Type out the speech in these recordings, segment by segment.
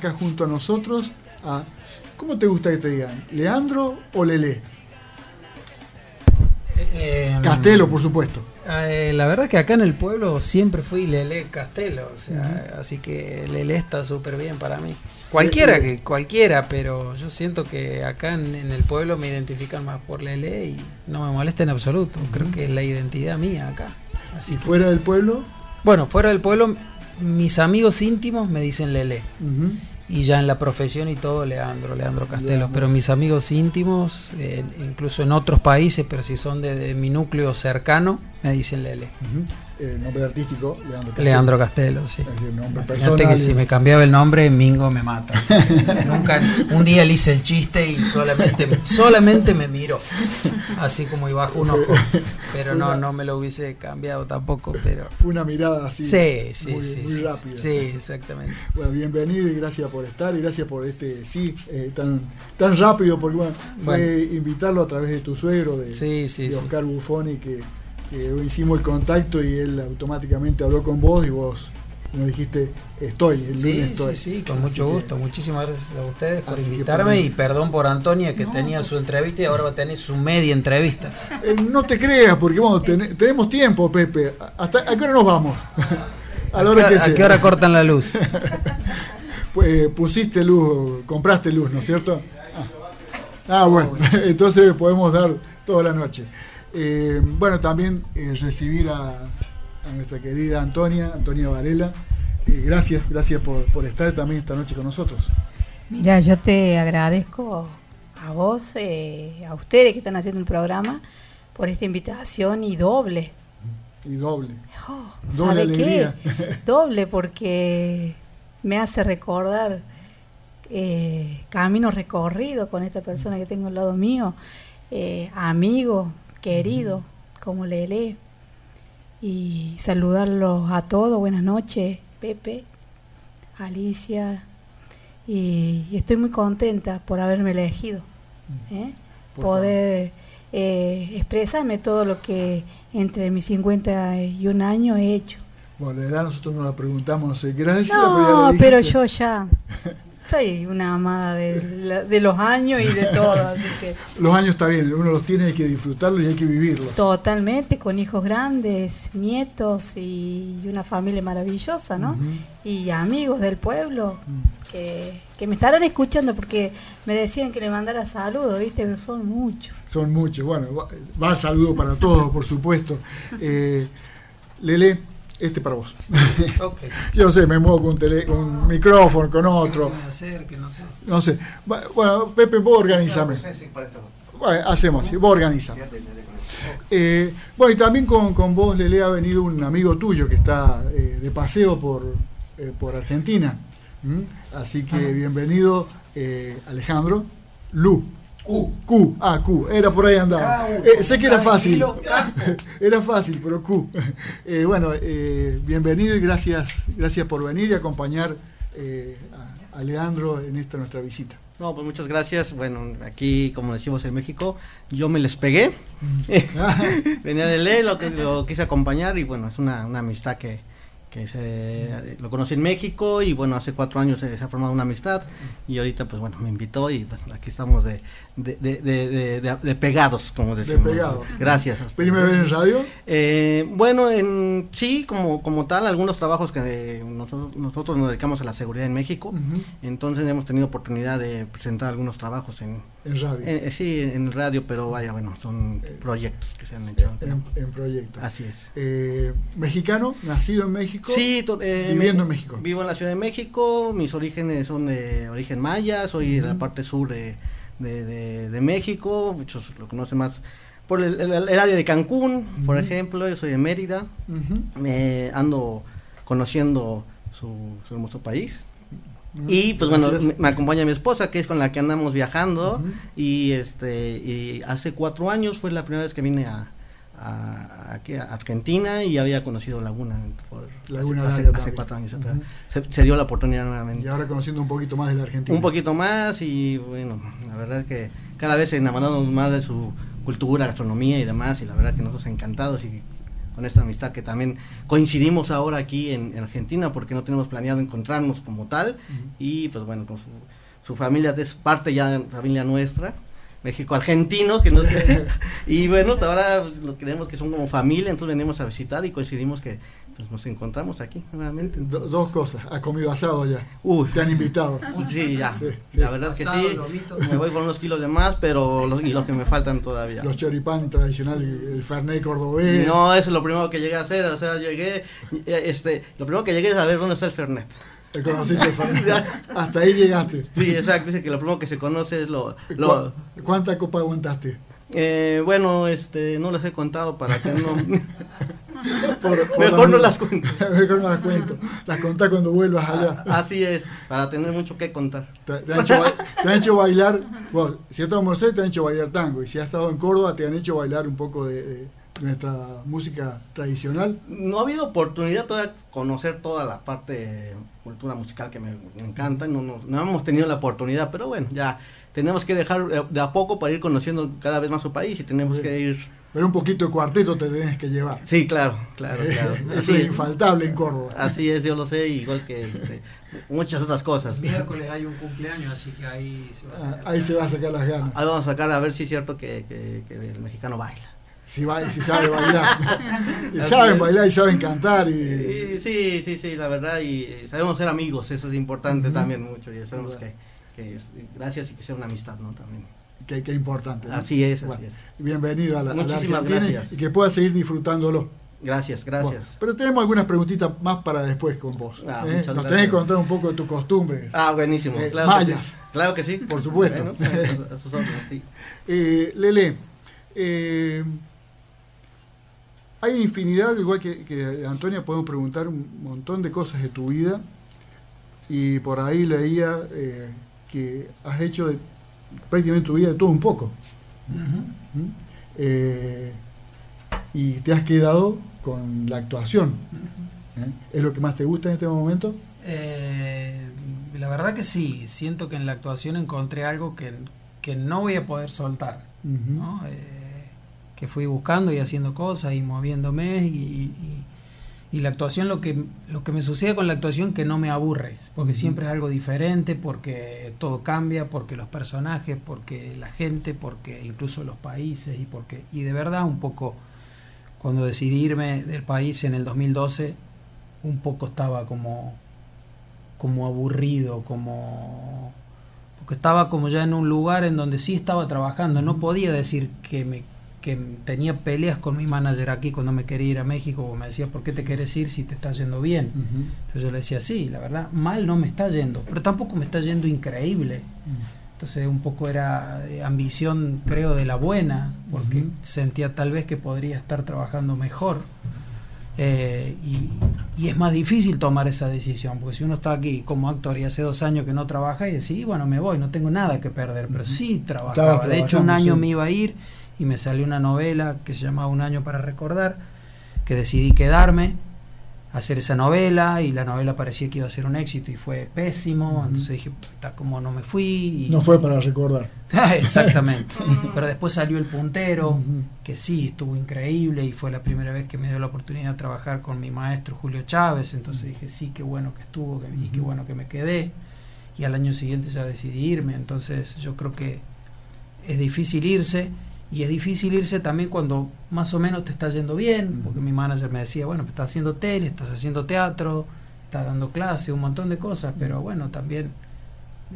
Acá junto a nosotros a. ¿Cómo te gusta que te digan? ¿Leandro o Lele? Eh, Castelo, por supuesto. Eh, la verdad que acá en el pueblo siempre fui Lele Castelo, o sea, así que Lele está súper bien para mí. Cualquiera Eh, que cualquiera, pero yo siento que acá en, en el pueblo me identifican más por Lele y no me molesta en absoluto. Creo que es la identidad mía acá. Así ¿Y que- fuera del pueblo? bueno, fuera del pueblo, mis amigos íntimos me dicen Lele. Y ya en la profesión y todo, Leandro, Leandro Castelo. Leandro. Pero mis amigos íntimos, eh, incluso en otros países, pero si son de, de mi núcleo cercano, me dicen Lele. El nombre artístico, Leandro Castelo. Leandro Castelo, sí. Es decir, nombre personal. que si me cambiaba el nombre, Mingo me mata. así que nunca, un día le hice el chiste y solamente, solamente me miró. Así como iba un ojo. Pero no, no me lo hubiese cambiado tampoco. Pero Fue una mirada así. sí, sí, muy, sí. muy sí, rápida. Sí, exactamente. Bueno, bienvenido y gracias por estar y gracias por este sí eh, tan, tan rápido, porque bueno, fue Bueno. invitarlo a través de tu suegro, de, Sí, sí, de. Oscar Buffoni, que, que hicimos el contacto y él automáticamente habló con vos y vos nos dijiste, estoy, el Sí, lunes estoy. sí, sí, con Así mucho que- gusto. Muchísimas gracias a ustedes por invitarme y perdón por Antonia que No, tenía su entrevista y ahora va a tener su media entrevista. Eh, no te creas, porque bueno, ten- tenemos tiempo, Pepe. ¿Hasta a qué hora nos vamos? a la hora ¿A que qué- ¿A sea. qué hora cortan la luz? Pues pusiste luz, compraste luz, ¿no es cierto? Ah, Ah, bueno, entonces podemos dar toda la noche. Eh, bueno, también eh, recibir a, a nuestra querida Antonia, Antonia Varela. Eh, gracias, gracias por, por estar también esta noche con nosotros. Mira, yo te agradezco a vos, a ustedes que están haciendo el programa, por esta invitación y doble. Y doble. Oh, Doble ¿Sabe qué? alegría. Doble porque me hace recordar eh, caminos recorridos con esta persona que tengo al lado mío, eh, amigo, querido, como Lele. Y saludarlos a todos, buenas noches, Pepe, Alicia. Y, y estoy muy contenta por haberme elegido. ¿eh? Por Poder eh, expresarme todo lo que entre mis 51 años he hecho. Bueno, de verdad nosotros nos la preguntamos, ya No, pero yo ya soy una amada de, los años y de todo, así que Los años está bien, uno los tiene, hay que disfrutarlos y hay que vivirlos. totalmente con hijos grandes, nietos y una familia maravillosa, ¿no? Y amigos del pueblo Mm. que, que me estarán escuchando porque me decían que le mandara saludos, ¿viste? Pero son muchos. Son muchos. Bueno, va, va saludo para todos, por supuesto. Eh, Lele, este para vos. Yo no sé, me muevo con un, tele- con un micrófono, con otro. Que no sé. No sé. Bueno, Pepe, vos organizame. Bueno, hacemos así, vos organizame. Eh, bueno, y también con, con vos, Lele, ha venido un amigo tuyo que está eh, de paseo por, eh, por Argentina. ¿Mm? Así que bienvenido, eh, Alejandro. Lu. Q. Q. Ah, Q. Era por ahí andaba. Eh, sé que era fácil. Era fácil, pero Q. Eh, bueno, eh, bienvenido y gracias, gracias por venir y acompañar eh, a, a Leandro en esta nuestra visita. No, pues muchas gracias. Bueno, aquí, como decimos en México, yo me les pegué. Venía de ley, lo, que- lo quise acompañar y bueno, es una, una amistad que, que se, lo conocí en México y bueno, hace cuatro años se, se ha formado una amistad y ahorita pues bueno, me invitó y pues aquí estamos de, de, de, de, de- de- de pegados, como decimos. pegados. Gracias. ¿Primera vez en radio? Eh, bueno, en sí, como, como tal, algunos trabajos que eh, nosotros, nosotros nos dedicamos a la seguridad en México, entonces hemos tenido oportunidad de presentar algunos trabajos en, En radio. eh, eh, sí, en radio, pero vaya, bueno, son proyectos que se han hecho. en, en proyecto. Así es. Eh, mexicano, nacido en México. Sí, eh, viviendo en México. Vivo en la Ciudad de México, mis orígenes son de origen maya, soy de la parte sur de, de, de, México, muchos lo conocen más por el, el, área de Cancún, por ejemplo, yo soy de Mérida, me ando conociendo su, su hermoso país. Y pues bueno, me, acompaña mi esposa, que es con la que andamos viajando, y este y hace cuatro años fue la primera vez que vine a, a, aquí a Argentina y había conocido Laguna por Laguna hace, hace, cuatro años se, dio la oportunidad nuevamente. Y ahora conociendo un poquito más de la Argentina. Un poquito más y bueno la verdad es que cada vez enamoramos más de su cultura gastronomía y demás y la verdad que nosotros encantados y con esta amistad que también coincidimos ahora aquí en, Argentina porque no tenemos planeado encontrarnos como tal. Y pues bueno con su, su familia es parte ya de familia nuestra México argentino, que no y bueno, ahora pues, lo creemos que son como familia, entonces venimos a visitar y coincidimos que pues, nos encontramos aquí nuevamente. dos cosas, ¿has comido asado ya? Uy. ¿Te han invitado? Sí, ya, la verdad que sí, me voy con unos kilos de más, pero los, y los que me faltan todavía. Los choripán tradicional, el fernet cordobés. No, eso es lo primero que llegué a hacer, o sea, llegué, eh, este, lo primero que llegué es a ver dónde está el fernet. Te conociste Hasta ahí llegaste. Sí, exacto. Dice que lo primero que se conoce es lo. ¿Cuánta copa aguantaste? Eh, bueno, este, no las he contado para que no. Mejor no las cuento. Mejor no las cuento. Las contás cuando vuelvas allá. Ah, así es, para tener mucho que contar. Te, han, hecho, bailar. Bueno, si has estado en Buenos te han hecho bailar tango. Y si has estado en Córdoba, te han hecho bailar un poco de nuestra música tradicional. No ha habido oportunidad todavía de conocer toda la parte cultura musical que me, encanta, no, no, hemos tenido la oportunidad, pero bueno, ya tenemos que dejar de a poco para ir conociendo cada vez más su país y tenemos que ir... Pero un poquito de cuarteto te tienes que llevar. Sí, claro, claro, claro. Eso es infaltable en Córdoba. Así es, yo lo sé, igual que este, muchas otras cosas. Miércoles hay un cumpleaños, así que ahí se va a sacar, ah, ahí se va a sacar las ganas. Ahí vamos a sacar a ver si es cierto que, que el mexicano baila si, va, si sabe bailar. y saben bailar y saben cantar. Y... Sí, sí, sí, la verdad. Y sabemos ser amigos, eso es importante también mucho. Y sabemos que, que, gracias y que sea una amistad, ¿no? También. Que, que importante. Así es, así es. Bienvenido a la, Muchísimas gracias. y que pueda seguir disfrutándolo. Gracias, gracias. pero tenemos algunas preguntitas más para después con vos. Ah, ¿eh? Nos tenés que contar un poco de tu costumbre. Ah, buenísimo. Eh, claro mayas. Claro que sí. Por supuesto. a sus sí. eh, Lele, eh, hay infinidad, igual que, Antonia, podemos preguntar un montón de cosas de tu vida y por ahí leía que has hecho de, prácticamente tu vida de todo un poco. ¿Mm? Eh, y te has quedado con la actuación. ¿Eh? ¿Es lo que más te gusta en este momento? la verdad que sí, siento que en la actuación encontré algo que, no voy a poder soltar que fui buscando y haciendo cosas y moviéndome y, y, la actuación lo que lo que me sucede con la actuación que no me aburre porque siempre es algo diferente porque todo cambia porque los personajes porque la gente porque incluso los países y porque y de verdad un poco cuando decidí irme del país en el 2012 un poco estaba como como aburrido como porque estaba como ya en un lugar en donde sí estaba trabajando. No podía decir que me que tenía peleas con mi manager aquí cuando me quería ir a México, me decía, ¿por qué te quieres ir si te está yendo bien? Entonces yo le decía, sí, la verdad, mal no me está yendo, pero tampoco me está yendo increíble. Entonces un poco era eh, ambición, creo, de la buena, porque sentía tal vez que podría estar trabajando mejor. Eh, y, es más difícil tomar esa decisión, porque si uno está aquí como actor y hace dos años que no trabaja y decís, bueno, me voy, no tengo nada que perder, pero sí trabajaba. De hecho, un año me iba a ir y me salió una novela que se llamaba Un año para recordar, que decidí quedarme, hacer esa novela y la novela parecía que iba a ser un éxito y fue pésimo, entonces dije, está como no me fui. no fue para recordar. Exactamente. Pero después salió El Puntero, que sí, estuvo increíble y fue la primera vez que me dio la oportunidad de trabajar con mi maestro Julio Chávez, entonces dije, sí, qué bueno que estuvo y qué bueno que me quedé. Y al año siguiente ya decidí irme, entonces yo creo que es difícil irse y es difícil irse también cuando más o menos te está yendo bien, porque mi manager me decía, bueno, estás haciendo tele, estás haciendo teatro, estás dando clase, un montón de cosas, pero bueno, también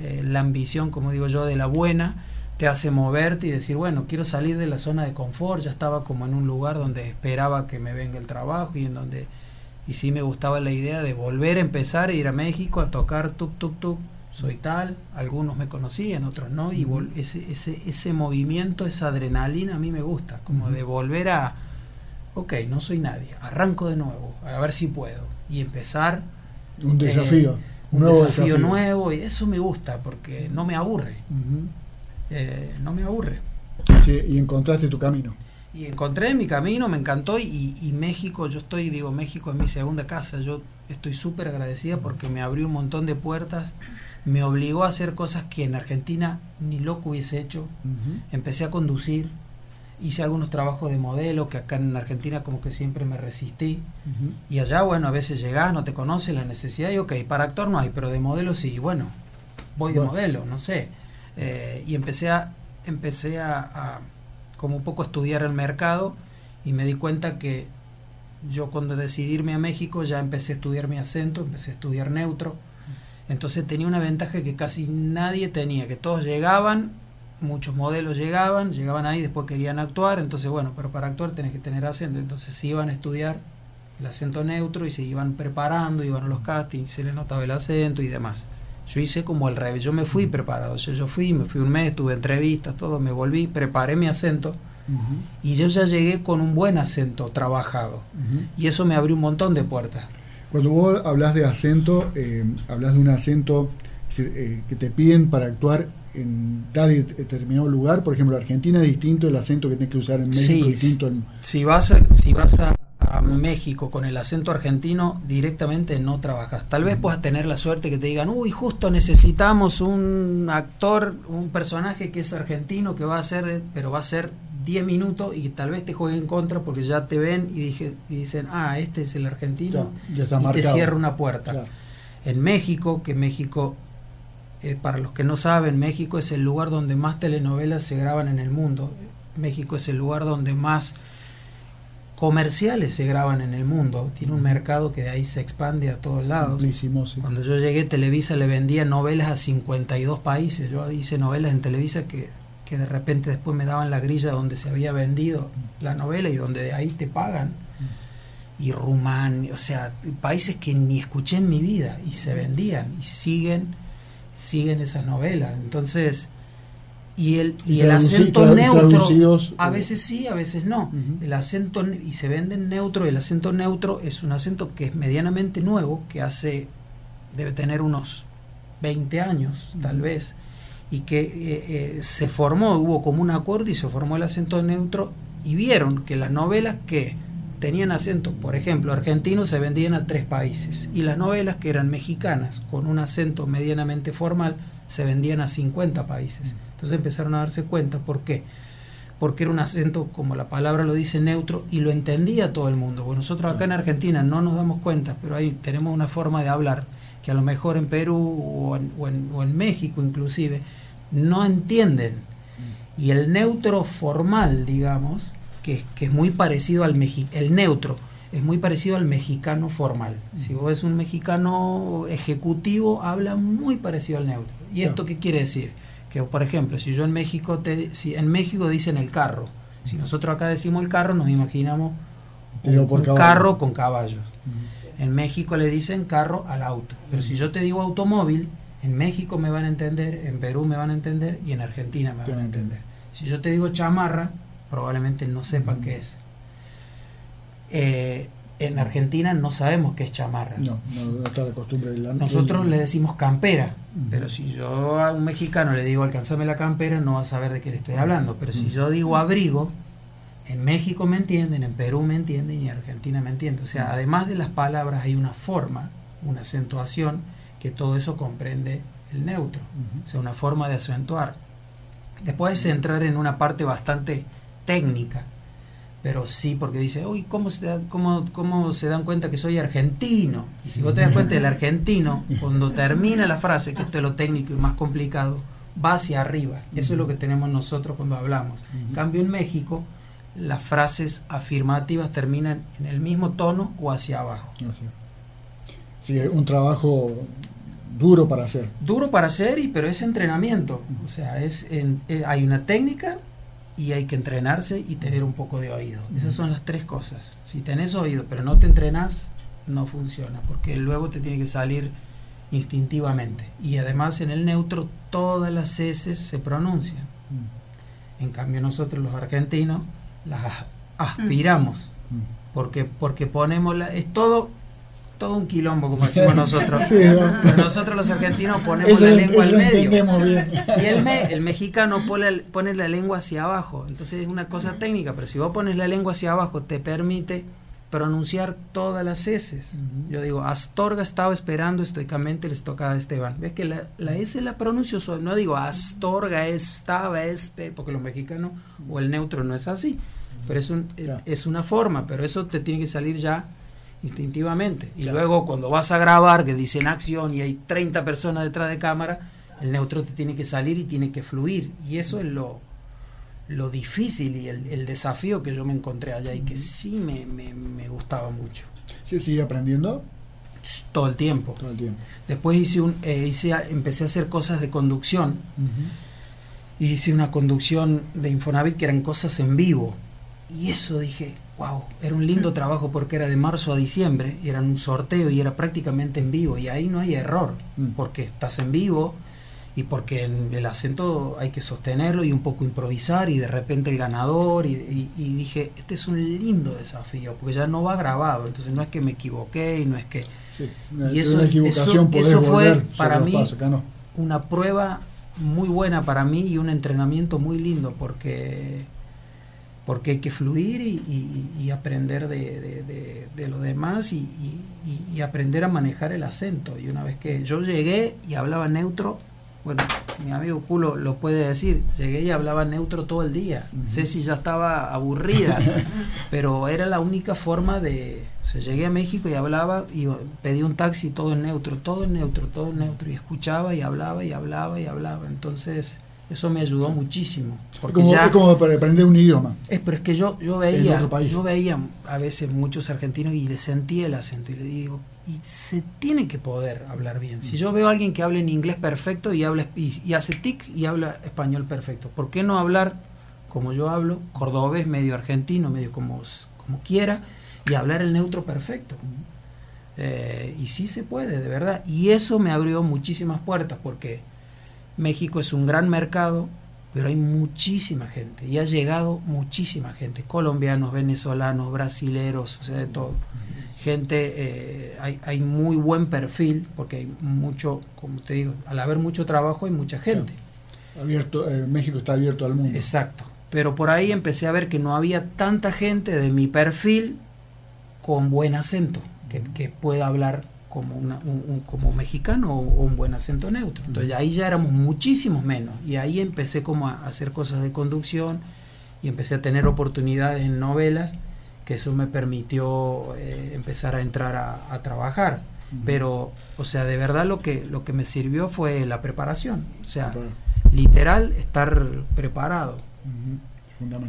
eh, la ambición, como digo yo, de la buena, te hace moverte y decir, bueno, quiero salir de la zona de confort, ya estaba como en un lugar donde esperaba que me venga el trabajo y en donde, y sí me gustaba la idea de volver a empezar, e ir a México a tocar tuk tuk tuk soy tal, algunos me conocían, otros no, y ese, ese, ese movimiento, esa adrenalina a mí me gusta, como de volver a, ok, no soy nadie, arranco de nuevo, a ver si puedo, y empezar... Un desafío, eh, un, nuevo desafío, nuevo, y eso me gusta, porque no me aburre, eh, no me aburre. Sí, y encontraste tu camino. Y encontré mi camino, me encantó y, y, México, yo estoy, digo, México es mi segunda casa, yo estoy súper agradecida porque me abrió un montón de puertas, me obligó a hacer cosas que en Argentina ni loco hubiese hecho. Empecé a conducir, hice algunos trabajos de modelo que acá en Argentina como que siempre me resistí. Y allá, bueno, a veces llegás, no te conoces la necesidad y ok, para actor no hay, pero de modelo sí, bueno, voy de modelo, no sé. Eh, y empecé a, empecé a, a como un poco estudiar el mercado y me di cuenta que yo cuando decidí irme a México ya empecé a estudiar mi acento, empecé a estudiar neutro entonces tenía una ventaja que casi nadie tenía, que todos llegaban, muchos modelos llegaban, llegaban ahí, después querían actuar, entonces bueno, pero para actuar tenés que tener acento, entonces se iban a estudiar el acento neutro y se iban preparando, iban a los castings, se les notaba el acento y demás. Yo hice como el revés, yo me fui preparado, yo, fui, me fui un mes, tuve entrevistas, todo, me volví, preparé mi acento y yo ya llegué con un buen acento trabajado y eso me abrió un montón de puertas. Cuando vos hablas de acento, eh, hablas de un acento eh, que te piden para actuar en tal y determinado lugar. Por ejemplo, Argentina es distinto el acento que tienes que usar en México, distinto en... Si vas, a, si vas a, México con el acento argentino, directamente no trabajas. Tal vez puedas tener la suerte que te digan, uy, justo necesitamos un actor, un personaje que es argentino, que va a ser, pero va a ser 10 minutos y tal vez te jueguen en contra porque ya te ven y, dije, y dicen, ah, este es el argentino, y te cierra una puerta. En México, que México, eh, para los que no saben, México es el lugar donde más telenovelas se graban en el mundo. México es el lugar donde más comerciales se graban en el mundo. Tiene un mercado que de ahí se expande a todos lados. Cuando yo llegué, Televisa le vendía novelas a 52 países. Yo hice novelas en Televisa que que de repente después me daban la grilla donde se había vendido la novela y donde de ahí te pagan. Y Rumania, o sea, países que ni escuché en mi vida y se vendían y siguen, siguen esas novelas. Entonces, y el, y, el acento neutro, a veces sí, a veces no. El acento, y se venden neutro, el acento neutro es un acento que es medianamente nuevo, que hace, debe tener unos 20 años, tal vez y que eh, eh, se formó, hubo como un acuerdo y se formó el acento neutro y vieron que las novelas que tenían acento, por ejemplo, argentino, se vendían a tres países y las novelas que eran mexicanas con un acento medianamente formal se vendían a 50 países. Entonces empezaron a darse cuenta, ¿por qué? Porque era un acento, como la palabra lo dice, neutro y lo entendía todo el mundo. Bueno, nosotros acá en Argentina no nos damos cuenta, pero ahí tenemos una forma de hablar que a lo mejor en Perú o en, o en México inclusive, no entienden. Y el neutro formal, digamos, que, que es muy parecido al el neutro, es muy parecido al mexicano formal. Si vos ves un mexicano ejecutivo, habla muy parecido al neutro. ¿Y esto qué quiere decir? Que, por ejemplo, si yo en México, te, si en México dicen el carro, si nosotros acá decimos el carro, nos imaginamos un, carro con caballos. En México le dicen carro al auto. Pero si yo te digo automóvil, en México me van a entender, en Perú me van a entender y en Argentina me van a entender. Si yo te digo chamarra, probablemente no sepan qué es. Eh, en Argentina no sabemos qué es chamarra. No, no está la costumbre de la Nosotros le decimos campera, pero si yo a un mexicano le digo alcanzame la campera, no va a saber de qué le estoy hablando. Pero si yo digo abrigo, en México me entienden, en Perú me entienden y en Argentina me entienden. O sea, además de las palabras hay una forma, una acentuación que todo eso comprende el neutro, o sea, una forma de acentuar. Después es entrar en una parte bastante técnica, pero sí, porque dice, uy, ¿cómo se, cómo, ¿cómo se dan cuenta que soy argentino? Y si vos te das cuenta del argentino, cuando termina la frase, que esto es lo técnico y más complicado, va hacia arriba. Eso es lo que tenemos nosotros cuando hablamos. En cambio, en México, las frases afirmativas terminan en el mismo tono o hacia abajo. Sí, un trabajo duro para hacer. Duro para hacer, y, pero es entrenamiento. O sea, es eh, hay una técnica y hay que entrenarse y tener un poco de oído. Esas son las tres cosas. Si tenés oído pero no te entrenas, no funciona, porque luego te tiene que salir instintivamente. Y además en el neutro todas las S se pronuncian. En cambio nosotros los argentinos las aspiramos. Porque, porque ponemos la, es todo todo un quilombo como decimos nosotros Sí, ¿no? pero nosotros los argentinos ponemos Eso, la lengua al medio bien. y el, me- el mexicano pone, pone la lengua hacia abajo. Entonces es una cosa técnica, pero si vos pones la lengua hacia abajo, te permite pronunciar todas las S. Yo digo, Astorga estaba esperando estoicamente el estocada de Esteban. ¿Ves que la, la S la pronuncio suave? No digo Astorga estaba, espe, porque los mexicanos o el neutro no es así. Pero es, un, Claro. es una forma, pero eso te tiene que salir ya instintivamente. Y Claro. luego cuando vas a grabar, que dicen acción y hay 30 personas detrás de cámara, el neutro te tiene que salir y tiene que fluir. Y eso es lo, lo difícil y el, el desafío que yo me encontré allá y que sí me, me- me gustaba mucho. ¿Se sigue aprendiendo? Todo el tiempo. Todo el tiempo. Después hice un, eh, hice, empecé a hacer cosas de conducción. Y hice una conducción de Infonavit que eran cosas en vivo. Y eso dije, wow, era un lindo trabajo porque era de marzo a diciembre, y era un sorteo y era prácticamente en vivo. Y ahí no hay error, Mm. porque estás en vivo y porque en el acento hay que sostenerlo y un poco improvisar y de repente el ganador. Y, y- y dije, este es un lindo desafío, porque ya no va grabado. Entonces no es que me equivoqué y no es que Sí. Una, Y eso- una equivocación eso- eso fue para mí- pasos, acá no. una prueba muy buena para mí y un entrenamiento muy lindo porque porque hay que fluir y, y- y aprender de, de- de- de lo demás y, aprender a manejar el acento. Y una vez que yo llegué y hablaba neutro, bueno, mi amigo Culo lo puede decir, llegué y hablaba neutro todo el día. Ujú. Ceci ya estaba aburrida, pero era la única forma de... O sea, llegué a México y hablaba y pedí un taxi todo en neutro, todo en neutro, todo en neutro. Y escuchaba y hablaba y hablaba y hablaba. Entonces, eso me ayudó muchísimo. Es Porque como, ya... es como para aprender un idioma. Es, pero es que yo, yo veía, yo veía a veces muchos argentinos y le sentía el acento y le digo, y se tiene que poder hablar bien. Si yo veo a alguien que habla en inglés perfecto y habla y, y hace tic y habla español perfecto, ¿por qué no hablar como yo hablo, cordobés, medio argentino, medio como, como quiera, y hablar el neutro perfecto? Eh, y sí se puede, de verdad. Y eso me abrió muchísimas puertas porque México es un gran mercado, pero hay muchísima gente y ha llegado muchísima gente, colombianos, venezolanos, brasileros, o sea, de todo. Gente, eh, hay, hay muy buen perfil porque hay mucho, como te digo, al haber mucho trabajo hay mucha gente. Abierto, eh, México está abierto al mundo. Exacto. Pero por ahí empecé a ver que no había tanta gente de mi perfil con buen acento, que, que pueda hablar como, una- un, un- como mexicano o, o un buen acento neutro. Entonces ahí ya éramos muchísimos menos. Y ahí empecé como a hacer cosas de conducción y empecé a tener oportunidades en novelas, que eso me permitió eh, empezar a entrar a, a trabajar. Ujú. Pero, o sea, de verdad lo que, lo que me sirvió fue la preparación. O sea, literal estar preparado.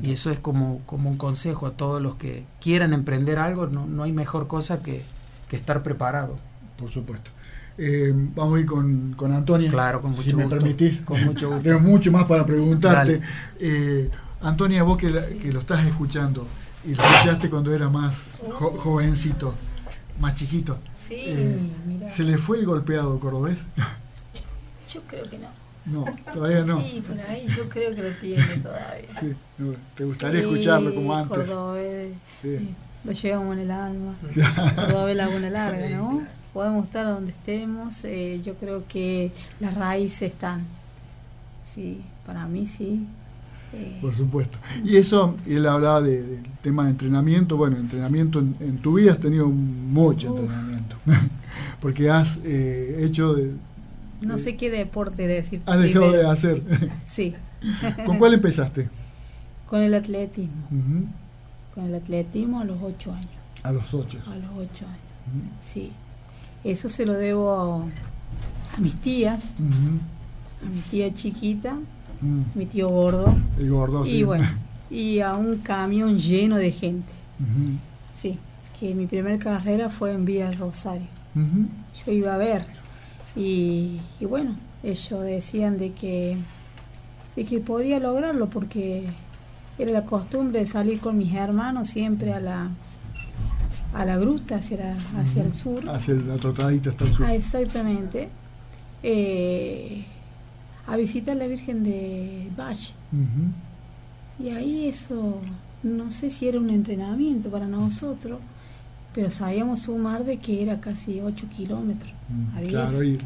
Y eso es como, como un consejo a todos los que quieran emprender algo, no, no hay mejor cosa que, que estar preparado. Por supuesto. Eh, vamos a ir con, con Antonia. Claro, con mucho si me gusto. permitís. Con mucho gusto. Tengo mucho más para preguntarte. Eh, Antonia, vos que, la- que lo estás escuchando y lo escuchaste cuando era más jo- jovencito, más chiquito, Sí, Eh, mira. ¿se le fue el golpeado cordobés? Yo creo que no. No, todavía no. Sí, por ahí yo creo que lo tiene todavía. Sí, no, ¿Te gustaría Sí, escucharlo como antes? Cordobés, Sí. lo llevamos en el alma. Cordobés Laguna Larga, ¿no? Podemos estar donde estemos. eh, yo creo que las raíces están. Sí, para mí sí. Eh, Por supuesto. Y eso, él hablaba de- del tema de entrenamiento. Bueno, entrenamiento en, en tu vida has tenido mucho Uf. entrenamiento. Porque has eh, hecho de. no sé qué deporte decir. Has dejado de hacer. Sí, ¿Con cuál empezaste? con el atletismo. Con el atletismo a los ocho años. A los ocho. A los ocho años, sí. Eso se lo debo a, a mis tías, a mi tía chiquita, Mm. mi tío gordo, El gordo. y sí. bueno, y a un camión lleno de gente. Sí, que mi primera carrera fue en Vía del Rosario. Yo iba a ver. Y, y bueno, ellos decían de que, de que podía lograrlo porque era la costumbre de salir con mis hermanos siempre a la, a la gruta hacia, la- hacia el sur. Hacia la trotadita hasta el sur. Ah, exactamente. eh, a visitar la Virgen de Valle. Y ahí eso, no sé si era un entrenamiento para nosotros, pero sabíamos sumar de que era casi 8 kilómetros mm, a 10. Claro, y,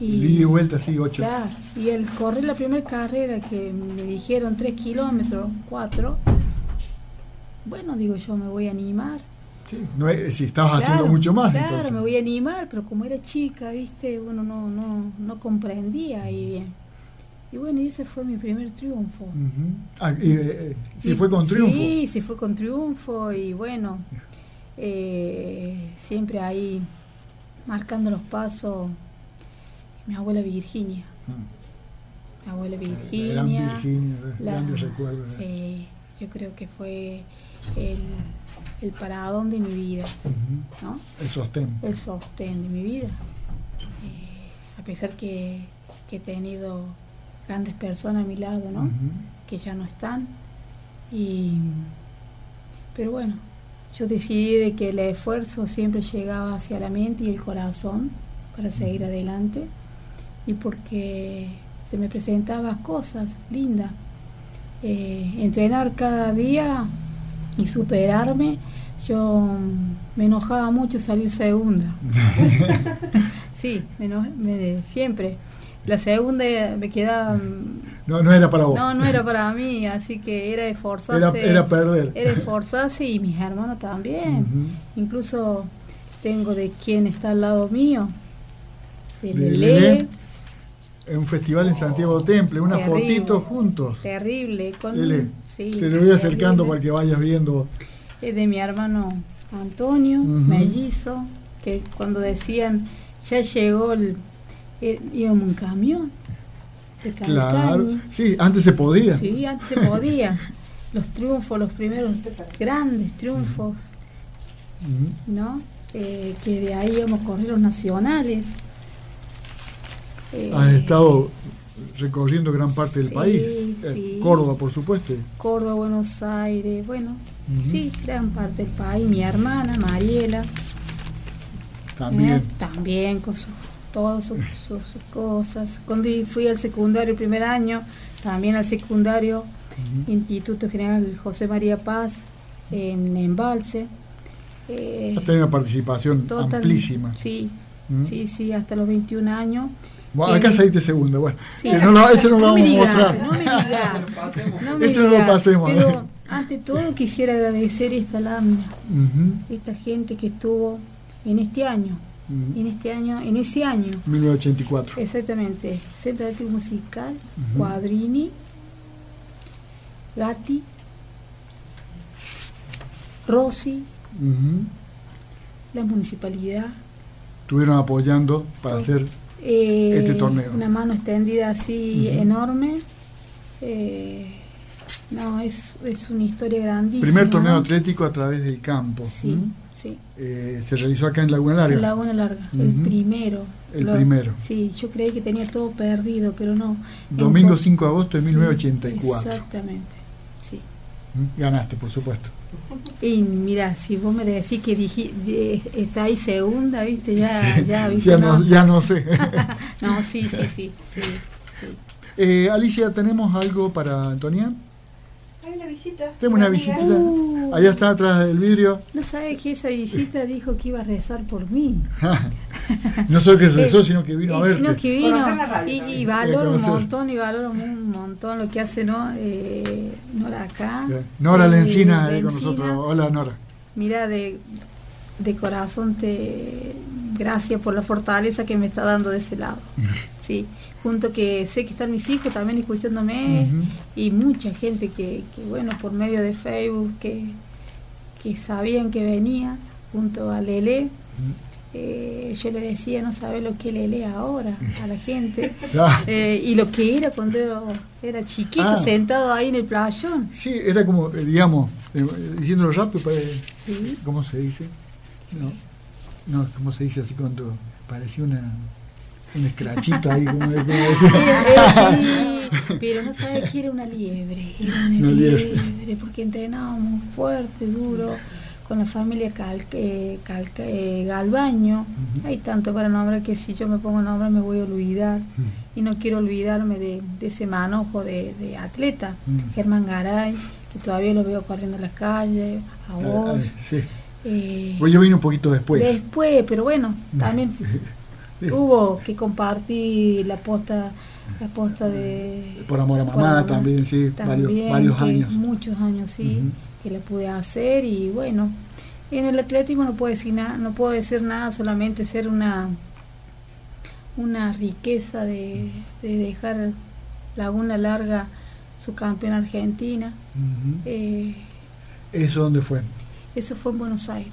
y, vuelta, sí, 8. Claro, y el correr la primera carrera que me dijeron 3 kilómetros, 4, bueno, digo yo, me voy a animar. Sí, no si estabas haciendo mucho más. Claro, me voy a animar, pero como era chica, viste, uno no, no, no comprendía ahí bien. Y bueno, y ese fue mi primer triunfo. ah, y, eh, eh fue con triunfo. Sí, sí fue con triunfo y bueno, eh, siempre ahí marcando los pasos mi abuela Virginia. Ah. Mi abuela Virginia. Gran Virginia, grandes recuerdos. Sí, yo creo que fue el, el paradón de mi vida. ¿no? El sostén. El sostén de mi vida. Eh, a pesar que, que, he tenido grandes personas a mi lado, ¿no? Que ya no están. Y, pero bueno, yo decidí de que el esfuerzo siempre llegaba hacia la mente y el corazón para seguir adelante y porque se me presentaban cosas lindas. Eh, entrenar cada día y superarme, yo me enojaba mucho salir segunda. sí, me, siempre. La segunda me quedaba... No, no era para vos. No, no era para mí, así que era esforzarse. Era, era perder. Era esforzarse y mis hermanos también. Incluso tengo de quien está al lado mío, de, Lele. En un festival en Santiago Temple, una fotito juntos. Terrible. Con, te lo voy acercando para que vayas viendo. Es de mi hermano Antonio, mellizo, que cuando decían, ya llegó el, íbamos un camión. claro, sí, antes se podía. Sí, antes se podía. los triunfos, los primeros grandes triunfos, ¿no? Eh, que de ahí íbamos a correr los nacionales. Eh, Has estado recorriendo gran parte del país. Eh, Córdoba, por supuesto. Córdoba, Buenos Aires, bueno, sí, gran parte del país. Mi hermana, Mariela. También. Eh, también con todas sus, cosas. Cuando fui al secundario el primer año, también al secundario, Instituto General José María Paz, en Embalse. Eh, Has tenido una participación amplísima. Sí, sí, sí, hasta los 21 años. Bueno, acá saliste segundo, bueno. no lo, ese no, lo vamos a mostrar. No me no ese no lo pasemos. Pero ante todo quisiera agradecer esta lámina, esta gente que estuvo en este año, en este año, en ese año. 1984. Exactamente. Centro de Arte Musical, Cuadrini, Gatti, Rossi, la municipalidad. Estuvieron apoyando para hacer eh, este torneo. Una mano extendida así enorme. Eh, no, es, es, una historia grandísima. Primer torneo atlético a través del campo. Sí, sí. Eh, se realizó acá en Laguna Larga. Laguna Larga, el primero. El primero. Sí, yo creí que tenía todo perdido, pero no. Domingo 5 de agosto de 1984. Exactamente, sí. Ganaste, por supuesto. Y mira, si vos me decís que dije, está ahí segunda, ¿viste? Ya, ya, ¿viste? ya, no, ya no sé. no, sí, sí, sí. sí, Eh, Alicia, ¿tenemos algo para Antonia? Hay una visita. Tenemos una visita. Uh. Allá está atrás del vidrio. No sabe que esa visita dijo que iba a rezar por mí. no solo que rezó, sino que vino a. Sino que vino y, valoro un montón, y valoro un montón lo que hace ¿no? Eh, Nora acá. Nora Lencina, con nosotros. Hola, Nora. Mira, de, de corazón te gracias por la fortaleza que me está dando de ese lado. Sí, junto que sé que están mis hijos también escuchándome y mucha gente que, que, bueno, por medio de Facebook, que, que sabían que venía, junto a Lele. Eh, yo le decía, no sabe lo que Lele ahora a la gente. Eh, y lo que era cuando era chiquito, ah. sentado ahí en el playón. Sí, era como, eh, digamos, diciéndolo rápido, ¿Sí? ¿cómo se dice? No, no, ¿cómo se dice así cuando parecía una un escrachito ahí, como, pero no sabe que era una liebre, era una, liebre, porque entrenábamos fuerte, duro, con la familia Calque, Calque, Galbaño. Hay tanto para nombrar que si yo me pongo nombre me voy a olvidar. Y no quiero olvidarme de, ese manojo de, atleta, Germán Garay, que todavía lo veo corriendo en la calle, a vos. sí. Eh, yo vine un poquito después. Después, pero bueno, también hubo que compartir la posta la posta de por amor a mamá también sí varios, años. muchos años sí que le pude hacer y bueno en el atletismo no puedo decir nada no puedo decir nada solamente ser una una riqueza de, dejar Laguna Larga su campeón argentina. Eh, eso dónde fue eso fue en Buenos Aires.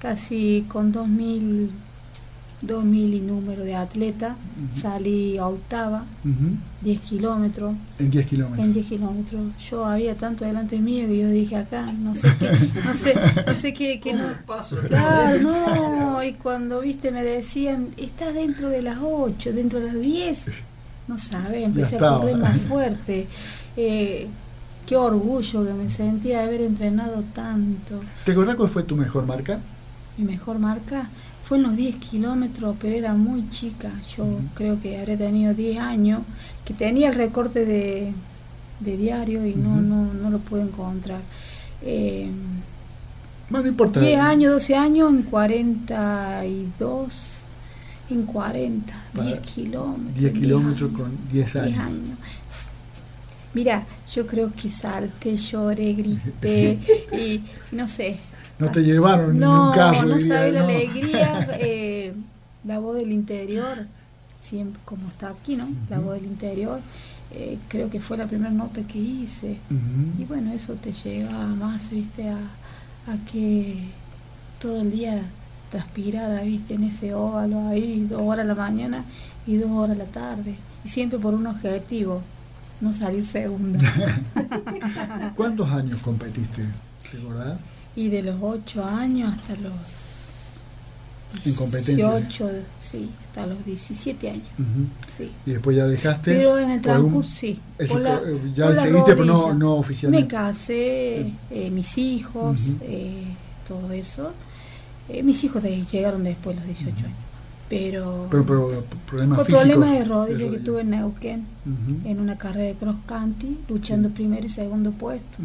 Casi con 2000 2000 y número de atleta, salí a octava, 10 kilómetros. En 10 kilómetros. En 10 kilómetros. Yo había tanto delante mío que yo dije acá, no sé qué, no sé, no sé qué, que no. Paso, claro, no, y cuando viste me decían, estás dentro de las 8, dentro de las 10, no sabes, empecé a correr más fuerte. Eh, qué orgullo que me sentía de haber entrenado tanto. ¿Te acordás cuál fue tu mejor marca? Mi mejor marca, fue en los 10 kilómetros, pero era muy chica. Yo creo que habré tenido 10 años, que tenía el recorte de, diario y no, no, no lo pude encontrar. Eh, no importa. 10 años, 12 años, en 42, en 40, 10 kilómetros. 10 kilómetros con 10 años. 10 años. Mira, yo creo que salté, lloré, grité y no sé, no te llevaron no, ni un No, sabes la alegría, eh, la voz del interior, siempre como está aquí, ¿no? La voz del interior, eh, creo que fue la primera nota que hice. Y bueno, eso te llega más, viste, a, a que todo el día transpirara, viste, en ese óvalo ahí, dos horas a la mañana y dos horas a la tarde. Y siempre por un objetivo, no salir segunda. ¿Cuántos años competiste? ¿Te acordás? Y de los 8 años hasta los 18, sí, hasta los 17 años. sí. Y después ya dejaste. Pero en el transcurso sí. ya seguiste, pero no, no oficialmente. Me casé, eh, mis hijos, eh, todo eso. Eh, mis hijos llegaron después de los 18 años pero, pero, problemas por problemas de rodilla que tuve en Neuquén en una carrera de cross country luchando primero y segundo puesto.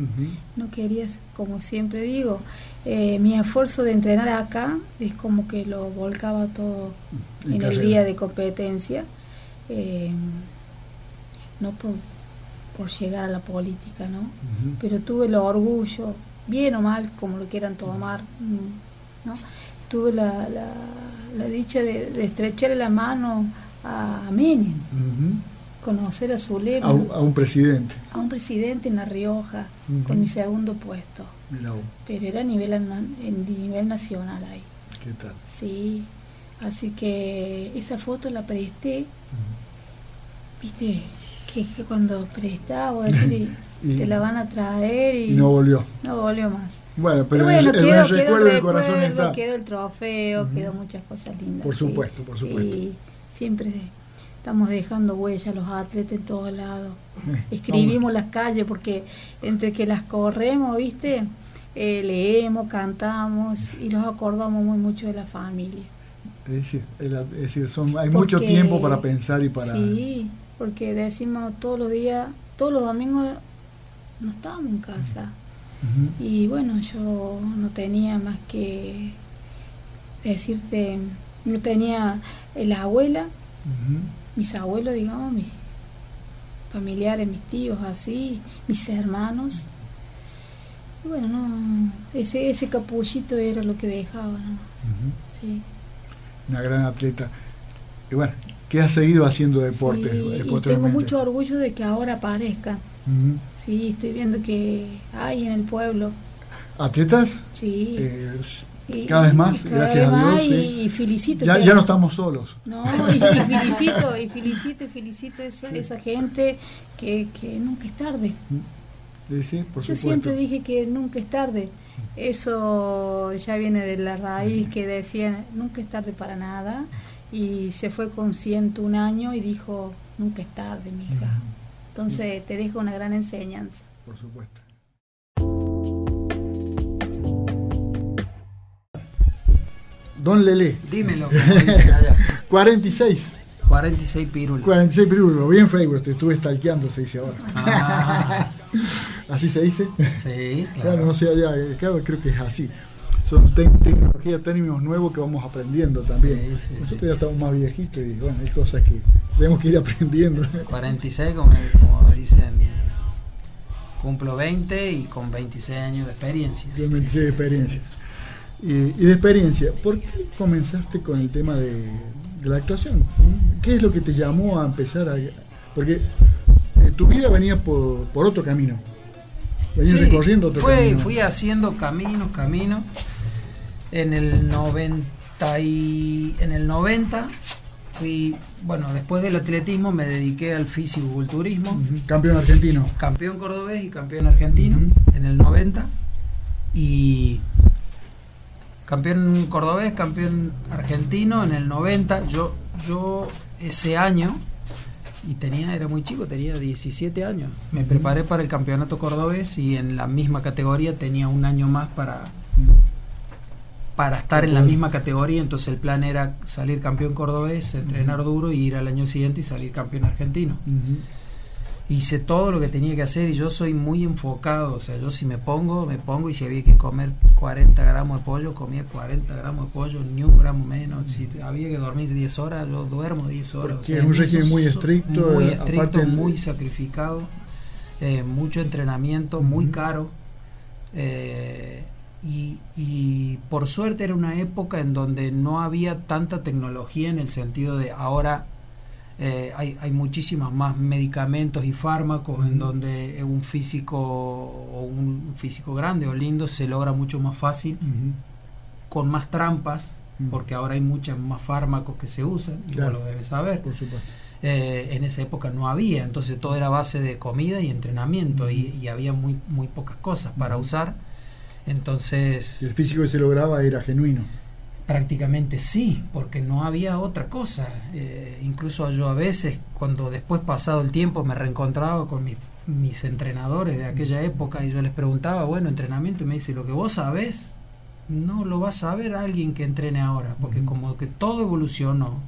No quería como siempre digo eh, mi esfuerzo de entrenar acá es como que lo volcaba todo en, el día de competencia eh, no por, por, llegar a la política no pero tuve el orgullo bien o mal como lo quieran tomar mm, no tuve la, la, dicha de, estrecharle la mano a Menem, conocer a su lema. A, un presidente. A un presidente en La Rioja, con mi segundo puesto. Pero era a nivel, en nivel nacional ahí. ¿Qué tal? Sí, así que esa foto la presté. Viste, que, cuando prestaba, decir, te la van a traer y, no volvió. No volvió más. Bueno, pero, el, quedó, recuerdo del corazón está. Quedó el trofeo, quedó muchas cosas lindas. Por supuesto, por supuesto. Y siempre estamos dejando huellas los atletas en todos lados. Eh, Escribimos las calles porque entre que las corremos, ¿viste? Eh, leemos, cantamos y nos acordamos muy mucho de la familia. Es decir, decir son, hay mucho tiempo para pensar y para... Sí, porque decimos todos los días, todos los domingos no estábamos en casa. Y bueno, yo no tenía más que decirte, no tenía la abuela, mis abuelos, digamos, mis familiares, mis tíos, así, mis hermanos. Y bueno, no, ese, ese capullito era lo que dejaba, ¿no? sí. Una gran atleta. Y bueno, ¿qué has seguido haciendo deporte? Sí, y tengo mucho orgullo de que ahora aparezca Sí, estoy viendo que hay en el pueblo. ¿Atletas? Sí. Eh, cada vez más, gracias a Dios. Y, felicito. Ya, ya, no estamos solos. No, y, felicito, y felicito, y felicito a esa, esa gente que, que, nunca es tarde. Sí, por Yo siempre dije que nunca es tarde. Eso ya viene de la raíz que decían nunca es tarde para nada. Y se fue con 101 años y dijo, nunca es tarde, mi hija. Entonces te dejo una gran enseñanza. Por supuesto. Don Lele. Dímelo, allá. 46. 46 pirulos. 46 pirulos, bien Facebook, te estuve stalkeando, se dice ahora. Ah, ¿Así se dice? sí, Claro, claro. no sé allá, eh, claro, creo que es así. Son te- tecnología, términos nuevos que vamos aprendiendo también. Sí, sí, Nosotros sí. ya estamos más viejitos y bueno, hay cosas que tenemos que ir aprendiendo. 46, como, como dicen, cumplo 20 y con 26 años de experiencia. Yo me de experiencia. Y, y de experiencia, ¿por qué comenzaste con el tema de, de la actuación? ¿Qué es lo que te llamó a empezar a...? Porque eh, tu vida venía por, por otro camino. Venías Sí, recorriendo otro fue- camino. Fui haciendo caminos, caminos. En el 90 y en el 90 fui, bueno, después del atletismo me dediqué al fisiculturismo, Ujú, Campeón argentino. campeón cordobés y campeón argentino en el 90 y campeón cordobés, campeón argentino en el 90. Yo yo ese año y tenía era muy chico, tenía 17 años. Me preparé para el campeonato cordobés y en la misma categoría tenía un año más para para estar en la misma categoría, entonces el plan era salir campeón cordobés, entrenar duro y ir al año siguiente y salir campeón argentino Ujú. hice todo lo que tenía que hacer y yo soy muy enfocado, o sea, yo si me pongo, me pongo y si había que comer 40 gramos de pollo, comía 40 gramos de pollo, ni un gramo menos, si había que dormir 10 horas, yo duermo 10 horas. O sea, es un en régimen muy estricto, muy eh, estricto, el- muy sacrificado, eh, mucho entrenamiento, muy caro. eh, y, y por suerte era una época en donde no había tanta tecnología en el sentido de ahora eh, hay, hay muchísimos más medicamentos y fármacos en donde un físico o un físico grande o lindo se logra mucho más fácil con más trampas porque ahora hay muchos más fármacos que se usan y Claro. lo debes saber. Por supuesto. Eh, en esa época no había entonces todo era base de comida y entrenamiento y, y había muy muy pocas cosas para usar entonces El físico que se lograba era genuino. Prácticamente sí, porque no había otra cosa. Eh, incluso yo a veces, cuando después pasado el tiempo me reencontraba con mis, mis entrenadores de aquella época y yo les preguntaba, bueno, entrenamiento, y me dice, lo que vos sabés, no lo va a saber alguien que entrene ahora, porque como que todo evolucionó.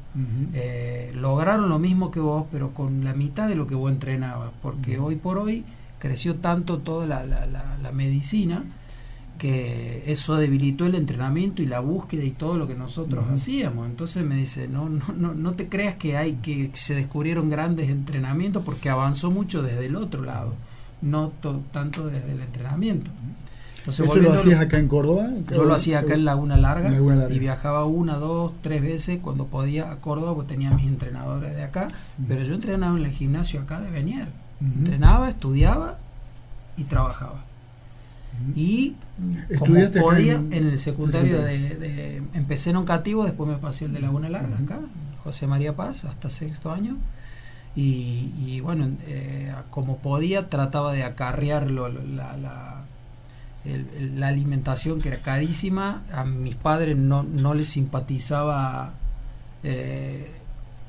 Eh, lograron lo mismo que vos, pero con la mitad de lo que vos entrenabas, porque hoy por hoy creció tanto toda la, la- la- la medicina que eso debilitó el entrenamiento y la búsqueda y todo lo que nosotros hacíamos. Entonces me dice, no, no, no, no te creas que hay que se descubrieron grandes entrenamientos porque avanzó mucho desde el otro lado, no to- tanto desde el entrenamiento. Entonces, ¿Eso lo hacías acá en Córdoba? yo lo hacía acá en Laguna Larga, En Laguna Larga. y viajaba una, dos, tres veces cuando podía a Córdoba, porque tenía mis entrenadores de acá, pero yo entrenaba en el gimnasio acá de Benier. Ujú. Entrenaba, estudiaba y trabajaba. Y como ¿Estudiaste acá podía, en- en, el secundario de, Empecé en Oncativo, después me pasé el de Laguna Larga, acá, José María Paz, hasta sexto año. Y, y bueno, eh, como podía, trataba de acarrear lo- lo- la, la- el- la alimentación que era carísima. A mis padres no, no les simpatizaba eh,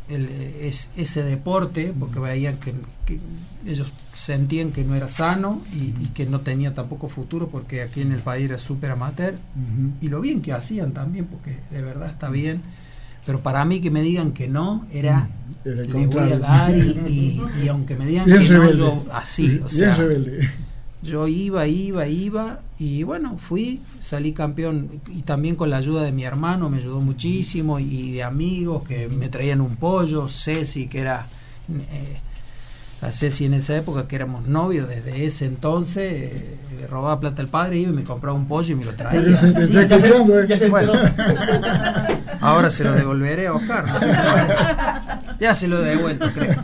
el- es- ese deporte porque veían que, que ellos sentían que no era sano y, y que no tenía tampoco futuro porque aquí en el país era súper amateur. Y lo bien que hacían también porque de verdad está bien. Pero para mí que me digan que no era Era le voy a dar y, y- y aunque me digan Bien que no yo así o Bien sea rebelde. Yo iba, iba, iba y bueno, fui, salí campeón y también con la ayuda de mi hermano me ayudó muchísimo y de amigos que me traían un pollo, Ceci que era eh, a Ceci en esa época que éramos novios desde ese entonces, eh, le robaba plata al padre iba y me compraba un pollo y me lo traía. Pero se te Sí, está escuchando, ¿eh? ya se Bueno. enteró. Ahora se lo devolveré a Oscar. no sé cómo. ya se lo he devuelto, creo.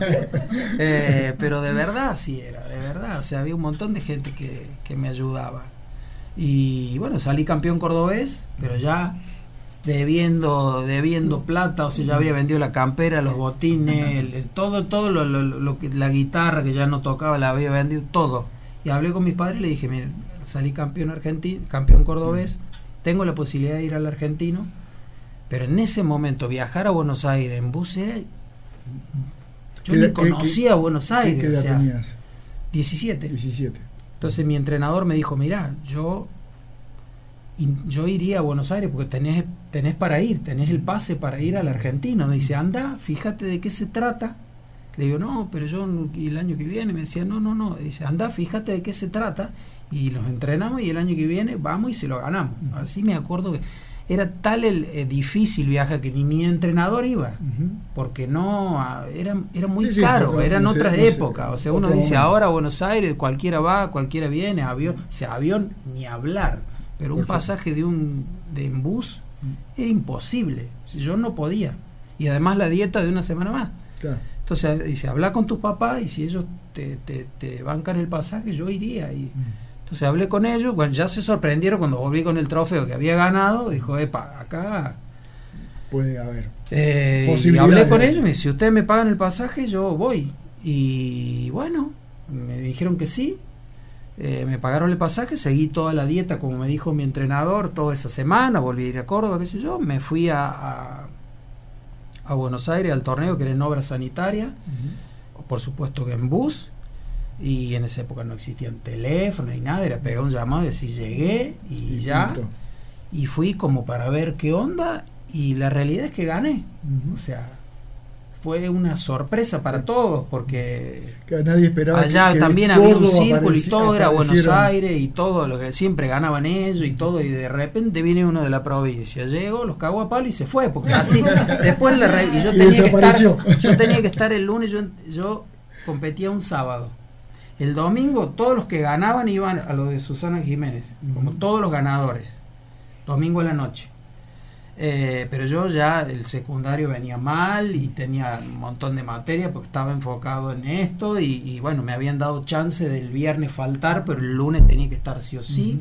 Eh, pero de verdad sí era, de verdad. O sea, había un montón de gente que, que me ayudaba. Y bueno, salí campeón cordobés, pero ya debiendo debiendo plata, o sea, ya había vendido la campera, los botines, el- todo todo lo, lo- lo que la guitarra que ya no tocaba la había vendido todo. Y hablé con mis padres y le dije, miren, salí campeón argentino, campeón cordobés, tengo la posibilidad de ir al argentino, pero en ese momento viajar a Buenos Aires en bus era yo ¿Qué ni qué- conocía qué- Buenos ¿Qué, Aires, qué o edad sea, tenías? 17. 17. Entonces mi entrenador me dijo, mira, yo, yo iría a Buenos Aires porque tenés tenés para ir, tenés el pase para ir al argentino. Me dice, anda, fíjate de qué se trata. Le digo, no, pero yo el año que viene me decía, no, no, no. Dice, anda, fíjate de qué se trata. Y los entrenamos y el año que viene vamos y se lo ganamos. Así me acuerdo que era tal el eh, difícil viaje que ni mi entrenador iba, porque no, era, era muy caro, eran otras épocas. o sea, uno dice, ahora Buenos Aires, cualquiera va, cualquiera viene, avión, o sea, avión ni hablar, pero un pasaje de un de en bus era imposible, yo no podía. Y además la dieta de una semana más. Entonces dice, habla con tus papás y si ellos te, te, te bancan el pasaje, yo iría. Y, entonces hablé con ellos, bueno, ya se sorprendieron cuando volví con el trofeo que había ganado, dijo, epa, acá... Puede haber. Eh, y hablé con ellos, me dice, si ustedes me pagan el pasaje, yo voy. Y bueno, me dijeron que sí, eh, me pagaron el pasaje, seguí toda la dieta como me dijo mi entrenador toda esa semana, volví a ir a Córdoba, qué sé yo, me fui a, a, Buenos Aires al torneo que era en obra sanitaria, por supuesto que en bus, y en esa época no existían teléfonos ni nada, era pegar un llamado y decir llegué y, ya. Y fui como para ver qué onda y la realidad es que gané. O sea, fue una sorpresa para todos porque nadie esperaba allá también había un círculo y todo era Buenos Aires y todo lo que siempre ganaban ellos y todo y de repente viene uno de la provincia llegó los cagó a palo y se fue porque así después le y yo tenía que estar yo tenía que estar el lunes yo, yo competía un sábado. El domingo todos los que ganaban iban a lo de Susana Jiménez, como todos los ganadores. Domingo en la noche. Eh, pero yo ya el secundario venía mal y tenía un montón de materia porque estaba enfocado en esto y, bueno, me habían dado chance del viernes faltar, pero el lunes tenía que estar sí o sí.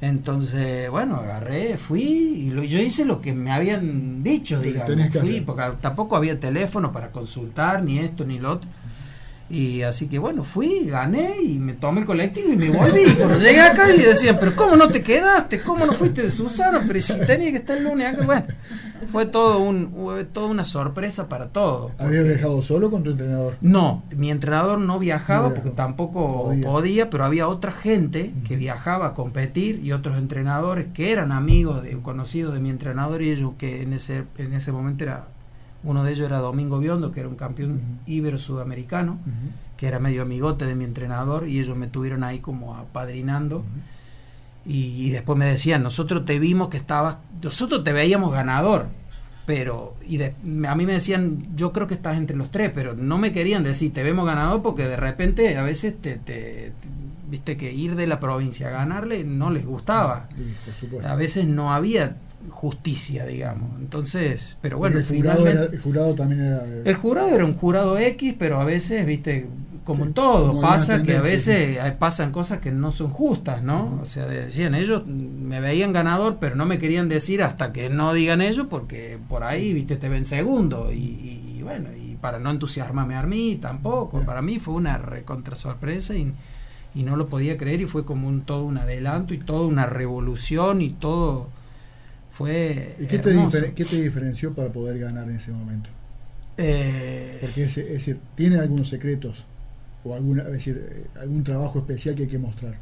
Entonces, bueno, agarré, fui y lo, yo hice lo que me habían dicho, digamos. Fui, porque tampoco había teléfono para consultar, ni esto, ni lo otro. Y así que bueno, fui, gané y me tomé el colectivo y me volví. Y cuando llegué acá y decían, pero ¿cómo no te quedaste? ¿Cómo no fuiste de Susana? Pero si tenía que estar el lunes acá. Bueno, fue todo un, toda una sorpresa para todo. ¿Habías viajado solo con tu entrenador? No, mi entrenador no viajaba porque tampoco podía. pero había otra gente que viajaba a competir y otros entrenadores que eran amigos de conocidos de mi entrenador y ellos que en ese, en ese momento era uno de ellos era Domingo Biondo, que era un campeón ibero sudamericano, que era medio amigote de mi entrenador, y ellos me tuvieron ahí como apadrinando. y, después me decían, nosotros te vimos que estabas, nosotros te veíamos ganador, pero y a mí me decían, yo creo que estás entre los tres, pero no me querían decir, te vemos ganador, porque de repente a veces te, viste que ir de la provincia a ganarle no les gustaba. a veces no había justicia, digamos. Entonces, pero bueno, el jurado, el jurado también era... El jurado era un jurado X, pero a veces, viste, como en todo, pasa que a veces pasan cosas que no son justas, ¿no? O sea, decían, ellos me veían ganador, pero no me querían decir hasta que no digan ellos, porque por ahí, viste, te ven segundo. Y, bueno, y para no entusiasmarme a mí tampoco. Para mí fue una recontra sorpresa y, y no lo podía creer y fue como un todo un adelanto y toda una revolución y todo fue ¿Y qué, te, qué te diferenció para poder ganar en ese momento? Eh, Porque es, decir, ¿tiene algunos secretos o alguna, es decir, algún trabajo especial que hay que mostrar?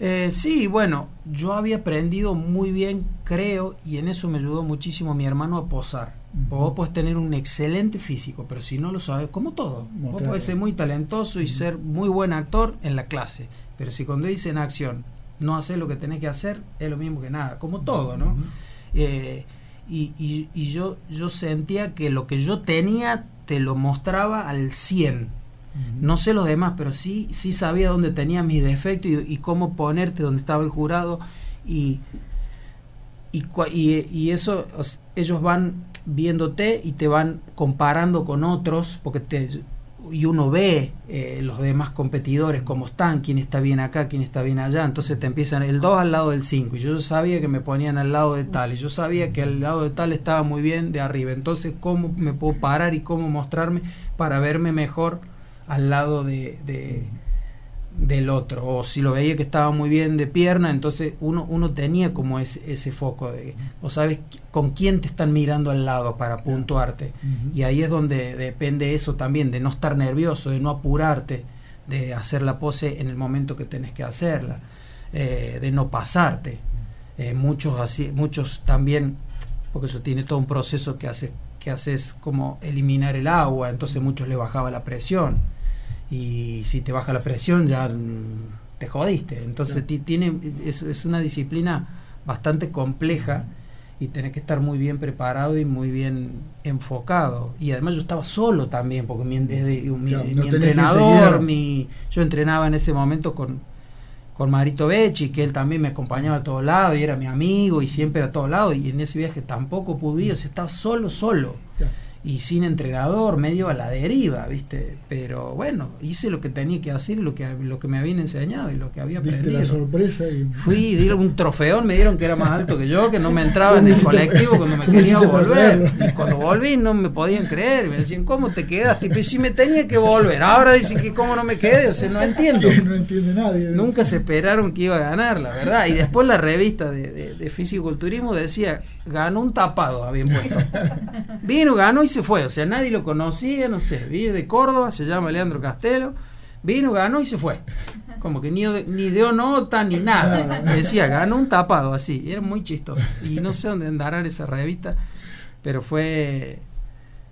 Eh, sí, bueno, yo había aprendido muy bien, creo, y en eso me ayudó muchísimo mi hermano a posar. Vos podés tener un excelente físico, pero si no lo sabes, como todo, vos podés ser muy talentoso y ser muy buen actor en la clase, pero si cuando dicen acción no haces lo que tenés que hacer, es lo mismo que nada, como todo, ¿no? Eh, y, y, yo, yo sentía que lo que yo tenía te lo mostraba al 100. No sé los demás, pero sí, sí sabía dónde tenía mis defectos y, cómo ponerte donde estaba el jurado. Y, y, y, eso, ellos van viéndote y te van comparando con otros, porque te, y uno ve eh, los demás competidores cómo están, quién está bien acá, quién está bien allá, entonces te empiezan el 2 al lado del 5 y yo sabía que me ponían al lado de tal y yo sabía que al lado de tal estaba muy bien de arriba, entonces cómo me puedo parar y cómo mostrarme para verme mejor al lado de, del otro, o si lo veía que estaba muy bien de pierna, entonces uno, uno tenía como ese, ese foco de, o sabes con quién te están mirando al lado para puntuarte, y ahí es donde depende eso también, de no estar nervioso, de no apurarte, de hacer la pose en el momento que tenés que hacerla, eh, de no pasarte. Eh, muchos, así, muchos también porque eso tiene todo un proceso que hace que haces como eliminar el agua, entonces muchos le bajaba la presión. Y si te baja la presión ya te jodiste. Entonces tiene, es, es, una disciplina bastante compleja y tenés que estar muy bien preparado y muy bien enfocado. Y además yo estaba solo también, porque mi, desde, mi, entrenador, mi, yo entrenaba en ese momento con, con Marito Becci, que él también me acompañaba a todos lados y era mi amigo y siempre a todos lados. Y en ese viaje tampoco pude estaba solo, solo y sin entrenador, medio a la deriva, ¿viste? Pero bueno, hice lo que tenía que hacer, lo que, lo que me habían enseñado y lo que había aprendido. la sorpresa y... Fui, di un trofeón, me dieron que era más alto que yo, que no me entraba en el colectivo cuando me quería volver. Y cuando volví no me podían creer, me decían, ¿cómo te quedas? Y si me tenía que volver, ahora dicen que cómo no me quedé, o sea, no entiendo. no entiende nadie. Nunca se esperaron que iba a ganar, la verdad. Y después la revista de, de, de fisiculturismo decía, ganó un tapado, habían puesto. Vino, ganó y se fue. O sea, nadie lo conocía, no sé. Viene de Córdoba, se llama Leandro Castelo. Vino, ganó y se fue. Como que ni, ni dio nota ni nada. Decía, ganó un tapado así. era muy chistoso. Y no sé dónde andará esa revista, pero fue,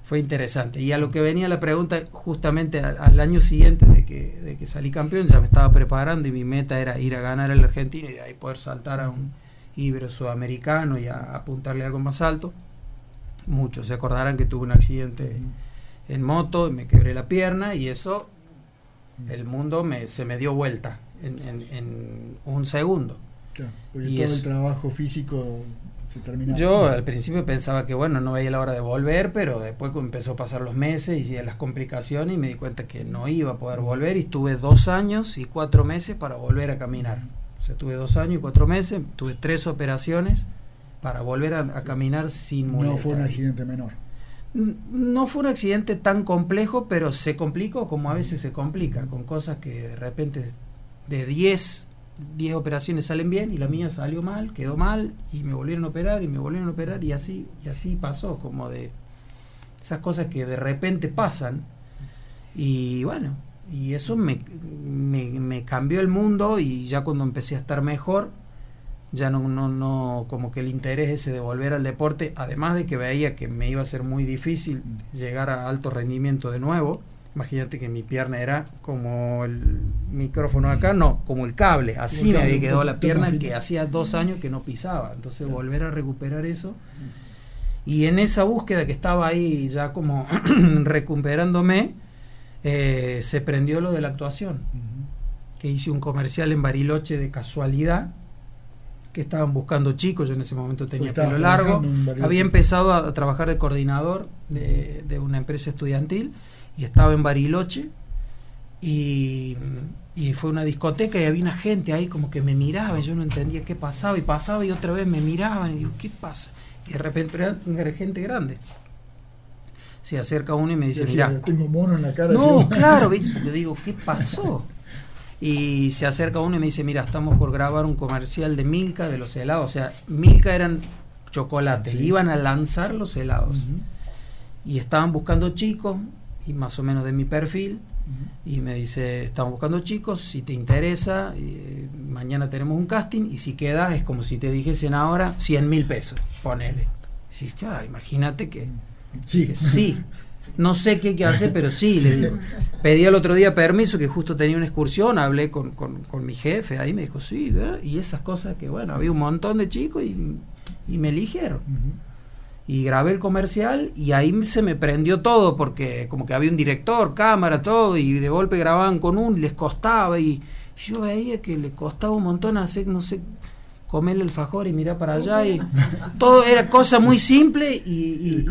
fue interesante. Y a lo que venía la pregunta, justamente al, año siguiente de que, de que salí campeón, ya me estaba preparando y mi meta era ir a ganar el argentino y de ahí poder saltar a un ibero sudamericano y a apuntarle algo más alto muchos se acordarán que tuve un accidente en moto y me quebré la pierna y eso el mundo me, se me dio vuelta en, un segundo. y todo el trabajo físico se. Yo al principio pensaba que bueno, no veía la hora de volver, pero después empezó a pasar los meses y las complicaciones y me di cuenta que no iba a poder volver y estuve dos años y cuatro meses para volver a caminar. O sea, tuve dos años y cuatro meses, tuve tres operaciones para volver a, caminar sin. No fue un accidente menor. No fue un accidente tan complejo, pero se complicó como a veces se complica, con cosas que de repente de 10, 10 operaciones salen bien y la mía salió mal, quedó mal y me volvieron a operar y me volvieron a operar y así, y así pasó, como de esas cosas que de repente pasan y bueno, y eso me, me cambió el mundo y ya cuando empecé a estar mejor, ya no, no, no, como que el interés ese de volver al deporte, además de que veía que me iba a ser muy difícil llegar a alto rendimiento de nuevo, imagínate que mi pierna era como el micrófono acá, no, como el cable, así me había quedado la pierna que hacía dos años que no pisaba, entonces volver a recuperar eso. Y en esa búsqueda que estaba ahí ya como recuperándome, eh, se prendió lo de la actuación, que hice un comercial en Bariloche de casualidad, que estaban buscando chicos, yo en ese momento tenía pelo largo, había empezado a, trabajar de coordinador de, una empresa estudiantil y estaba en Bariloche y, fue una discoteca y había una gente ahí como que me miraba y yo no entendía qué pasaba y pasaba y otra vez me miraban y digo, ¿qué pasa? Y de repente era, gente grande. Se acerca uno y me dice, mira, tengo mono en la cara. No, claro, ¿viste? porque digo, ¿qué pasó? Y se acerca uno y me dice, mira, estamos por grabar un comercial de Milka, de los helados. O sea, Milka eran chocolates, iban a lanzar los helados. Y estaban buscando chicos, y más o menos de mi perfil, y me dice, estamos buscando chicos, si te interesa, eh, mañana tenemos un casting, y si queda es como si te dijesen ahora 100 mil pesos, ponele. Sí, claro, imagínate que... Sí. Que sí. No sé qué hay que hacer, pero sí, le digo. Pedí el otro día permiso, que justo tenía una excursión, hablé con, mi jefe, ahí me dijo, sí, y esas cosas que, bueno, había un montón de chicos y, me eligieron. Y grabé el comercial y ahí se me prendió todo, porque como que había un director, cámara, todo, y de golpe grababan con uno y les costaba, y yo veía que le costaba un montón hacer, no sé, comer el fajor y mirar para allá y todo era cosa muy simple y,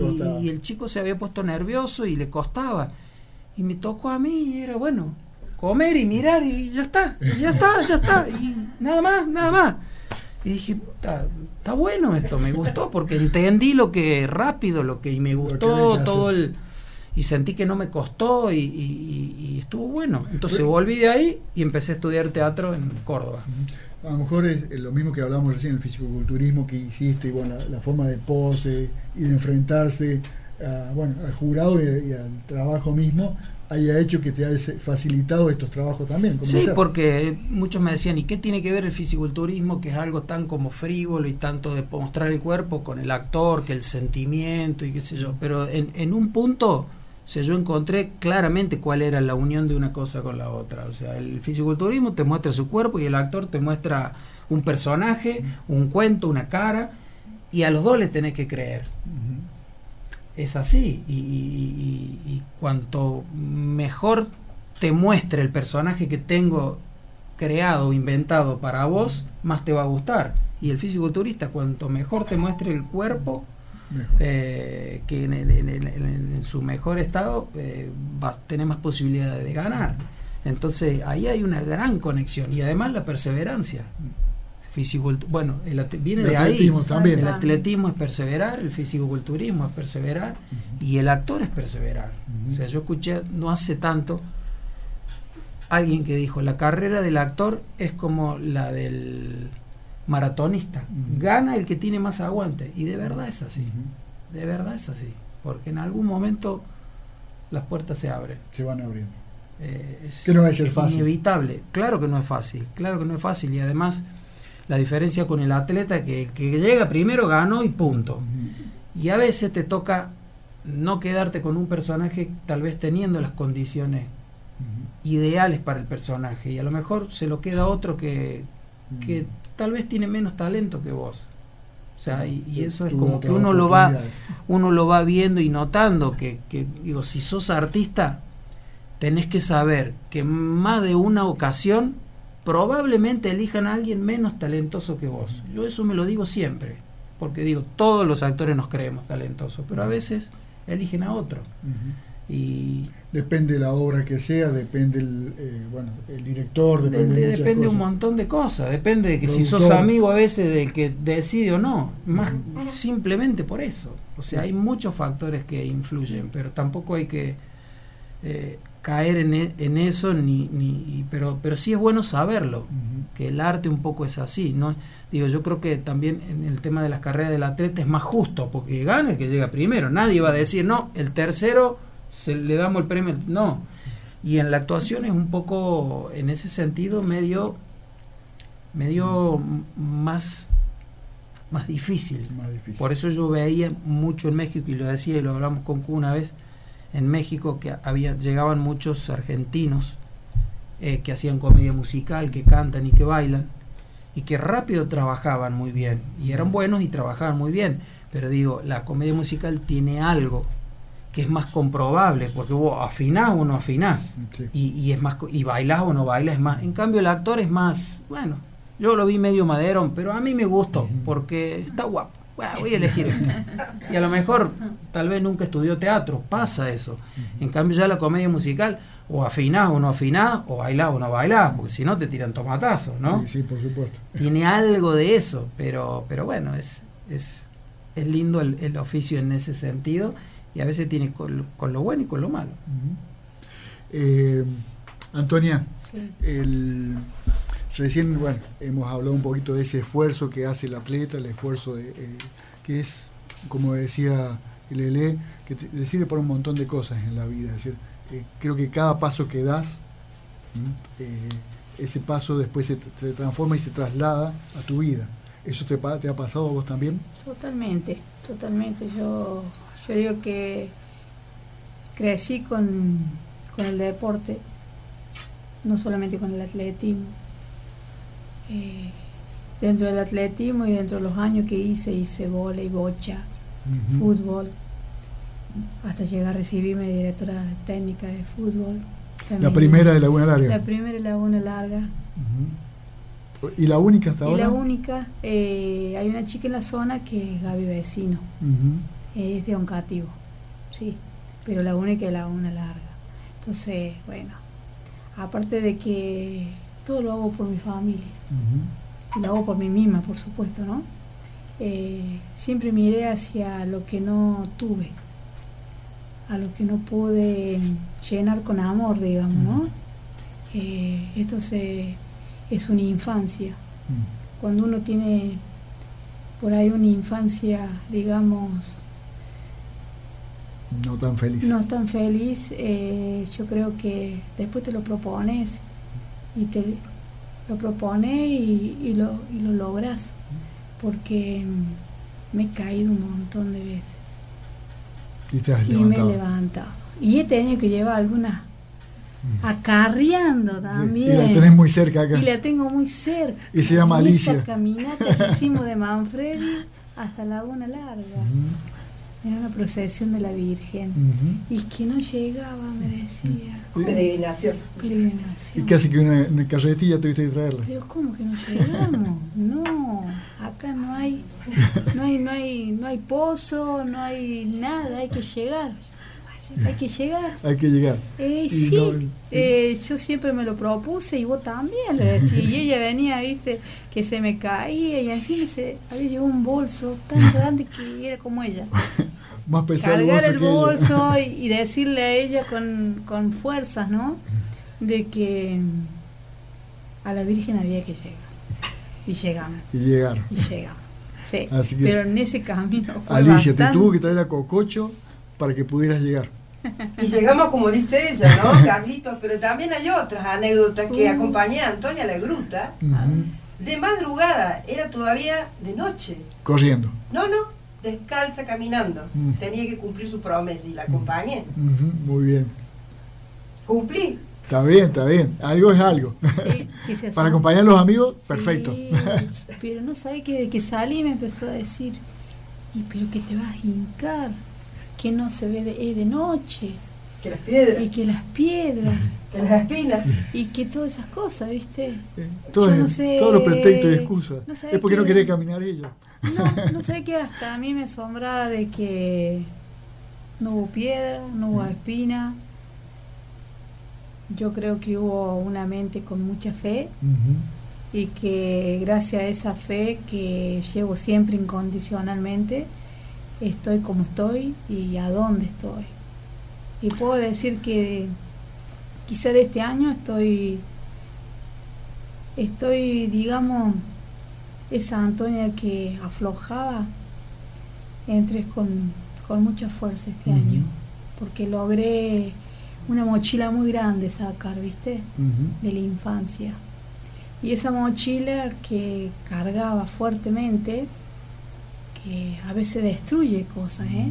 el chico se había puesto nervioso y le costaba. Y me tocó a mí y era bueno comer y mirar y ya está ya está ya está. Y nada más nada más. Y dije está bueno esto me gustó porque entendí lo que rápido lo que y me gustó todo el y sentí que no me costó y, estuvo bueno entonces volví de ahí y empecé a estudiar teatro en Córdoba a lo mejor es lo mismo que hablábamos recién, el fisicoculturismo que hiciste, bueno, la, forma de pose y de enfrentarse bueno, al jurado y, al trabajo mismo, haya hecho que te haya facilitado estos trabajos también. Sí, porque muchos me decían, ¿y qué tiene que ver el fisiculturismo, que es algo tan como frívolo y tanto de mostrar el cuerpo con el actor, que el sentimiento y qué sé yo? Pero en, en un punto, o sea, yo encontré claramente cuál era la unión de una cosa con la otra. O sea, el fisiculturismo te muestra su cuerpo y el actor te muestra un personaje, un cuento, una cara, y a los dos le tenés que creer es así. Y, cuanto mejor te muestre el personaje que tengo creado, inventado para vos, más te va a gustar. Y el físico-turista, cuanto mejor te muestre el cuerpo, eh, que en, su mejor estado, eh, va a tener más posibilidades de ganar. Entonces ahí hay una gran conexión y además la perseverancia bueno, el, viene de ahí. También. El atletismo es perseverar, el fisicoculturismo es perseverar y el actor es perseverar. O sea, yo escuché no hace tanto alguien que dijo, la carrera del actor es como la del maratonista. Gana el que tiene más aguante. Y de verdad es así. De verdad es así. Porque en algún momento las puertas se abren. Se van abriendo. Eh, es que no va a ser fácil. Inevitable. Claro que no es fácil. Claro que no es fácil. Y además la diferencia con el atleta que, que llega primero ganó y punto. Y a veces te toca no quedarte con un personaje tal vez teniendo las condiciones ideales para el personaje y a lo mejor se lo queda otro que, que tal vez tiene menos talento que vos. O sea, y, eso es como que uno lo va uno lo va viendo y notando que, que digo, si sos artista tenés que saber que más de una ocasión probablemente elijan a alguien menos talentoso que vos. Yo eso me lo digo siempre, porque digo, todos los actores nos creemos talentosos, pero a veces eligen a otro. Y depende de la obra que sea, depende el, eh, bueno, el director, depende de, depende un montón de cosas, depende de que si sos amigo a veces del que decide o no, más simplemente por eso. O sea, hay muchos factores que influyen, pero tampoco hay que eh, caer en, e, en eso, ni, ni, pero, pero sí es bueno saberlo, que el arte un poco es así. ¿no? Digo, yo creo que también en el tema de las carreras del atleta es más justo, porque gana el que llega primero. Nadie va a decir, no, el tercero se le damos el premio. No. Y en la actuación es un poco, en ese sentido, medio, medio más, más difícil. más difícil. Por eso yo veía mucho en México, y lo decía y lo hablamos con Q una vez, en México que había, llegaban muchos argentinos eh, que hacían comedia musical, que cantan y que bailan, y que rápido trabajaban muy bien, y eran buenos y trabajaban muy bien, pero digo, la comedia musical tiene algo que es más comprobable, porque vos afinás o no afinás, y, y, es más, y bailás o no bailas, es más, en cambio el actor es más, bueno, yo lo vi medio madero, pero a mí me gustó, porque está guapo bueno, voy a elegir Y a lo mejor tal vez nunca estudió teatro, pasa eso. En cambio ya la comedia musical, o afinás o no afinás, o bailás o no bailás, porque si no te tiran tomatazos, ¿no? Sí, sí, por supuesto. Tiene algo de eso, pero, pero bueno, es, es, es lindo el, oficio en ese sentido y a veces tiene con, lo bueno y con lo malo. Eh, Antonia, el Recién, bueno, hemos hablado un poquito de ese esfuerzo que hace el atleta, el esfuerzo de, eh, que es, como decía Lele, que te, sirve por un montón de cosas en la vida. Es decir, eh, creo que cada paso que das, eh, ese paso después se, transforma y se traslada a tu vida. ¿Eso te, te, ha pasado a vos también? Totalmente, totalmente. Yo, yo digo que crecí con, con el deporte, no solamente con el atletismo eh, dentro del atletismo y dentro de los años que hice, hice y bocha, fútbol, hasta llegar a recibirme directora técnica de fútbol. La primera de Laguna Larga. La primera de Laguna Larga. ¿Y la única hasta ahora? Y la única, eh, hay una chica en la zona que es Gaby Vecino, es de Oncativo, sí, pero la única es Laguna Larga. Entonces, bueno, aparte de que todo lo hago por mi familia. Lo hago por mí misma, por supuesto, ¿no? Eh, siempre miré hacia lo que no tuve, a lo que no pude llenar con amor, digamos, ¿no? Eh, esto se, es una infancia. Cuando uno tiene por ahí una infancia, digamos, No tan feliz. No tan feliz. eh, yo creo que después te lo propones y te lo propones y, y lo, y lo logras. Porque mm, me he caído un montón de veces. Y te has Y me he levantado. Y he tenido que llevar algunas acarreando Y también. la tenés muy cerca acá. Y la tengo muy cerca. Y se llama Esa Alicia. caminata que hicimos de Manfredi hasta Laguna Larga. Era una procesión de la Virgen. ujú. Y que no llegaba, me decía. Peregrinación. Y Peregrinación. casi que una, una carretilla tuviste que traerla. Pero ¿cómo que no llegamos? No, acá no hay, no hay, no hay, no hay pozo, no hay nada, hay que llegar. Hay que llegar. Hay que llegar. Eh, Y sí, no, eh, yo siempre me lo propuse y vos también, le decía. Y ella venía, viste, que se me caía y encima se había llevado un bolso tan grande que era como ella. Más pesado el Cargar bolso el ella. bolso y, y decirle a ella con, con fuerzas, ¿no? De que a la Virgen había que llegar. Y llegamos, Y llegar. y llegamos. Sí, Así que- pero en ese camino fue Alicia, te tuvo que traer a Cococho para que pudieras llegar. Y llegamos como dice ella, ¿no, Carlitos? Pero también hay otras anécdotas que Uh. acompañé a Antonia a la gruta de madrugada, era todavía de noche. Corriendo. No, no, descalza caminando. Mm. Tenía que cumplir su promesa y la acompañé. Muy bien. Cumplí. Está bien, está bien. Algo es algo. Sí, que se Para acompañar a los amigos, perfecto. Sí, pero no sabe que de que salí me empezó a decir, y pero que te vas a hincar, que no se ve de, es de noche, Que las piedras, y que las piedras, que las espinas. y que todas esas cosas, ¿viste? Eh, todo Yo es- no sé- todos los pretextos y excusas. no es porque no qué- querés caminar ella. No, no sé que hasta a mí me asombraba de que no hubo piedra, no hubo espina. Yo creo que hubo una mente con mucha fe y que gracias a esa fe que llevo siempre incondicionalmente, estoy como estoy y a dónde estoy. Y puedo decir que quizá de este año estoy, estoy, digamos, esa Antonia que aflojaba, entré con, con mucha fuerza este año, porque logré una mochila muy grande sacar, ¿viste? De la infancia. Y esa mochila que cargaba fuertemente, que a veces destruye cosas, ¿eh?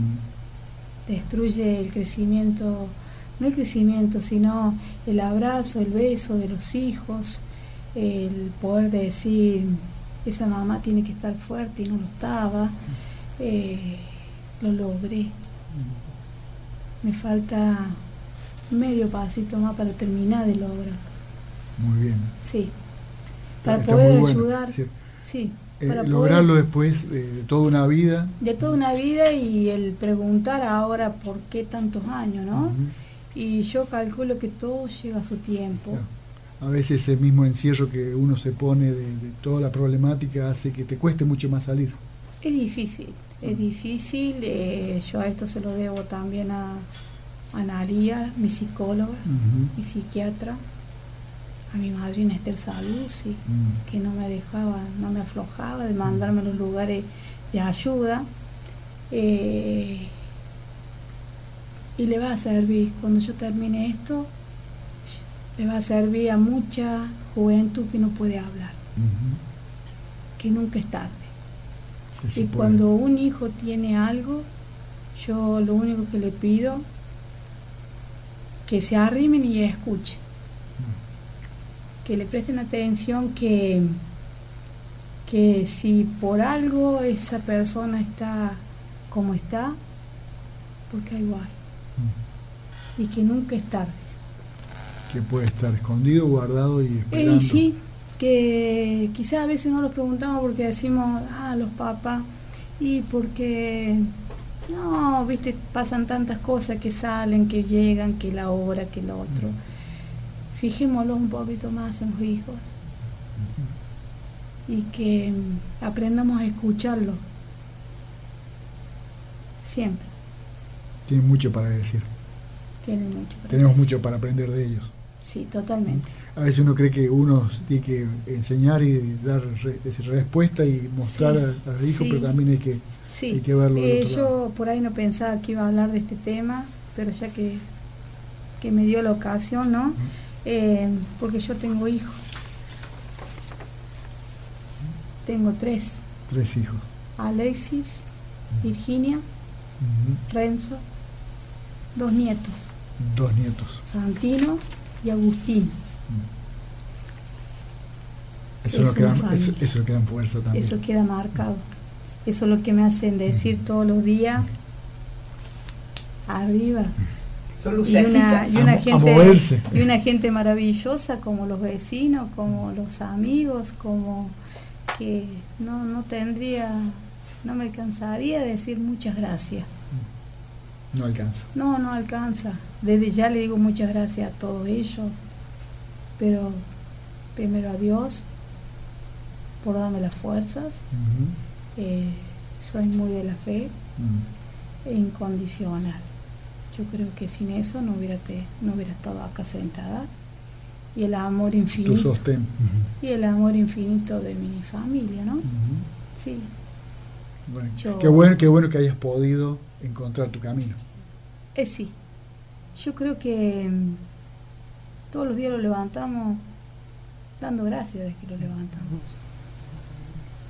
destruye el crecimiento, no el crecimiento, sino el abrazo, el beso de los hijos, el poder decir, esa mamá tiene que estar fuerte y no lo estaba, eh, lo logré. Me falta medio pasito más para terminar de lograr. Muy bien. Sí. Está- Para está poder bueno. ayudar. Sí. Sí. Eh, para lograrlo poder- después de, de toda una vida. de toda una vida y el preguntar ahora por qué tantos años, ¿no? Y yo calculo que todo llega a su tiempo. Claro. A veces ese mismo encierro que uno se pone de, de toda la problemática hace que te cueste mucho más salir. Es difícil, es difícil. eh, yo a esto se lo debo también a, a Naría, mi psicóloga, mi psiquiatra, a mi madrina Esther Saluzzi, Mm. que no me dejaba, no me aflojaba de mandarme a los lugares de ayuda. Eh, y le va a servir, cuando yo termine esto, le va a servir a mucha juventud que no puede hablar, que nunca es tarde. Que Y cuando un hijo tiene algo, yo lo único que le pido que se arrimen y escuchen, que le presten atención que, que si por algo esa persona está como está, porque hay igual, y que nunca es tarde. Que puede estar escondido, guardado y esperando. Eh, sí, que quizás a veces no los preguntamos porque decimos, ah, los papás, y porque, no, viste, pasan tantas cosas que salen, que llegan, que la hora, que lo otro. Fijémoslo un poquito más en los hijos y que mm, aprendamos a escucharlo siempre. Tienen mucho para decir. Tienen mucho para Tenemos decir. mucho para aprender de ellos. Sí, totalmente. A veces uno cree que uno tiene que enseñar y dar re- respuesta y mostrar Sí, a, a los hijos, sí. pero también hay que, Sí, hay que verlo eh, yo lado. por ahí no pensaba que iba a hablar de este tema, pero ya que, que me dio la ocasión, ¿no? Eh, porque yo tengo hijos. Tengo tres, Tres hijos. Alexis, Virginia, Ujú. Renzo, dos nietos, Dos nietos. Santino y Agustín. Eso, Es lo que una dan, familia. eso, eso lo que dan fuerza también. Eso queda marcado. Eso es lo que me hacen decir todos los días, arriba. Son y una, y una A mo- a gente moverse. y una gente maravillosa como los vecinos como los amigos como que no no tendría no me alcanzaría a decir muchas gracias No alcanza. no no alcanza desde ya le digo muchas gracias a todos ellos pero primero a Dios por darme las fuerzas eh, soy muy de la fe Mm. e incondicional. Yo creo que sin eso no hubiera, te- no hubiera estado acá sentada. Y el amor Tu infinito. sostén. Ujú. Y el amor infinito de mi familia, ¿no? Sí. Bueno, Yo- qué, bueno, qué bueno que hayas podido encontrar tu camino. Es sí. Yo creo que mm, todos los días lo levantamos dando gracias de que lo levantamos.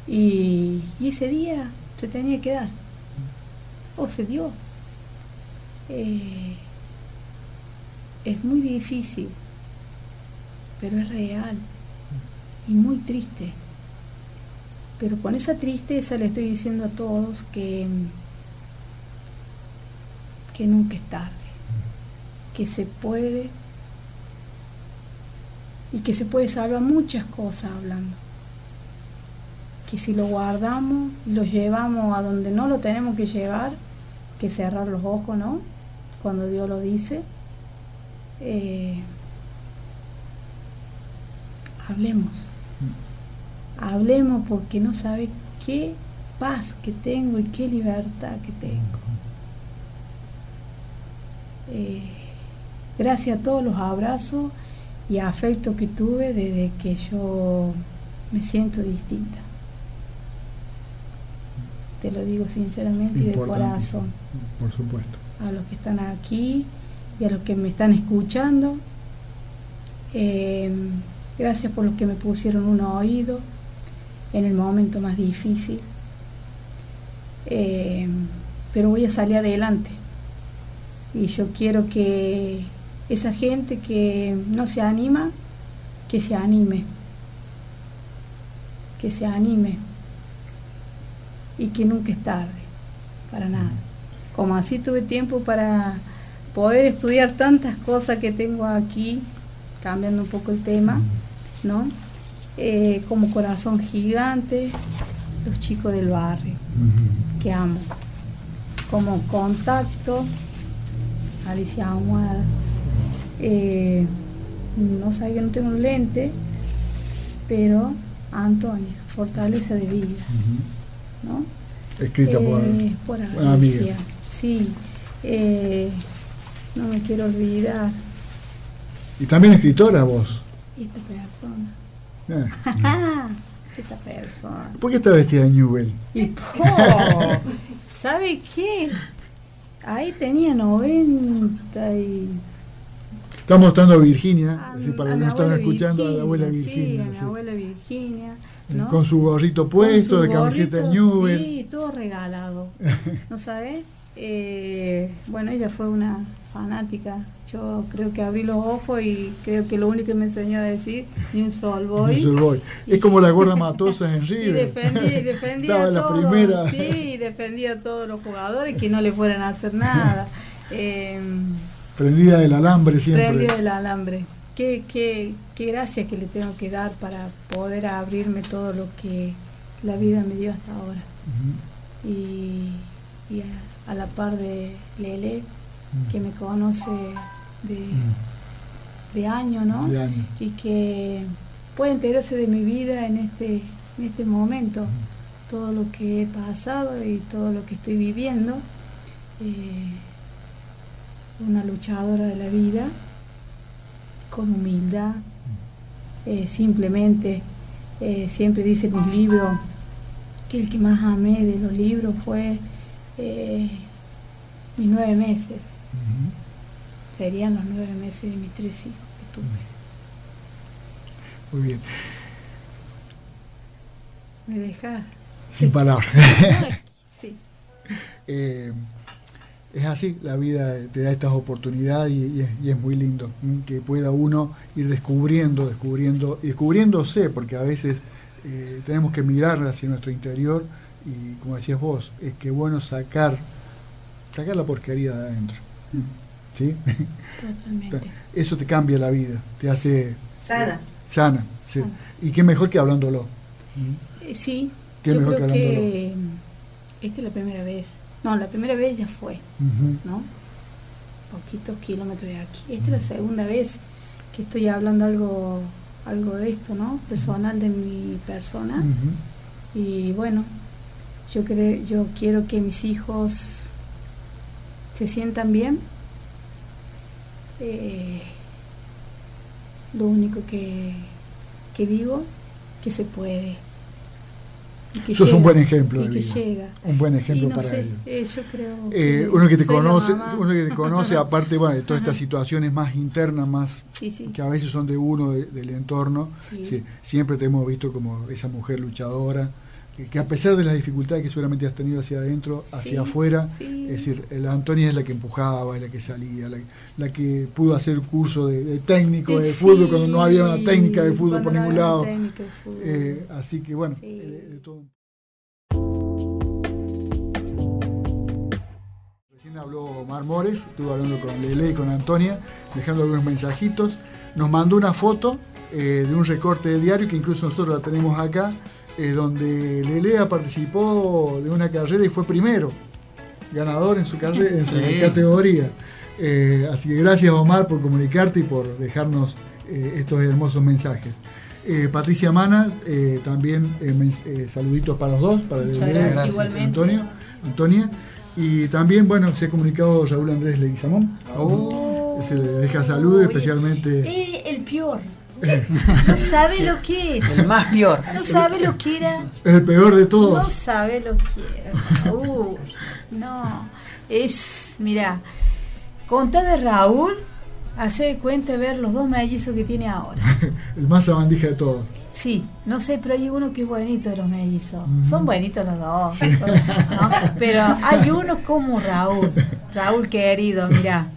Y, y ese día se tenía que dar. O se dio. Eh, es muy difícil, pero es real y muy triste. Pero con esa tristeza le estoy diciendo a todos que, que nunca es tarde, que se puede y que se puede salvar muchas cosas hablando. Que si lo guardamos y lo llevamos a donde no lo tenemos que llevar, que cerrar los ojos, ¿no? Cuando Dios lo dice, eh, hablemos. Hablemos porque no sabe qué paz que tengo y qué libertad que tengo. Eh, gracias a todos los abrazos y afecto que tuve desde que yo me siento distinta. Te lo digo sinceramente y de corazón Por supuesto. a los que están aquí y a los que me están escuchando. Eh, gracias por los que me pusieron un oído en el momento más difícil. Eh, pero voy a salir adelante. Y yo quiero que esa gente que no se anima, que se anime. Que se anime. Y que nunca es tarde, para nada como así tuve tiempo para poder estudiar tantas cosas que tengo aquí, cambiando un poco el tema, ¿no? Eh, como Corazón Gigante, los chicos del barrio, que amo. Como Contacto, Alicia Ahumada. Eh, no sabía que no tengo un lente, pero Antonia, Fortaleza de Vida. ¿no? Escrita por... Eh, por buena amiga. Alicia. Sí, eh, no me quiero olvidar. Y también escritora vos. Y esta persona. Ah. esta persona. ¿Por qué está vestida de Newell? Y po, ¿sabe qué? Ahí tenía 90 y... Está mostrando a Virginia, a así para a los que no están escuchando, a la abuela Virginia, Sí, Virginia. a mi sí. abuela Virginia. ¿no? Con su gorrito puesto, su de camiseta de Newell. Sí, todo regalado. ¿No sabes? Eh, bueno, ella fue una fanática. Yo creo que abrí los ojos y creo que lo único que me enseñó a decir, ni un sol voy. Es como la gorda matosa en Y River. y defendía Estaba a todos, primera. sí, y defendía a todos los jugadores que no le fueran a hacer nada. Eh, Prendida del alambre siempre. prendido del alambre. Qué, qué, qué gracia que le tengo que dar para poder abrirme todo lo que la vida me dio hasta ahora. Y, y a, a la par de Lele, que me conoce de, Mm. de año, ¿no? De año. Y que puede enterarse de mi vida en este, en este momento, todo lo que he pasado y todo lo que estoy viviendo. Eh, una luchadora de la vida, con humildad, eh, simplemente, eh, siempre dice en mis libros que el que más amé de los libros fue eh, mis nueve meses. Serían los nueve meses de mis tres hijos que tuve. Muy bien. ¿Me dejas? Sin palabras. sí. Eh, es así, la vida te da estas oportunidades y, es, muy lindo que pueda uno ir descubriendo, descubriendo y descubriéndose, porque a veces eh, tenemos que mirar hacia nuestro interior y como decías vos, es que bueno sacar, sacar la porquería de adentro. ¿Sí? Totalmente. Eso te cambia la vida, te hace sana. Sana, sí. Y qué mejor que hablándolo. Eh, sí, yo creo que, esta es la primera vez no, la primera vez ya fue, ¿no? Poquitos kilómetros de aquí. Esta es la segunda vez que estoy hablando algo, algo de esto, ¿no? Personal de mi persona. Y bueno, yo, creo, yo quiero que mis hijos se sientan bien. Eh, lo único que, que digo, que se puede. Eso es un buen ejemplo de vida. Un buen ejemplo para ellos. Eh, yo creo eh, uno que te conoce, uno que te conoce, aparte bueno, de todas estas situaciones más internas, más que a veces son de uno, del entorno, siempre te hemos visto como esa mujer luchadora, que a pesar de las dificultades que seguramente has tenido hacia adentro, hacia afuera, es decir, la Antonia es la que empujaba, es la que salía, la, que pudo hacer curso de, técnico de fútbol cuando no había una técnica de fútbol por ningún lado. Eh, así que bueno, eh, Recién habló Mar Mores, estuve hablando con Lele y con Antonia, dejando algunos mensajitos. Nos mandó una foto eh, de un recorte de diario que incluso nosotros la tenemos acá eh, donde Lelea participó de una carrera y fue primero, ganador en su, carrera, en su categoría. Eh, así que gracias Omar por comunicarte y por dejarnos eh, estos hermosos mensajes. Patricia Mana, también saluditos para los dos, para Antonio, Antonia. Y también, bueno, se ha comunicado Raúl Andrés Leguizamón. Oh. Se le deja saludos, especialmente. el peor. No sabe lo que es. El más peor. No sabe lo que era. El peor de todos. No sabe lo que era. Uh, no. Es, mira, conta de Raúl, hace de cuenta ver los dos mellizos que tiene ahora. El más sabandija de todos. Sí, no sé, pero hay uno que es buenito de los mellizos. Son buenitos los dos. Pero hay uno como Raúl. Raúl querido, mira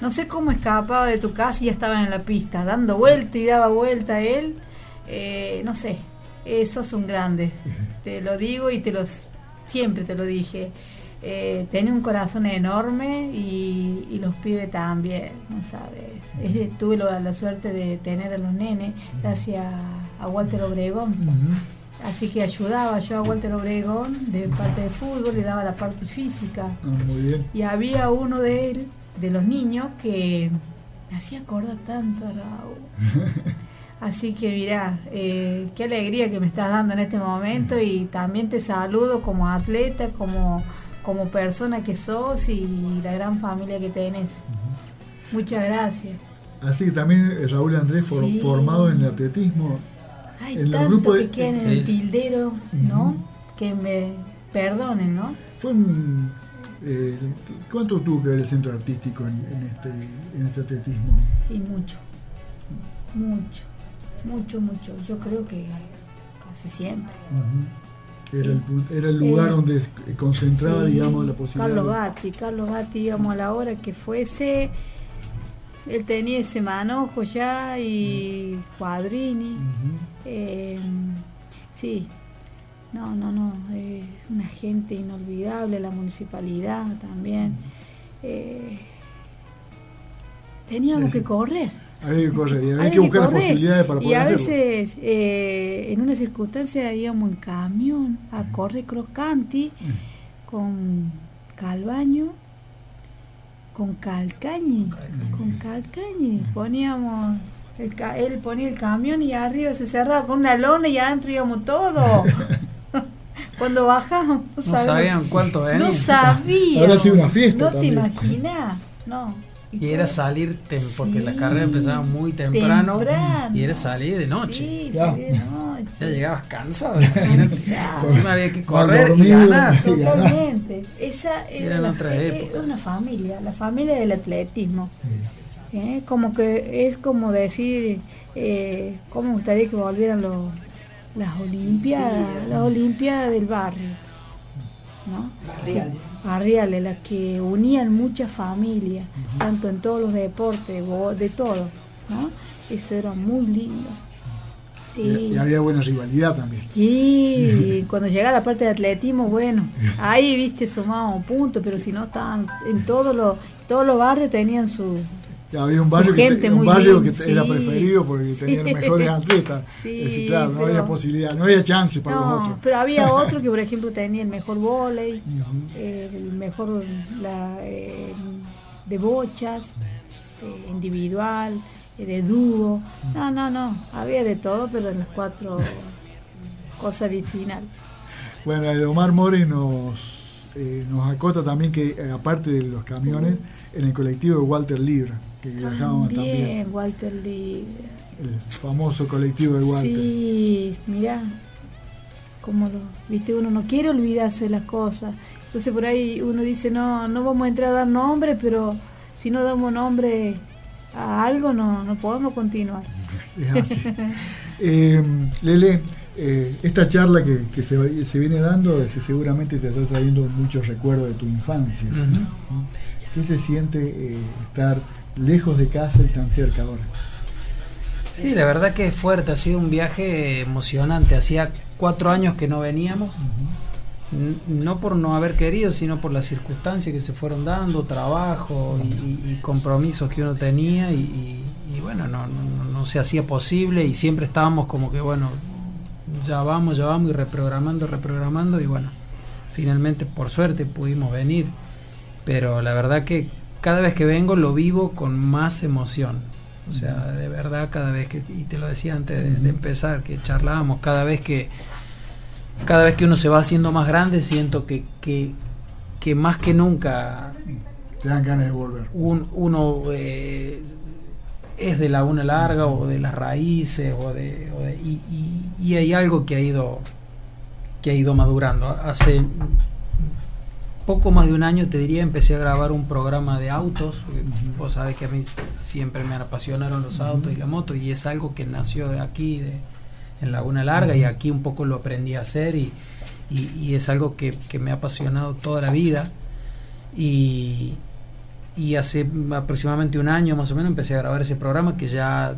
no sé cómo escapaba de tu casa y ya estaba en la pista, dando vuelta y daba vuelta a él. Eh, no sé, eso es un grande. Te lo digo y te los siempre te lo dije. Eh, tiene un corazón enorme y, los pibes también, no sabes. tuve la, suerte de tener a los nenes gracias a Walter Obregón. Así que ayudaba yo a Walter Obregón de parte de fútbol, le daba la parte física. Ah, muy bien. Y había uno de él de los niños que me hacía acordar tanto a Raúl. Así que mira, eh, qué alegría que me estás dando en este momento y también te saludo como atleta, como, como persona que sos y la gran familia que tenés. Muchas gracias. Así que también eh, Raúl Andrés formado en el atletismo. Hay en tanto que quedan en el tildero, ¿no? Que me perdonen, ¿no? Fue un eh, ¿Cuánto tuvo que ver el centro artístico en, este, en este atletismo? Y mucho, mucho, mucho, mucho. Yo creo que casi siempre. Era, el, lugar eh, donde concentraba, digamos, la posibilidad. Carlos Gatti, Carlos Gatti, íbamos a la hora que fuese. Él tenía ese manojo ya y Cuadrini. Eh, sí, no, no, no, es una gente inolvidable, la municipalidad también. Eh, teníamos que correr. Había que correr, había, que buscar las posibilidades para poder Y a veces, eh, en una circunstancia, íbamos en camión a correr croscanti con Calbaño, con Calcañi, con Calcañi. Poníamos él ponía el camión y arriba se cerraba con una lona y adentro íbamos todos. Cuando bajamos, no, sabían cuánto venía. No sabía. Habrá sido una fiesta. No te imaginas. No. Y era salir, tem- porque la carrera empezaba muy temprano, Temprano. y era salir de noche. Sí, Ya. salí de noche. Ya llegabas cansado, imagínate. Encima había que correr y ganar. Totalmente. Esa era, la- otras es- épocas. es una familia, la familia del atletismo. ¿Eh? Como que es como decir, eh, ¿cómo me gustaría que volvieran los, las Olimpiadas, las Olimpiadas del barrio? ¿no? Barriales. Barriales, las que unían muchas familias, tanto en todos los deportes, de todo, ¿no? Eso era muy lindo. Sí. Y, había buena rivalidad también. Y cuando llegaba la parte de atletismo, bueno, ahí viste sumábamos puntos, pero si no estaban en todos los todos los barrios tenían su había un barrio, que, te- un barrio que era preferido porque Sí. tenía los mejores atletas. Sí, Es decir, claro, no pero- había posibilidad, no había chance para los otros. pero había otro que por ejemplo tenía el mejor volei, eh, el mejor la, eh, de bochas, eh, individual, de dúo. No, no, no, había de todo, pero en las cuatro cosas vecinales. Bueno, el Omar More nos, nos acota también que, aparte de los camiones, en el colectivo de Walter Libra, que viajábamos también. También, Walter Lee. El famoso colectivo de Walter. Sí, mira, como lo, viste, uno no quiere olvidarse de las cosas. Entonces por ahí uno dice, no, no vamos a entrar a dar nombre, pero si no damos nombre a algo, no, no podemos continuar. Es así. Eh, Lele, eh, esta charla que, que se, se viene dando seguramente te está trayendo muchos recuerdos de tu infancia. ¿Qué se siente eh, estar lejos de casa y tan cerca ahora? Sí, la verdad que es fuerte, ha sido un viaje emocionante. Hacía cuatro años que no veníamos, no por no haber querido, sino por las circunstancias que se fueron dando, trabajo y, compromisos que uno tenía y, bueno, no, no, no se hacía posible y siempre estábamos como que bueno, ya vamos, ya vamos y reprogramando, reprogramando y bueno, finalmente por suerte pudimos venir, pero la verdad que cada vez que vengo lo vivo con más emoción. O sea, de verdad, cada vez que, y te lo decía antes de, de empezar, que charlábamos, cada vez que, cada vez que uno se va haciendo más grande, siento que, que, que más que nunca Te dan ganas de volver. un- uno eh, es de la una larga o de las raíces o de, o de- y, y- y hay algo que ha ido que ha ido madurando hace poco más de un año te diría empecé a grabar un programa de autos porque vos sabés que a mí siempre me apasionaron los autos y la moto y es algo que nació de aquí de, en Laguna Larga y aquí un poco lo aprendí a hacer y, y- y es algo que, que me ha apasionado toda la vida. Y, y hace aproximadamente un año más o menos empecé a grabar ese programa que ya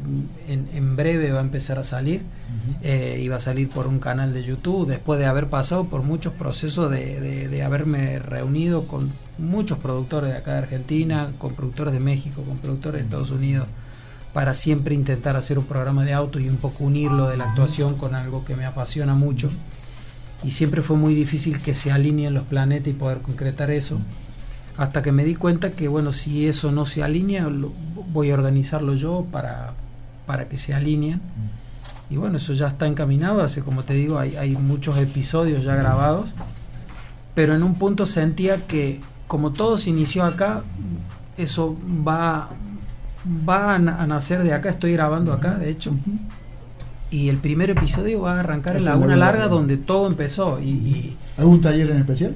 en, en breve va a empezar a salir. Ujú. Eh, iba a salir por un canal de YouTube después de haber pasado por muchos procesos de, de- de haberme reunido con muchos productores de acá de Argentina, con productores de México, con productores de Estados Unidos, para siempre intentar hacer un programa de auto y un poco unirlo de la actuación con algo que me apasiona mucho. Y siempre fue muy difícil que se alineen los planetas y poder concretar eso. Hasta que me di cuenta que, bueno, si eso no se alinea, lo- voy a organizarlo yo para, para que se alineen. Y bueno, eso ya está encaminado, hace como te digo, hay, hay muchos episodios ya grabados, pero en un punto sentía que como todo se inició acá, eso va, va a, na- a nacer de acá, estoy grabando acá, de hecho, y el primer episodio va a arrancar en Laguna Larga, Larga. donde todo empezó. Y, y- ¿Algún taller en especial?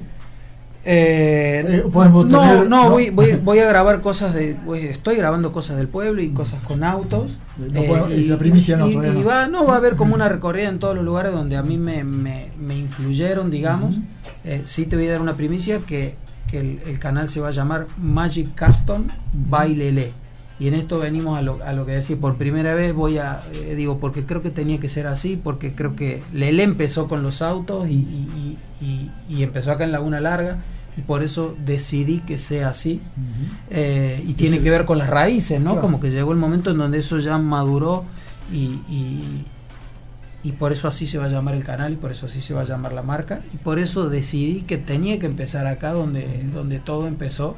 Eh, Eh, podemos no, tener- no, no. Voy, voy, voy a grabar cosas de. voy- estoy grabando cosas del pueblo y cosas con autos. Eh, puedo- esa primicia no, y- y va, no, va a haber como una recorrida en todos los lugares donde a mí me, me, me influyeron, digamos. Eh, sí te voy a dar una primicia que, que el, el canal se va a llamar Magic Custom by Lele. Y en esto venimos a lo, a lo que decir, por primera vez voy a, digo, porque creo que tenía que ser así, porque creo que Lele empezó con los autos y, y- y- y- y empezó acá en Laguna Larga, y por eso decidí que sea así. Eh, y tiene Sí. que ver con las raíces, ¿no? Claro. Como que llegó el momento en donde eso ya maduró y, y, y por eso así se va a llamar el canal y por eso así se va a llamar la marca y por eso decidí que tenía que empezar acá donde, donde todo empezó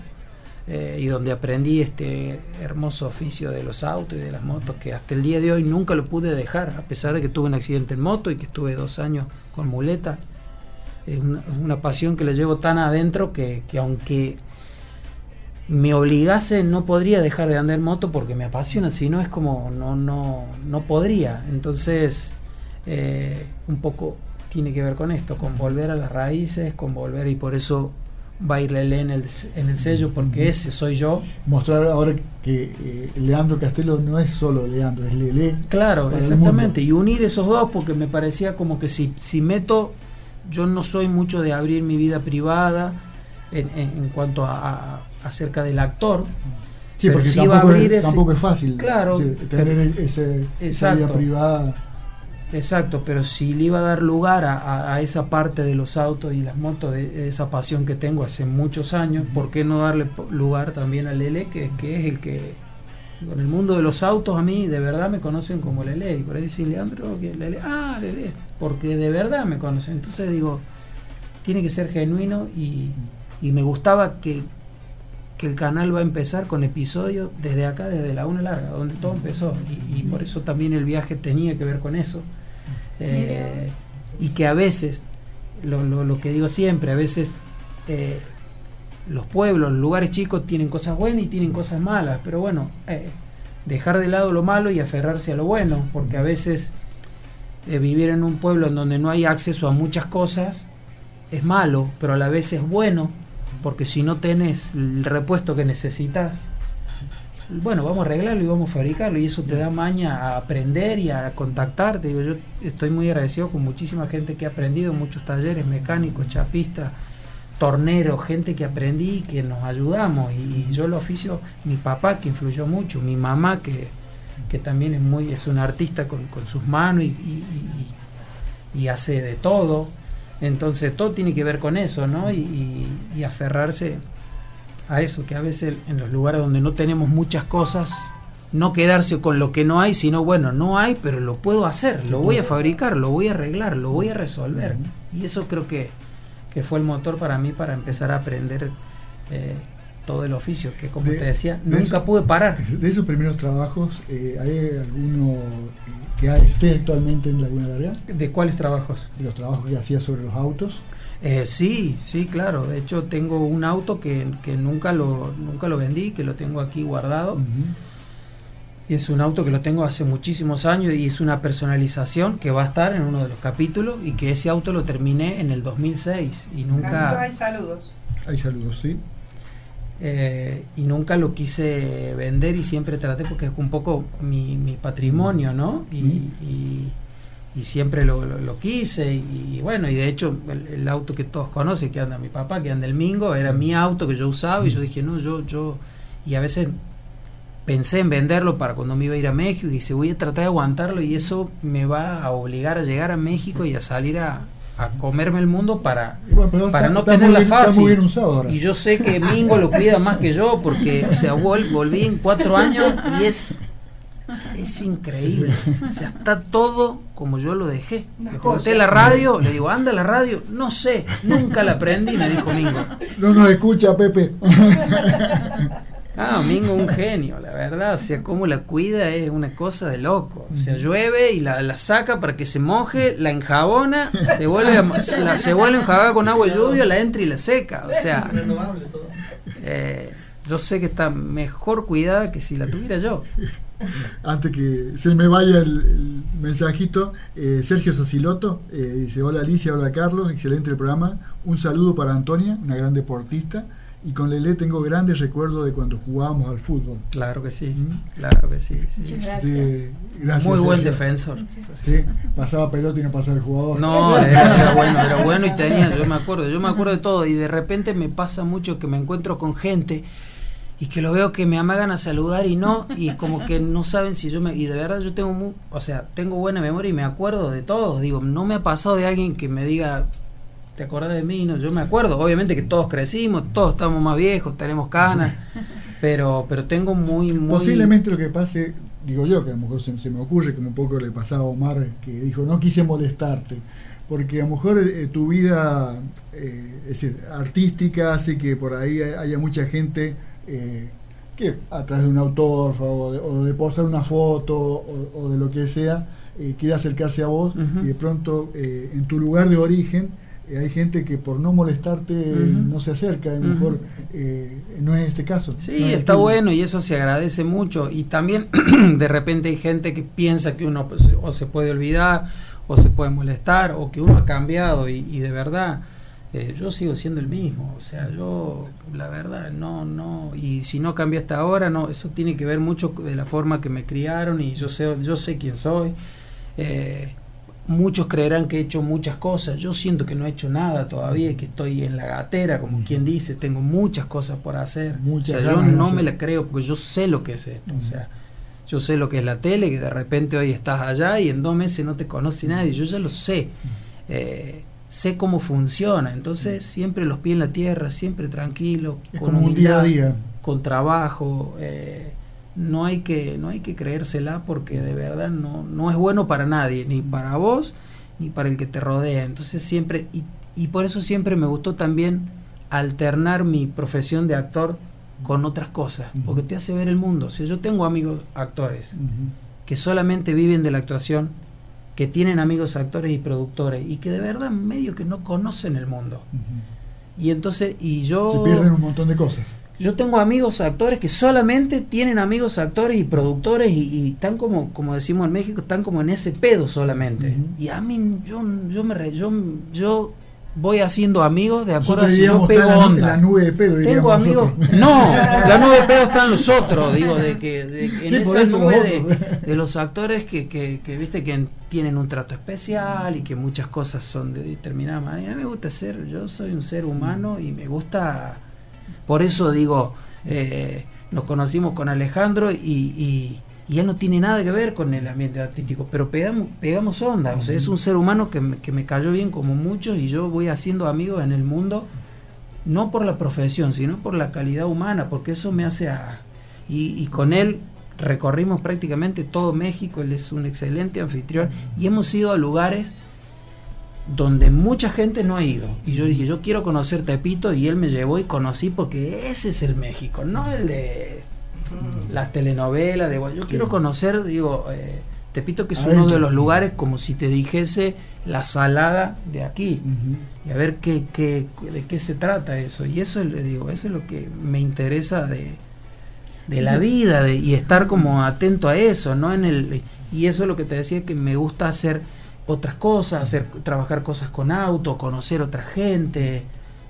eh, y donde aprendí este hermoso oficio de los autos y de las motos que hasta el día de hoy nunca lo pude dejar, a pesar de que tuve un accidente en moto y que estuve dos años con muleta. Es una, es una pasión que le llevo tan adentro que, que aunque me obligase no podría dejar de andar en moto porque me apasiona, si no es como no, no, no podría. Entonces, eh, un poco tiene que ver con esto, con volver a las raíces, con volver y por eso va a ir Lele en el, en el sello porque ese soy yo. Mostrar ahora que eh, Leandro Castelo no es solo Leandro, es Lele. Claro, exactamente. Y unir esos dos porque me parecía como que si, si meto, yo no soy mucho de abrir mi vida privada en, en, cuanto a, acerca del actor. Sí, porque tampoco, es, tampoco, es, fácil claro, tener ese, esa vida privada. Exacto, pero si le iba a dar lugar a, esa parte de los autos y las motos, de, esa pasión que tengo hace muchos años, ¿por qué no darle lugar también a Lele, que, que es el que, con el mundo de los autos, a mí de verdad me conocen como Lele? Y por ahí dice Leandro, que Lele, ah, Lele, porque de verdad me conocen. Entonces digo, tiene que ser genuino y, y me gustaba que, que el canal va a empezar con episodios desde acá, desde la una larga, donde todo empezó. Y, y, por eso también el viaje tenía que ver con eso. Eh, y que a veces, lo, lo, que digo siempre, a veces eh, los pueblos, los lugares chicos tienen cosas buenas y tienen cosas malas, pero bueno, eh, dejar de lado lo malo y aferrarse a lo bueno, porque a veces vivir en un pueblo en donde no hay acceso a muchas cosas es malo, pero a la vez es bueno, porque si no tenés el repuesto que necesitas, bueno, vamos a arreglarlo y vamos a fabricarlo y eso te da maña a aprender y a contactarte. Yo estoy muy agradecido con muchísima gente que ha aprendido, muchos talleres mecánicos, chapistas, torneros, gente que aprendí y que nos ayudamos. Y, yo lo oficio, mi papá que influyó mucho, mi mamá que, que también es muy es un artista con, con sus manos y, y, y, hace de todo. Entonces todo tiene que ver con eso, ¿no? y aferrarse a eso, que a veces en los lugares donde no tenemos muchas cosas, no quedarse con lo que no hay, sino bueno, no hay, pero lo puedo hacer, lo voy a fabricar, lo voy a arreglar, lo voy a resolver. Y eso creo que, que fue el motor para mí para empezar a aprender eh, todo el oficio, que como te decía, nunca pude parar. De esos primeros trabajos, eh, ¿hay alguno que esté actualmente en Laguna Larga? ¿De cuáles trabajos? De los trabajos que hacía sobre los autos. Eh, sí, sí, claro. De hecho, tengo un auto que, que, nunca, lo, nunca lo vendí, que lo tengo aquí guardado. Y es un auto que lo tengo hace muchísimos años y es una personalización que va a estar en uno de los capítulos y que ese auto lo terminé en el 2006 y nunca... Hay saludos. Hay saludos, sí. Eh, y nunca lo quise vender y siempre traté porque es un poco mi, mi patrimonio, ¿no? y y siempre lo, lo, quise y, bueno y de hecho el, auto que todos conocen que anda mi papá que anda el Mingo era mi auto que yo usaba y yo dije no yo yo y a veces pensé en venderlo para cuando me iba a ir a México y dije voy a tratar de aguantarlo y eso me va a obligar a llegar a México y a salir a, a comerme el mundo para, para no tenerla fácil. Y yo sé que Mingo lo cuida más que yo porque se volví en cuatro años y es es increíble. O sea, está todo como yo lo dejé. Le conté la radio, le digo, anda la radio. No sé, nunca la aprendí, me dijo Mingo. No nos escucha, Pepe. Ah, Mingo un genio, la verdad. O sea, cómo la cuida es una cosa de loco. O sea, llueve y la, saca para que se moje, la enjabona, se vuelve a, se vuelve a enjabar con agua y lluvia, la entra y la seca. O sea, eh, yo sé que está mejor cuidada que si la tuviera yo antes que se me vaya el, mensajito, eh, Sergio Saciloto eh, dice: Hola Alicia, hola Carlos, excelente el programa. Un saludo para Antonia, una gran deportista. Y con Lele tengo grandes recuerdos de cuando jugábamos al fútbol. Claro que sí, ¿Mm? claro que sí. Gracias. Muy buen defensor. Sí, pasaba pelota y no pasaba el jugador. No, era, bueno, era bueno y tenía, yo me acuerdo, yo me acuerdo de todo. Y de repente me pasa mucho que me encuentro con gente y que lo veo que me amagan a saludar y no, y es como que no saben si yo me... Y de verdad yo tengo, muy, o sea, tengo buena memoria y me acuerdo de todo. Digo, no me ha pasado de alguien que me diga, ¿te acordás de mí? No, yo me acuerdo. Obviamente que todos crecimos, todos estamos más viejos, tenemos canas, pero, pero tengo muy, muy... Posiblemente lo que pase, digo yo, que a lo mejor se, me ocurre, como un poco le pasaba a Omar, que dijo, no quise molestarte porque a lo mejor eh, tu vida eh, es decir, artística hace que por ahí haya mucha gente eh, que a través de un autor o de, posar una foto o, de lo que sea, eh, quiere acercarse a vos y de pronto eh, en tu lugar de origen hay gente que por no molestarte no se acerca, a lo mejor eh, no es este caso. Sí, está bueno y eso se agradece mucho. Y también de repente hay gente que piensa que uno pues, o se puede olvidar o se puede molestar o que uno ha cambiado y, de verdad eh, yo sigo siendo el mismo. O sea, yo la verdad no, no, y si no cambia hasta ahora, no, eso tiene que ver mucho de la forma que me criaron y yo sé, yo sé quién soy. Eh, muchos creerán que he hecho muchas cosas. Yo siento que no he hecho nada todavía, que estoy en la gatera, como quien dice, tengo muchas cosas por hacer. o sea, yo no me la creo porque yo sé lo que es esto. O sea, yo sé lo que es la tele, que de repente hoy estás allá y en dos meses no te conoce nadie. Yo ya lo sé. Eh, sé cómo funciona. Entonces, siempre los pies en la tierra, siempre tranquilo, con un día a día. con trabajo. Eh, no hay que no hay que creérsela porque de verdad no, no es bueno para nadie, ni para vos ni para el que te rodea. Entonces siempre, y, y por eso siempre me gustó también alternar mi profesión de actor con otras cosas, porque te hace ver el mundo. O yo tengo amigos actores que solamente viven de la actuación, que tienen amigos actores y productores, y que de verdad medio que no conocen el mundo. Y entonces, y yo... Se pierden un montón de cosas. Yo tengo amigos actores que solamente tienen amigos actores y productores y, están como, como decimos en México, están como en ese pedo solamente. Y a mí, yo, yo me yo, yo voy haciendo amigos de acuerdo a si yo pego la, onda. La nube de pedo, Tengo amigos. No, la nube de pedo están los otros, digo, de que, de, en esa nube de, de, los actores que, que, que, viste que tienen un trato especial y que muchas cosas son de determinada manera. A mí me gusta ser, yo soy un ser humano y me gusta por eso digo, eh, nos conocimos con Alejandro y, él no tiene nada que ver con el ambiente artístico, pero pegamos, pegamos onda. O sea, es un ser humano que me, cayó bien como muchos y yo voy haciendo amigos en el mundo, no por la profesión, sino por la calidad humana, porque eso me hace a... Y, y con él recorrimos prácticamente todo México, él es un excelente anfitrión y hemos ido a lugares donde mucha gente no ha ido. Y yo dije, yo quiero conocer Tepito y él me llevó y conocí porque ese es el México, no el de las telenovelas, de yo quiero conocer, digo, eh, Tepito que es uno de los lugares como si te dijese la salada de aquí. Y a ver qué, qué, de qué se trata eso. Y eso le digo, eso es lo que me interesa de, de la vida de, y estar como atento a eso, ¿no? En el, y eso es lo que te decía que me gusta hacer otras cosas, hacer, trabajar cosas con auto, conocer otra gente.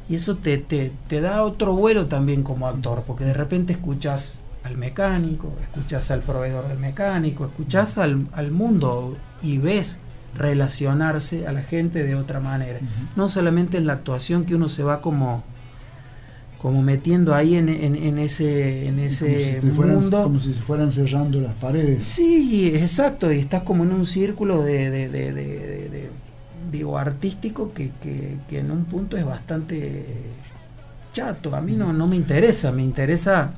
Y eso te, te, te da otro vuelo también como actor, porque de repente escuchas al mecánico, escuchas al proveedor del mecánico, escuchas al, al mundo y ves relacionarse a la gente de otra manera. No solamente en la actuación que uno se va como como metiendo ahí en, en, ese, en ese mundo. como si se fueran cerrando las paredes. Sí, exacto, y estás como en un círculo de, de, de, digo, artístico que, que, en un punto es bastante chato. A mí no, no me interesa, me interesa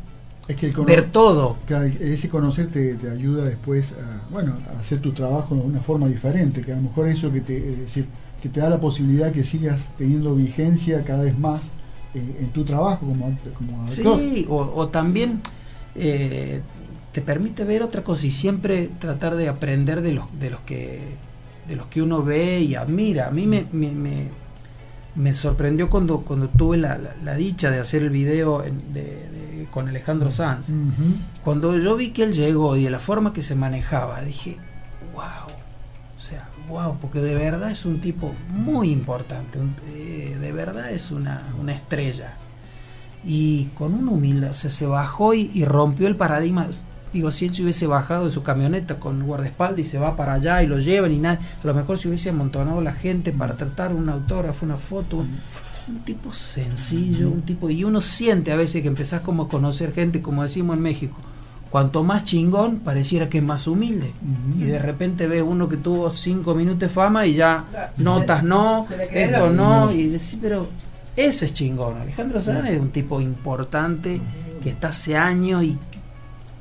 es que ver todo. Que ese conocer te, ayuda después a, bueno, a hacer tu trabajo de una forma diferente, que a lo mejor eso que te, decir, que te da la posibilidad que sigas teniendo vigencia cada vez más en, tu trabajo como, como. Sí, o, también eh, te permite ver otra cosa y siempre tratar de aprender de los, de los que de los que uno ve y admira. A mí me, me, me, sorprendió cuando, cuando tuve la, la, dicha de hacer el video de, con Alejandro Sanz. Cuando yo vi que él llegó y de la forma que se manejaba, dije, wow, o sea, wow, porque de verdad es un tipo muy importante, eh, de verdad es una, estrella. Y con una humildad, o sea, se bajó y, rompió el paradigma. Digo, si él se hubiese bajado de su camioneta con guardaespaldas y se va para allá y lo llevan y nada, a lo mejor se hubiese amontonado la gente para tratar un autógrafo, una foto, un, tipo sencillo, un tipo, y uno siente a veces que empezás como a conocer gente, como decimos en México, cuanto más chingón, pareciera que es más humilde. Y de repente ves uno que tuvo cinco minutos de fama y ya notas no, esto no, y decís, pero ese es chingón. Alejandro Sanz es un tipo importante que está hace años y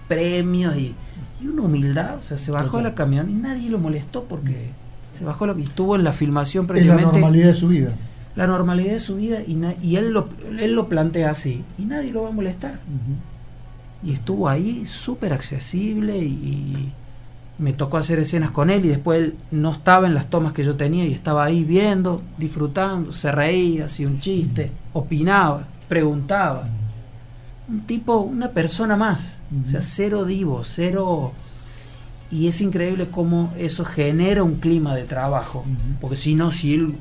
premios y, una humildad, o sea, se bajó a la camión y nadie lo molestó porque se bajó lo que estuvo en la filmación prácticamente. la normalidad de su vida. La normalidad de su vida y, y él, lo, él lo plantea así y nadie lo va a molestar y estuvo ahí súper accesible y, me tocó hacer escenas con él y después él no estaba en las tomas que yo tenía y estaba ahí viendo, disfrutando, se reía, hacía un chiste, opinaba, preguntaba. Un tipo, una persona más, o sea, cero divo, cero... Y es increíble cómo eso genera un clima de trabajo, porque si no, si él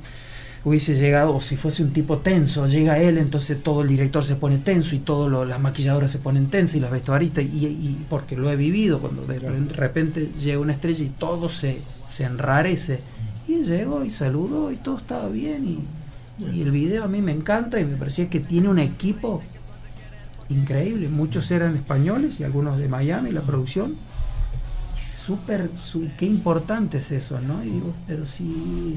hubiese llegado, o si fuese un tipo tenso, llega él, entonces todo el director se pone tenso y todas las maquilladoras se ponen tensas y las vestuaristas, y, y, porque lo he vivido, cuando de repente llega una estrella y todo se, se enrarece. Y llegó y saludó y todo estaba bien y, y el video a mí me encanta y me parecía que tiene un equipo increíble. Muchos eran españoles y algunos de Miami, la producción. Súper, qué importante es eso, ¿no? Y digo, pero si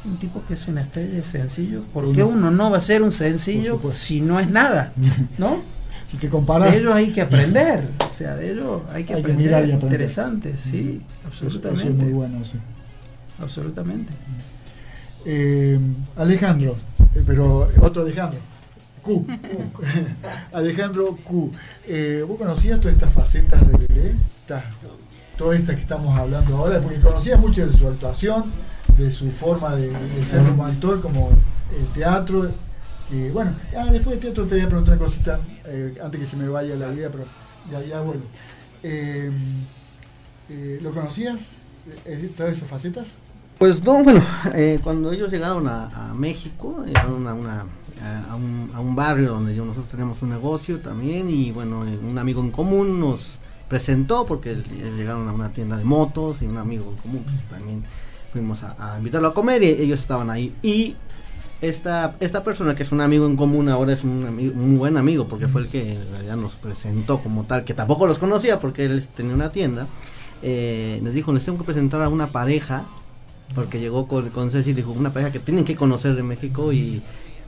es un tipo que es una estrella de sencillo. ¿Por qué uno no va a ser un sencillo si no es nada? ¿No? si te comparas. De ellos hay que aprender. O sea, de ellos hay que aprender. Interesante, sí, absolutamente. Eso, es muy bueno, sí. Absolutamente. Eh, Alejandro, eh, pero otro Alejandro. Q, Q. Alejandro Q. Eh, ¿Vos conocías todas estas facetas de Belé? Todas estas que estamos hablando ahora, porque conocías mucho de su actuación, de su forma de, ser como actor, como el teatro. Y bueno, ah, después del teatro te voy a preguntar una cosita, eh, antes que se me vaya la vida, pero ya, ya bueno. Eh, eh, ¿Lo conocías? ¿Todas esas facetas? Pues no, bueno, cuando ellos llegaron a, México, llegaron a, una, a, un, a un barrio donde nosotros tenemos un negocio también y bueno, un amigo en común nos presentó porque llegaron a una tienda de motos y un amigo en común pues, también fuimos a, invitarlo a comer y ellos estaban ahí. Y esta, esta persona que es un amigo en común ahora es un, amigo, un buen amigo porque fue el que en realidad nos presentó como tal, que tampoco los conocía porque él tenía una tienda. Eh, nos dijo, les tengo que presentar a una pareja, porque llegó con, con Ceci y dijo, una pareja que tienen que conocer de México y,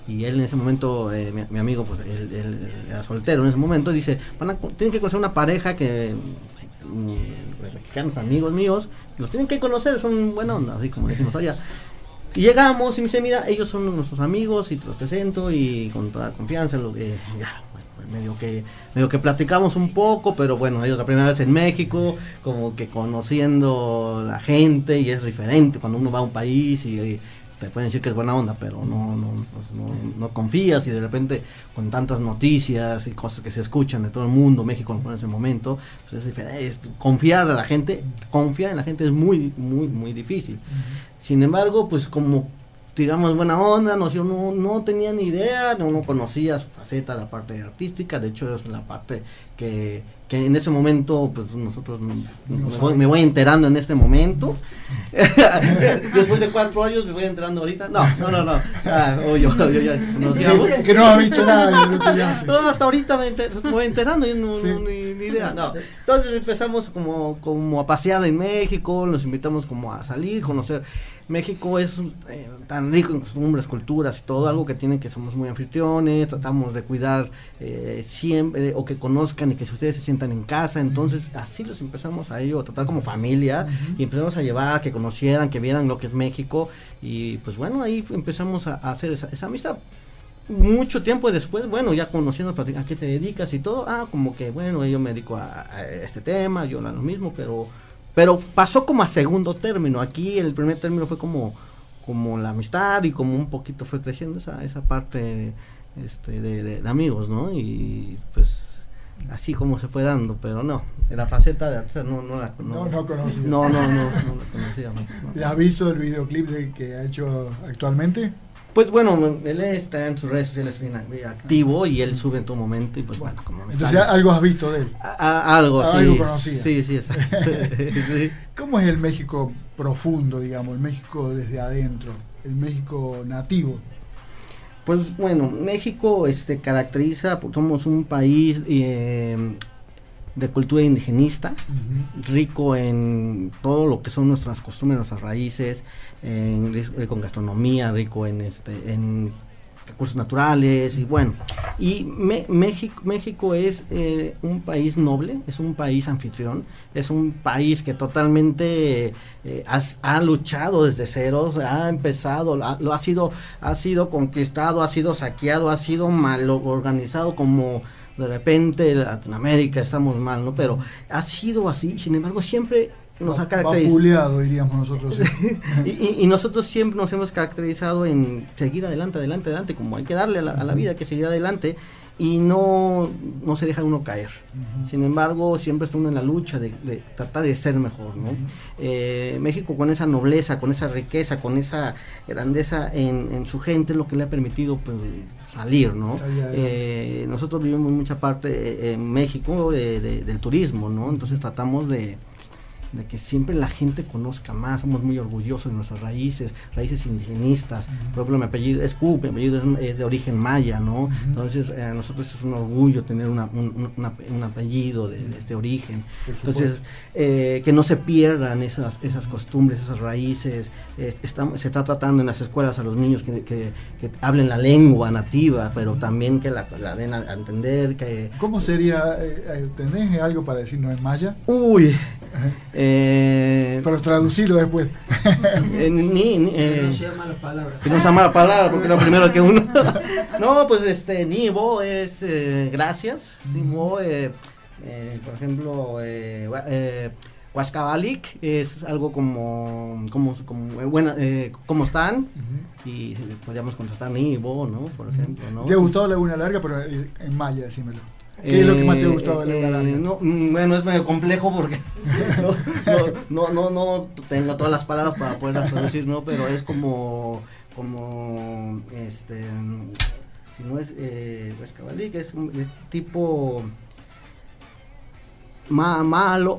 y él en ese momento, eh, mi, amigo, pues él, era soltero en ese momento, dice, van a, tienen que conocer una pareja que mexicanos amigos míos, los tienen que conocer, son buena onda, así como decimos allá. Y llegamos y me dice, mira, ellos son nuestros amigos y te los presento y con toda confianza, lo que ya, pues medio que medio que platicamos un poco, pero bueno, ellos la primera vez en México, como que conociendo la gente y es diferente cuando uno va a un país y te pueden decir que es buena onda, pero no, no, pues no, confías y de repente con tantas noticias y cosas que se escuchan de todo el mundo, México en ese momento, pues es diferente. confiar a la gente, confiar en la gente es muy, muy, muy difícil. Sin embargo, pues como tiramos buena onda, no, yo no, no tenía ni idea, no, no conocía su faceta, la parte artística, de hecho es la parte que que en ese momento, pues nosotros me, voy, enterando en este momento. Después de cuatro años me voy enterando ahorita. No, no, no, no. Ah, yo, ya que no ha visto nada de lo que hace. No, hasta ahorita me, voy enterando y no, ni, ni, idea. No. Entonces empezamos como, como a pasear en México, nos invitamos como a salir, conocer. México es eh, tan rico en costumbres, culturas y todo, algo que tienen que somos muy anfitriones, tratamos de cuidar eh, siempre, o que conozcan y que si ustedes se sientan en casa, entonces así los empezamos a ello, a tratar como familia, y empezamos a llevar, que conocieran, que vieran lo que es México, y pues bueno, ahí empezamos a, hacer esa, amistad. Mucho tiempo después, bueno, ya conociendo a qué te dedicas y todo, ah, como que, bueno, yo me dedico a, a este tema, yo lo mismo, pero pero pasó como a segundo término. Aquí el primer término fue como, como la amistad y como un poquito fue creciendo esa, esa parte este, de, amigos, ¿no? Y pues así como se fue dando, pero no, la faceta de artista no, no la no, no, conocía. No, no, no, no la conocía. No. ¿Has visto el videoclip de que ha hecho actualmente? Pues bueno, él está en sus redes sociales bien, activo y él sube en todo momento y pues bueno, como Entonces algo has visto de él. algo, sí. Algo conocido. Sí, sí, exacto. ¿Cómo es el México profundo, digamos, el México desde adentro, el México nativo? Pues bueno, México este caracteriza, somos un país eh, de cultura indigenista, rico en todo lo que son nuestras costumbres, nuestras raíces, en, rico en gastronomía, rico en este, en recursos naturales y bueno. Y México, México es eh, un país noble, es un país anfitrión, es un país que totalmente eh, ha luchado desde ceros, ha empezado, lo ha sido, ha sido conquistado, ha sido saqueado, ha sido mal organizado como de repente Latinoamérica estamos mal, ¿no? Pero ha sido así, sin embargo, siempre nos ha caracterizado. Vapuleado, diríamos nosotros. y, y- y nosotros siempre nos hemos caracterizado en seguir adelante, adelante, adelante, como hay que darle a la, a la vida, que seguir adelante y no, no se deja uno caer. Sin embargo, siempre está uno en la lucha de, de tratar de ser mejor. ¿no? Eh, México con esa nobleza, con esa riqueza, con esa grandeza en, en su gente es lo que le ha permitido pues, salir. ¿no? Eh, nosotros vivimos mucha parte eh, en México de- de- del turismo, ¿no? entonces tratamos de de que siempre la gente conozca más, somos muy orgullosos de nuestras raíces, raíces indigenistas, por ejemplo mi apellido es Q, mi apellido es, es de origen maya, ¿no? Entonces eh, a nosotros es un orgullo tener una- un, un- una- un apellido de, de este origen, entonces eh, que no se pierdan esas, esas costumbres, esas raíces, eh, estamos, se está tratando en las escuelas a los niños que, que- que hablen la lengua nativa, pero también que la, la den a, a entender, que... ¿Cómo sería? eh, eh, ¿Tenés algo para decirnos en maya? Uy, eh, Para traducirlo después. eh, ni- ni- Que eh, no sea mala palabra. que no sea mala palabra porque es lo primero que uno no pues este nivo es eh, gracias nivo eh, eh, por ejemplo eh, eh, Huascabalic es algo como como, como eh, buena, eh, ¿cómo están? Y podríamos contestar Nivo, ¿no? Por ejemplo, ¿no? ¿Te ha gustado Laguna Larga? Pero en maya, decímelo. ¿Qué es lo que más te de Laguna Eh, no, mm, bueno, es medio complejo porque no, no, no, no tengo todas las palabras para poder traducir, ¿no? Pero es como, como, este, si no es, eh, pues cabalí, que es, un- tipo, ma, malo,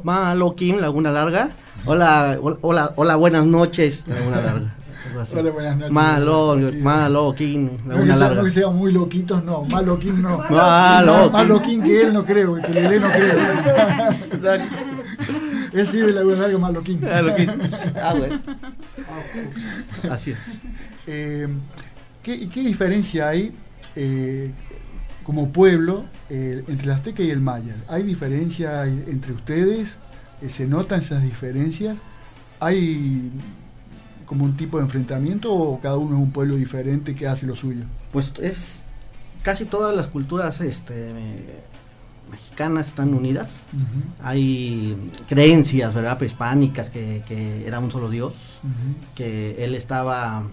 Laguna Larga. Hola, hol- hola, hola, buenas noches, Laguna Larga. Hola, buenas noches. Malo, Laguna Larga. maloquín, No que, sean muy loquitos, no. Más loquín no. Maloquín. Más loquín que él no creo, que Lele no creo. Exacto. él sí de Laguna Larga más loquín. Ah, ah, bueno. Así es. Eh, ¿qué, qué diferencia hay eh, como pueblo eh, entre el azteca y el maya? ¿Hay diferencia entre ustedes? Eh, ¿Se notan esas diferencias? ¿Hay como un tipo de enfrentamiento o cada uno es un pueblo diferente que hace lo suyo? Pues es casi todas las culturas este, mexicanas están unidas. Hay creencias, ¿verdad? Prehispánicas que, que era un solo Dios, que él estaba...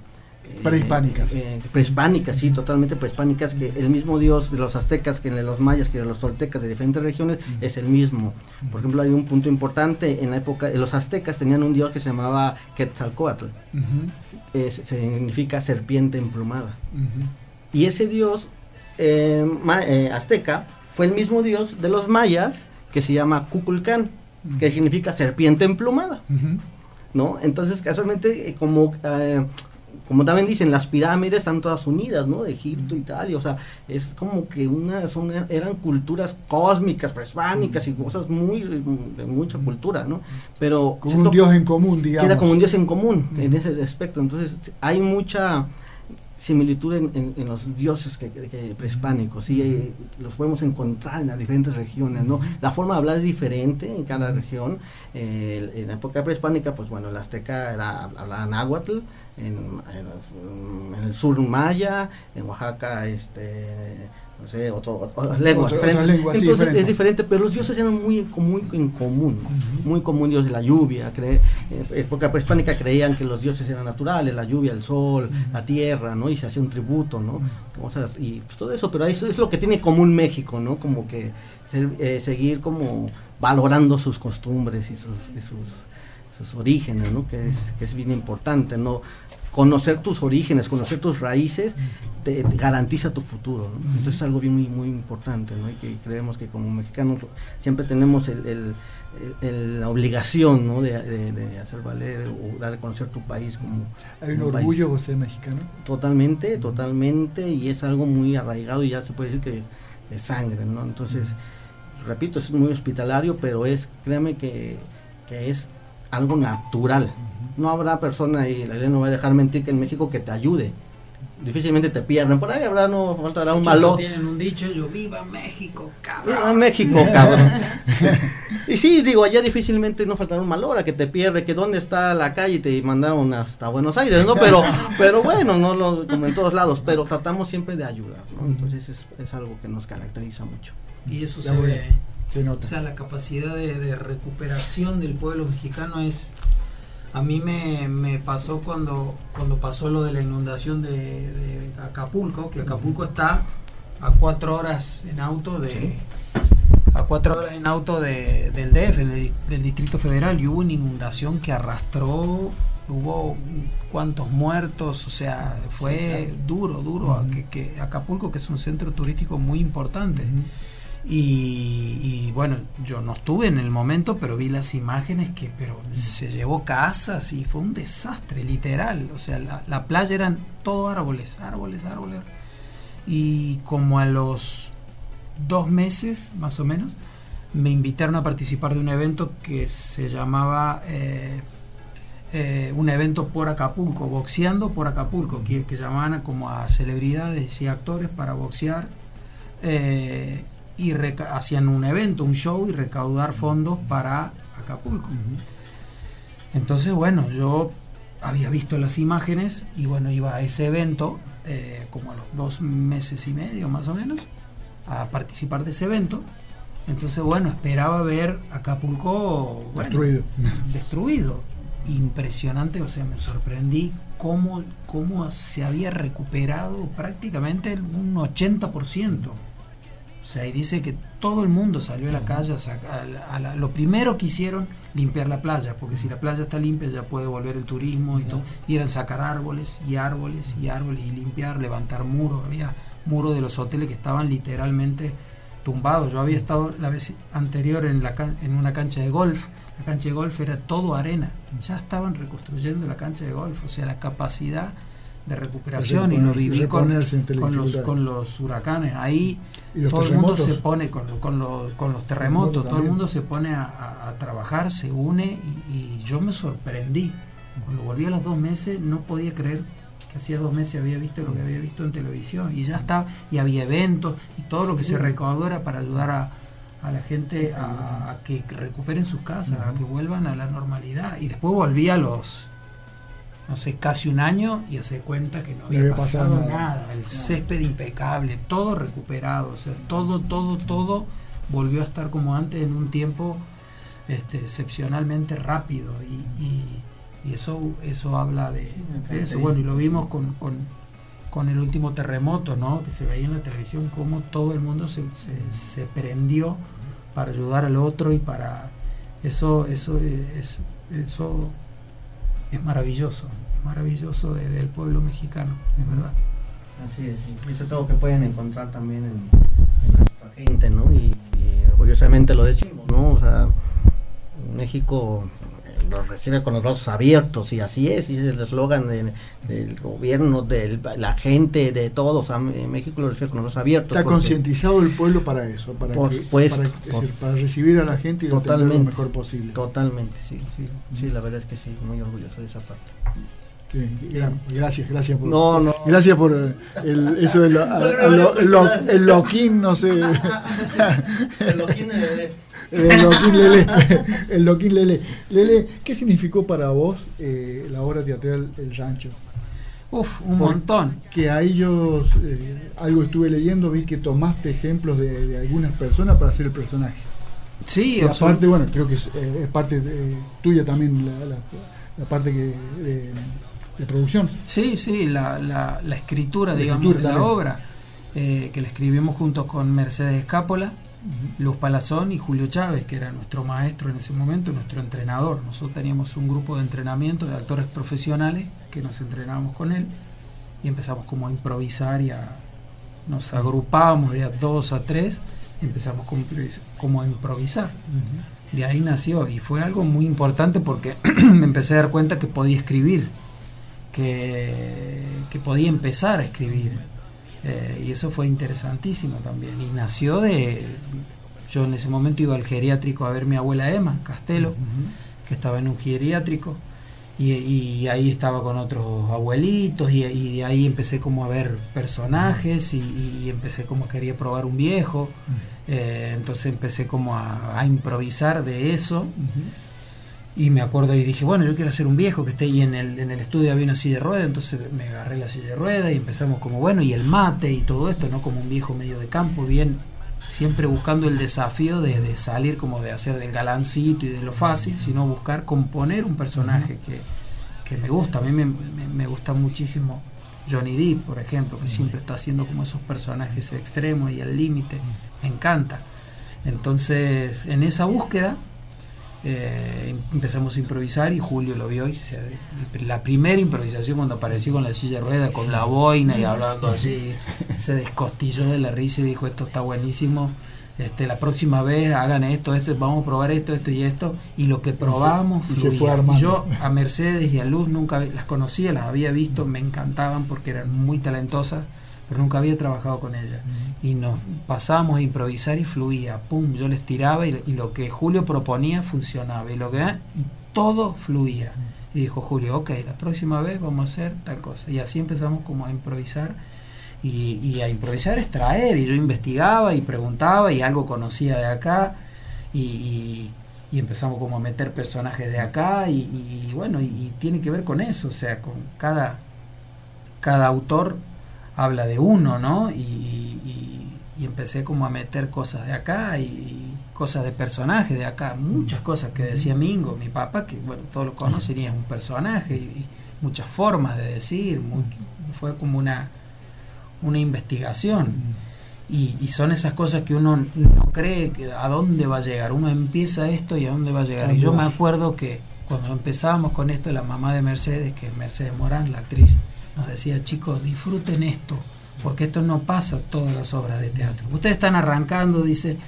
eh, Prehispánicas. eh, prehispánicas, sí, totalmente prehispánicas, que el mismo Dios de los aztecas, que de los mayas, que de los toltecas de diferentes regiones, es el mismo. Por ejemplo, hay un punto importante, en la época, los aztecas tenían un Dios que se llamaba Quetzalcoatl, eh, significa serpiente emplumada. Y ese dios eh, ma- azteca fue el mismo dios de los mayas que se llama Kukulcán, que significa serpiente emplumada, ¿no? Entonces, casualmente, como, como también dicen, las pirámides están todas unidas, ¿no? De Egipto y tal, y, o sea, es como que una, son, eran culturas cósmicas, prehispánicas y cosas muy, de mucha cultura, ¿no? Pero Como un dios en común, digamos. era como un dios en común en ese aspecto. Entonces, hay mucha similitud en, en- en los dioses que, que- prehispánicos y eh, los podemos encontrar en las diferentes regiones, ¿no? La forma de hablar es diferente en cada región. Eh, en la época prehispánica, pues bueno, el azteca era, hablaba náhuatl, en, en- en el sur maya, en Oaxaca, este no sé, otro, ot- otras lenguas diferentes. sí, Entonces es diferente, pero los dioses eran muy, muy en común, ¿no? muy común dios de la lluvia, cre- en época prehispánica creían que los dioses eran naturales, la lluvia, el sol, la tierra, ¿no? Y se hacía un tributo, ¿no? Cosas, y pues todo eso, pero eso es lo que tiene en común México, ¿no? Como que ser- eh, seguir como valorando sus costumbres y sus, y sus, sus orígenes, ¿no? Que es, que es bien importante, ¿no? Conocer tus orígenes, conocer tus raíces, te, te garantiza tu futuro, ¿no? Entonces es algo bien muy, muy importante, ¿no? Y que creemos que como mexicanos siempre tenemos el, el- el- el- la obligación, ¿no? De, de- de hacer valer o dar a conocer tu país como Hay un orgullo por ser mexicano. Totalmente, totalmente, y es algo muy arraigado y ya se puede decir que es de sangre, ¿no? Entonces, repito, es muy hospitalario, pero es, créame que, que es algo natural. No habrá persona, y la ley no va a dejar mentir, que en México que te ayude. Difícilmente te pierden. Por ahí habrá, no faltará un malo. Tienen un dicho, yo viva México, Viva cabrón. México, cabrón. y sí, digo, allá difícilmente no faltará un mal hora que te pierde, que dónde está la calle y te mandaron hasta Buenos Aires, ¿no? Pero, pero bueno, no lo, como en todos lados, pero tratamos siempre de ayudar, ¿no? Entonces es, es algo que nos caracteriza mucho. Y eso Ya se ve. Se nota. O sea, la capacidad de, de recuperación del pueblo mexicano es... A mí me, me pasó cuando, cuando pasó lo de la inundación de, de Acapulco, que Acapulco está a cuatro horas en auto de... A cuatro horas en auto de, del DF, del, del Distrito Federal, y hubo una inundación que arrastró hubo cuantos muertos, o sea, fue duro, duro, que Acapulco, que es un centro turístico muy importante. Y, bueno, yo no estuve en el momento, pero vi las imágenes que pero se llevó casas y fue un desastre, literal. O sea, la, la playa eran todo árboles, árboles, árboles. Y como a los dos meses, más o menos, me invitaron a participar de un evento que se llamaba eh, eh, un evento por Acapulco, boxeando por Acapulco, que, que llamaban como a celebridades y actores para boxear. eh, y hacían un evento, un show y recaudar fondos para Acapulco. Entonces, bueno, yo había visto las imágenes y bueno, iba a ese evento eh, como a los dos meses y medio más o menos a participar de ese evento. Entonces, bueno, esperaba ver Acapulco bueno, Destruido. destruido. Impresionante, o sea, me sorprendí cómo, cómo se había recuperado prácticamente un 80%. O sea, y dice que todo el mundo salió a la calle a la- a la- lo primero que hicieron, limpiar la playa, porque si la playa está limpia ya puede volver el turismo y todo. Y eran sacar árboles y árboles y árboles y limpiar, levantar muros. Había muros de los hoteles que estaban literalmente tumbados. Yo había estado la vez anterior en, la, en una cancha de golf. La cancha de golf era todo arena. Ya estaban reconstruyendo la cancha de golf. O sea, la capacidad de recuperación y lo viví con, los, con los huracanes. Ahí ¿Y los todo el mundo se pone con, con, los- con los terremotos, todo el mundo se pone a, a- a trabajar, se une y, y yo me sorprendí. Cuando volví a los dos meses no podía creer que hacía dos meses había visto lo que había visto en televisión y ya estaba, y había eventos y todo lo que se recaudó era para ayudar a, a la gente a, a que recuperen sus casas, a que vuelvan a la normalidad. Y después volví a los, no sé, casi un año y hace cuenta que no había, había pasado pasado nada. nada. El césped impecable, todo recuperado, o sea, todo, todo, todo volvió a estar como antes en un tiempo este, excepcionalmente rápido y, y- y eso, eso habla de, de eso. Bueno, y lo vimos con, con, con el último terremoto, ¿no? Que se veía en la televisión cómo todo el mundo se, se, se prendió para ayudar al otro y para eso, eso es, eso es maravilloso, maravilloso de- del pueblo mexicano, es verdad. Así es, eso es algo que pueden encontrar también en, en nuestra gente, ¿no? Y, y orgullosamente lo decimos, ¿no? O sea, México eh, los recibe con los brazos abiertos y así es, y es el eslogan de- del gobierno, de la gente, de todos, a M- México lo recibe con los brazos abiertos. Está concientizado el pueblo para eso, para, Por que- supuesto, para, es por- decir, para recibir a la gente y lo Totalmente. mejor posible. Totalmente, sí, sí, sí, la verdad es que sí, muy orgulloso de esa parte. Gracias, gracias por, No, no. gracias por eh, el, eso del a- a- lo- el, lo- el loquín, no sé, El loquín de- el loquín lele, el loquín lele. Lele, ¿qué significó para vos eh, la obra teatral El Rancho? Uf, un Por- montón. Que a ellos, eh, algo estuve leyendo, vi que tomaste ejemplos de, de algunas personas para hacer el personaje. Sí, Y aparte, bueno, creo que es, eh, es parte de- tuya también la, la- la parte que, de, producción. Sí, sí, la, la, la escritura, La digamos, escritura de la obra, eh, que la escribimos junto con Mercedes Escápola, Luz Palazón y Julio Chávez, que era nuestro maestro en ese momento, nuestro entrenador. Nosotros teníamos un grupo de entrenamiento de actores profesionales que nos entrenábamos con él y empezamos como a improvisar y a, nos agrupábamos de a dos a tres y empezamos como, como a improvisar. De ahí nació y fue algo muy importante porque me empecé a dar cuenta que podía escribir, que, que podía empezar a escribir. Eh, y eso fue interesantísimo también. Y nació de... Yo en ese momento iba al geriátrico a ver a mi abuela Emma Castelo, que estaba en un geriátrico. Y, y ahí estaba con otros abuelitos y, y ahí empecé como a ver personajes y, y empecé como quería probar un viejo. Eh, entonces empecé como a, a improvisar de eso. Y me acuerdo y dije, bueno, yo quiero hacer un viejo que esté ahí en el, en el estudio, había una silla de ruedas, entonces me agarré la silla de ruedas y empezamos como, bueno, y el mate y todo esto, ¿no? Como un viejo medio de campo, bien siempre buscando el desafío de, de salir como de hacer del galancito y de lo fácil, sino buscar componer un personaje que, que me gusta. A mí me, me- me gusta muchísimo Johnny Depp, por ejemplo, que siempre está haciendo como esos personajes extremos y al límite. Me encanta. Entonces, en esa búsqueda, eh, empezamos a improvisar y Julio lo vio y se, la primera improvisación cuando aparecí con la silla de rueda, con la boina y hablando así, se descostilló de la risa y dijo esto está buenísimo. Este, la próxima vez hagan esto, esto, vamos a probar esto, esto y esto. Y lo que probamos y se fluía. fue. Y yo a Mercedes y a Luz nunca las conocía, las había visto, me encantaban porque eran muy talentosas, pero nunca había trabajado con ellas. Y nos pasábamos a improvisar y fluía, pum, yo les tiraba y, y lo que Julio proponía funcionaba y lo que y todo fluía. Y dijo Julio, ok, la próxima vez vamos a hacer tal cosa. Y así empezamos como a improvisar. Y, y a improvisar es traer. Y yo investigaba y preguntaba y algo conocía de acá. Y, y- y empezamos como a meter personajes de acá. Y, y bueno, y, y tiene que ver con eso. O sea, con cada, cada autor habla de uno, ¿no? Y, y- y empecé como a meter cosas de acá y, y cosas de personajes de acá, muchas cosas que decía Mingo, mi papá, que bueno, todos lo conocen y es un personaje, y, muchas formas de decir, mu- fue como una, una investigación. Y, y son esas cosas que uno no cree que a dónde va a llegar. Uno empieza esto y a dónde va a llegar. Y yo me acuerdo que cuando empezábamos con esto, la mamá de Mercedes, que es Mercedes Morán, la actriz, nos decía, chicos, disfruten esto, porque esto no pasa todas las obras de teatro. Ustedes están arrancando, dice,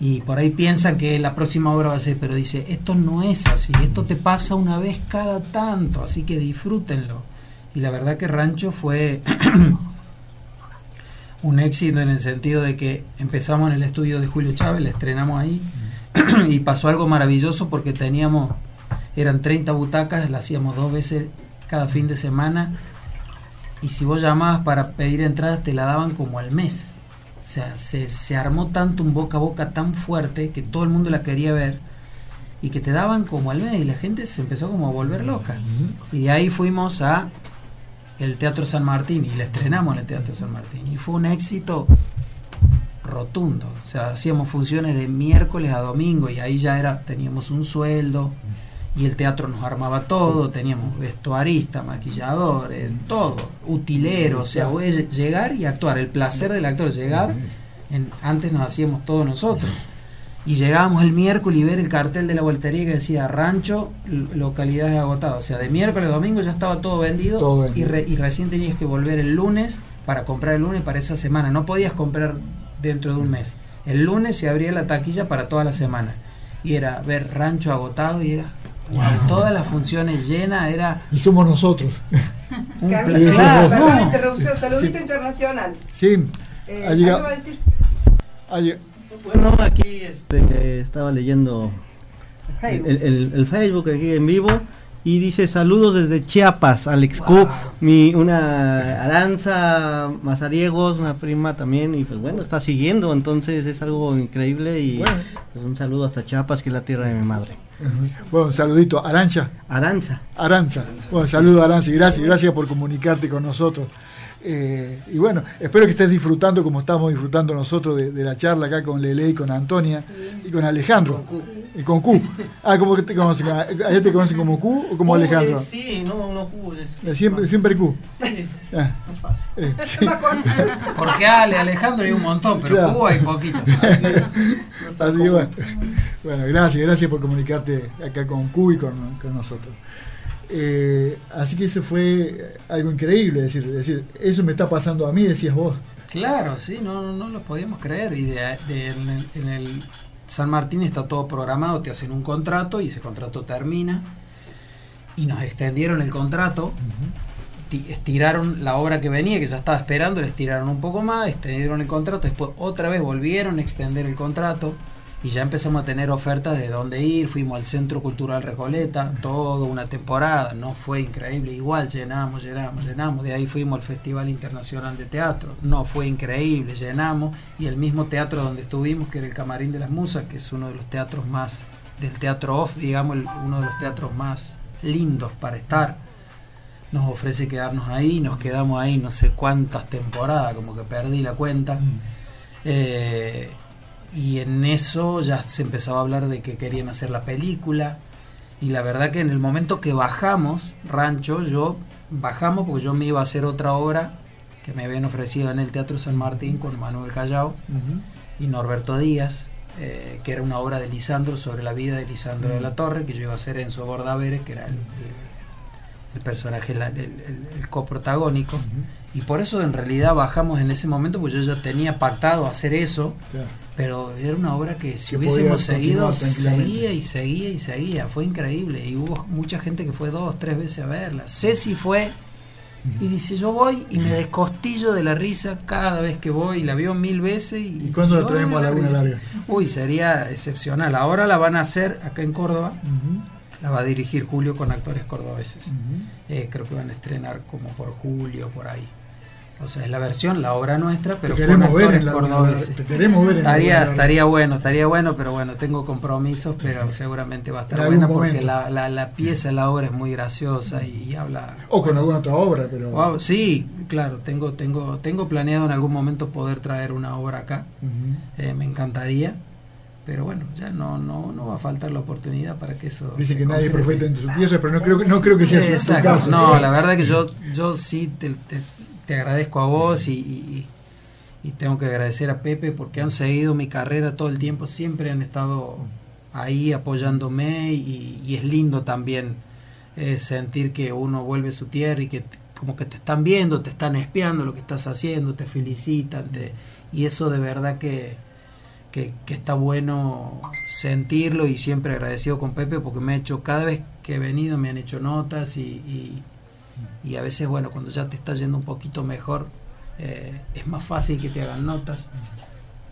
y por ahí piensan que la próxima obra va a ser, pero dice, esto no es así, esto te pasa una vez cada tanto, así que disfrútenlo. Y la verdad que Rancho fue un éxito en el sentido de que empezamos en el estudio de Julio Chávez, la estrenamos ahí y pasó algo maravilloso porque teníamos, eran 30 butacas, la hacíamos dos veces cada fin de semana y si vos llamabas para pedir entradas te la daban como al mes. O sea, se, se armó tanto un boca a boca tan fuerte que todo el mundo la quería ver y que te daban como al mes y la gente se empezó como a volver loca. Y de ahí fuimos a el Teatro San Martín y la estrenamos en el Teatro San Martín y fue un éxito rotundo. O sea, hacíamos funciones de miércoles a domingo y ahí ya era teníamos un sueldo y el teatro nos armaba todo, teníamos vestuarista, maquillador, eh, todo, utilero, o sea, voy a lle- llegar y actuar, el placer del actor llegar, en- antes nos hacíamos todo nosotros. Y llegábamos el miércoles y ver el cartel de la voltería que decía rancho, localidades agotadas. O sea, de miércoles a domingo ya estaba todo vendido, Todo vendido. Y, re- y recién tenías que volver el lunes para comprar el lunes para esa semana. No podías comprar dentro de un mes. El lunes se abría la taquilla para toda la semana. Y era ver rancho agotado y era wow, todas las funciones llenas, era Y somos nosotros. un claro, perdón interrupción, saludito Sí. internacional. Sí, Eh, Ha llegado- algo a decir? ha lleg- Bueno, aquí este, estaba leyendo el, el- el Facebook aquí en vivo y dice saludos desde Chiapas, Alex Q, Wow. mi una Aranza Mazariegos, una prima también y pues bueno, está siguiendo, entonces es algo increíble y Bueno. pues, un saludo hasta Chiapas, que es la tierra de mi madre. Bueno, saludito. Arancha, Aranza. Aranza. Bueno, saludo Aranza y gracias, gracias por comunicarte con nosotros. Eh, y bueno, espero que estés disfrutando como estamos disfrutando nosotros de, de la charla acá con Lele y con Antonia y con Alejandro. Y con Q. Ah, ¿cómo que te conocen? ¿Allá te conocen como Q o como Q, Alejandro? eh, sí, no, no Q, es- Eh, Siempre, siempre Q. sí, Ah, más fácil. eh, sí. porque Ale, Alejandro hay un montón, pero Claro. Cuba hay poquito. Así que bueno, bueno, gracias, gracias por comunicarte acá con Q y con, con nosotros. Eh, así que eso fue algo increíble, es decir, es decir, eso me está pasando a mí, decías vos. Claro, sí, no, no, lo podíamos creer. Y de, de- en, el, en el San Martín está todo programado, te hacen un contrato y ese contrato termina. Y nos extendieron el contrato, ti- estiraron la obra que venía, que ya estaba esperando, le estiraron un poco más, extendieron el contrato, después otra vez volvieron a extender el contrato. Y ya empezamos a tener ofertas de dónde ir, fuimos al Centro Cultural Recoleta, toda una temporada, no fue increíble, igual llenamos, llenamos, llenamos, de ahí fuimos al Festival Internacional de Teatro, no fue increíble, llenamos, y el mismo teatro donde estuvimos, que era el Camarín de las Musas, que es uno de los teatros más, del teatro off, digamos, el- uno de los teatros más lindos para estar, nos ofrece quedarnos ahí, nos quedamos ahí no sé cuántas temporadas, como que perdí la cuenta. Eh, y en eso ya se empezaba a hablar de que querían hacer la película. Y la verdad que en el momento que bajamos, Rancho, yo bajamos porque yo me iba a hacer otra obra que me habían ofrecido en el Teatro San Martín con Manuel Callao y Norberto Díaz, eh, que era una obra de Lisandro sobre la vida de Lisandro de la Torre, que yo iba a hacer Enzo Bordaveres, que era el, el, personaje, el, el coprotagónico. Y por eso en realidad bajamos en ese momento, porque yo ya tenía pactado hacer eso. Pero era una obra que si hubiésemos seguido, seguía y seguía y seguía. Fue increíble. Y hubo mucha gente que fue dos, tres veces a verla. Ceci fue y dice, yo voy y me descostillo de la risa cada vez que voy. La vio mil veces. ¿Y, ¿Y cuándo la traemos a Laguna Larga? Uy, sería excepcional. Ahora la van a hacer acá en Córdoba. La va a dirigir Julio con actores cordobeses. eh, creo que van a estrenar como por julio, por ahí. O sea, es la versión, la obra nuestra, pero te con actores ver en la, cordobeses. Te queremos ver en estaría, la estaría bueno, estaría bueno, pero bueno, tengo compromisos, pero seguramente va a estar buena porque la, la, la, pieza, la obra es muy graciosa y, y habla... O con alguna otra obra, pero... Wow, sí, claro, tengo, tengo, tengo planeado en algún momento poder traer una obra acá, uh -huh. eh, me encantaría. Pero bueno, ya no, no, no va a faltar la oportunidad para que eso. Dice que nadie profeta entre sus tierras, pero no creo, no creo que sea Exacto. su caso. No, la verdad que yo, yo sí te, te, te agradezco a vos y, y, y, tengo que agradecer a Pepe porque han seguido mi carrera todo el tiempo, siempre han estado ahí apoyándome y, y es lindo también eh, sentir que uno vuelve a su tierra y que como que te están viendo, te están espiando lo que estás haciendo, te felicitan te, y eso de verdad que, que, que, está bueno sentirlo y siempre agradecido con Pepe porque me ha hecho, cada vez que he venido me han hecho notas y, y, y a veces, bueno, cuando ya te está yendo un poquito mejor, eh, es más fácil que te hagan notas.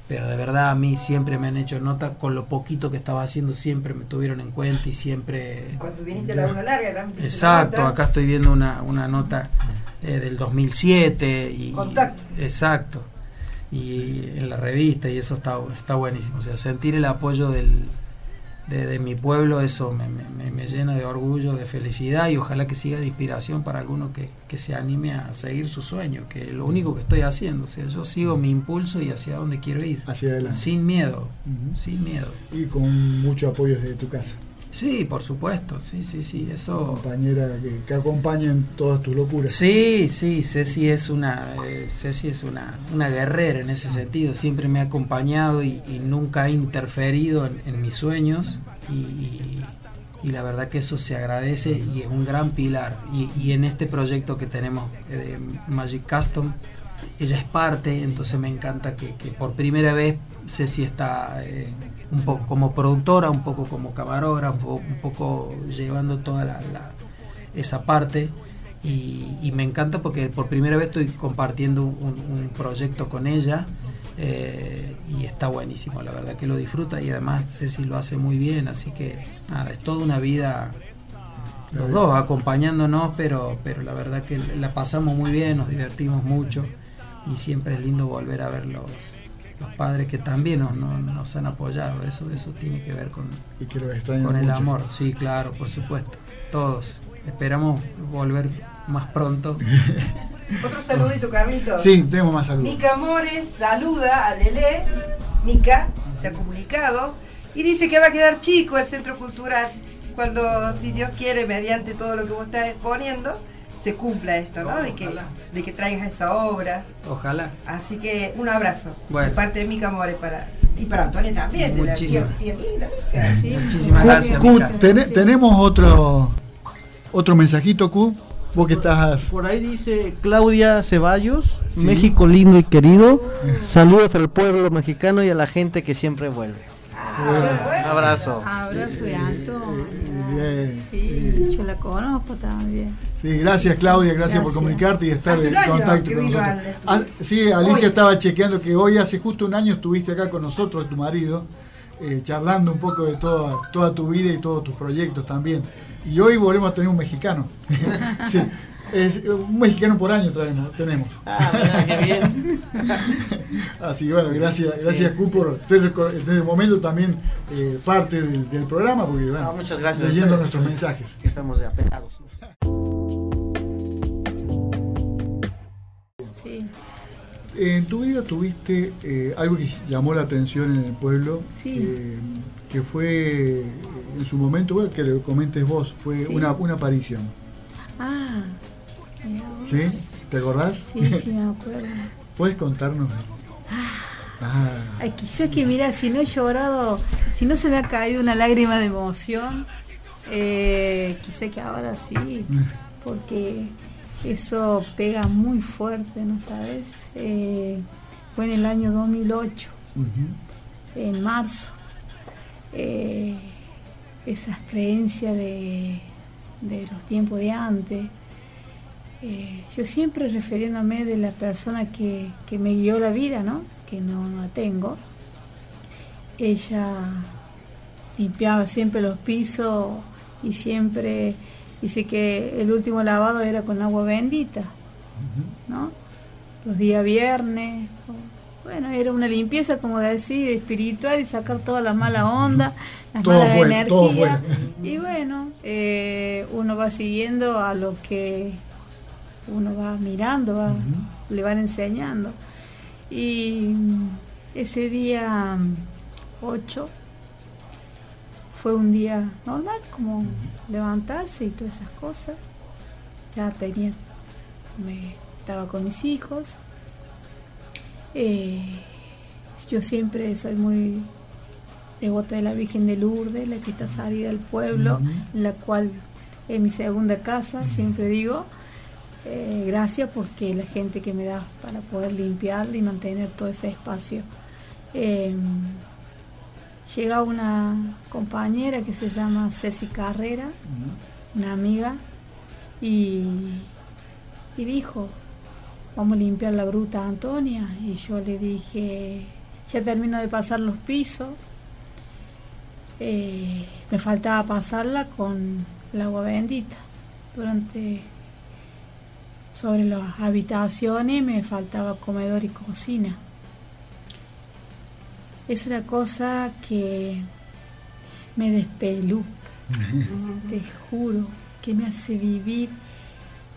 Pero de verdad a mí siempre me han hecho notas con lo poquito que estaba haciendo, siempre me tuvieron en cuenta y siempre... Cuando viniste a la Laguna Larga también. Exacto, acá estoy viendo una, una nota eh, del 2007 y... Contacto. Exacto y en la revista y eso está, está buenísimo. O sea, sentir el apoyo del, de, de mi pueblo, eso me, me, me, llena de orgullo, de felicidad y ojalá que siga de inspiración para alguno que, que, se anime a seguir su sueño, que es lo único que estoy haciendo. O sea, yo sigo mi impulso y hacia dónde quiero ir. Hacia adelante. Sin miedo, uh -huh. sin miedo. Y con mucho apoyo desde tu casa. Sí, por supuesto, sí, sí, sí, eso... Compañera que, que acompaña en todas tus locuras. Sí, sí, Ceci es una, eh, Ceci es una, una guerrera en ese sentido, siempre me ha acompañado y, y nunca ha interferido en, en mis sueños y, y, y, la verdad que eso se agradece y es un gran pilar. Y, en este proyecto que tenemos de Magic Custom, ella es parte, entonces me encanta que, que por primera vez Ceci está... Eh, un poco como productora, un poco como camarógrafo, un poco llevando toda la, la esa parte. Y, y, me encanta porque por primera vez estoy compartiendo un, un proyecto con ella eh, y está buenísimo, la verdad que lo disfruta y además Ceci lo hace muy bien, así que nada, es toda una vida los dos acompañándonos, pero, pero la verdad que la pasamos muy bien, nos divertimos mucho y siempre es lindo volver a verlos. los padres que también nos, nos, nos, han apoyado, eso, eso tiene que ver con, y que lo con el mucho. amor, sí, claro, por supuesto, todos. Esperamos volver más pronto. Otro saludito, Carlito. Sí, tenemos más saludos. Mica Mores saluda a Lele. Mica se ha comunicado y dice que va a quedar chico el centro cultural cuando, si Dios quiere, mediante todo lo que vos estás exponiendo, se cumpla esto, ¿no? De que, de que traigas esa obra. Ojalá. Así que un abrazo bueno. de parte de Mica More para y para Antonia también. Muchísimas, tía, tía, Mica. Sí, Muchísimas gracias. Q, ten, sí. tenemos otro otro mensajito, Q. Vos que estás. Por ahí dice Claudia Ceballos, ¿Sí? México lindo y querido. Saludos al pueblo mexicano y a la gente que siempre vuelve. Ah, bueno. Abrazo. Abrazo de Antonio. Bien, sí, sí, yo la conozco también. Sí, gracias Claudia, gracias, gracias. por comunicarte y estar en contacto con nosotros. Ah, sí, Alicia hoy. estaba chequeando que hoy hace justo un año estuviste acá con nosotros, tu marido, eh, charlando un poco de toda, toda tu vida y todos tus proyectos también. Y hoy volvemos a tener un mexicano. sí, es, un mexicano por año traemos, tenemos. Ah, mira, qué bien. Así que bueno, gracias, gracias Q por desde, desde el momento también eh, parte del, del, programa, porque bueno, no, muchas gracias leyendo nuestros mensajes. Que estamos de apegados. Sí. En tu vida tuviste eh, algo que llamó la atención en el pueblo, Sí. eh, que fue eh, en su momento, bueno, que lo comentes vos, fue Sí. una, una aparición. Ah, ¿Sí? ¿Te acordás? Sí, sí, me acuerdo. ¿Puedes contarnos? Ah, Ay, quizás que mira, si no he llorado, si no se me ha caído una lágrima de emoción, eh, quizá que ahora sí, porque eso pega muy fuerte, ¿no sabes? Eh, fue en el año 2008, ujú, en marzo. Eh, esas creencias de, de los tiempos de antes. Eh, yo siempre refiriéndome de la persona que, que me guió la vida, ¿no? Que no la tengo. Ella limpiaba siempre los pisos y siempre dice que el último lavado era con agua bendita. ¿no? Los días viernes. Bueno, era una limpieza, como decir, espiritual y sacar toda la mala onda, las Todo malas energías. Y bueno, eh, uno va siguiendo a lo que uno va mirando, va- le van enseñando. Y mm, ese día 8 fue un día normal, como levantarse y todas esas cosas. Ya tenía, me, estaba con mis hijos. Eh, yo siempre soy muy devota de la Virgen de Lourdes, la que está salida del pueblo, en la cual es mi segunda casa, siempre digo. Eh, gracias porque la gente que me da para poder limpiar y mantener todo ese espacio. Eh, llega una compañera que se llama Ceci Carrera, una amiga, y, y dijo, vamos a limpiar la gruta Antonia. Y yo le dije, ya termino de pasar los pisos, eh, me faltaba pasarla con el agua bendita. Durante, sobre las habitaciones me faltaba comedor y cocina. Es una cosa que me despeluca, te juro, que me hace vivir.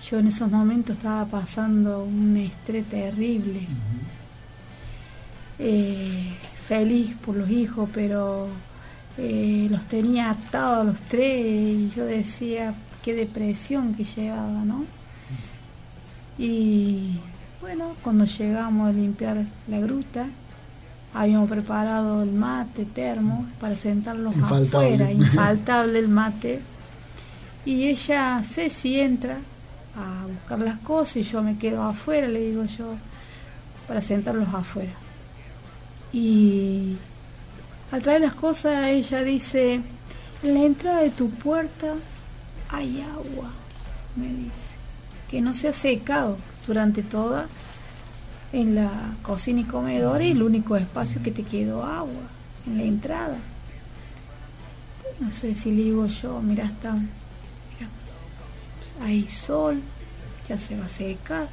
Yo en esos momentos estaba pasando un estrés terrible. Eh, feliz por los hijos, pero eh, los tenía atados a los tres y yo decía qué depresión que llevaba, ¿no? Y bueno, cuando llegamos a limpiar la gruta, habíamos preparado el mate termo para sentarlos Infaltable. afuera, infaltable el mate. Y ella, Ceci, entra a buscar las cosas y yo me quedo afuera, le digo yo, para sentarlos afuera. Y al traer las cosas, ella dice, en la entrada de tu puerta hay agua, me dice, que no se ha secado durante toda en la cocina y comedor y el único espacio que te quedó agua, en la entrada. No sé si le digo yo, mira, está, mira, hay sol, ya se va a secar.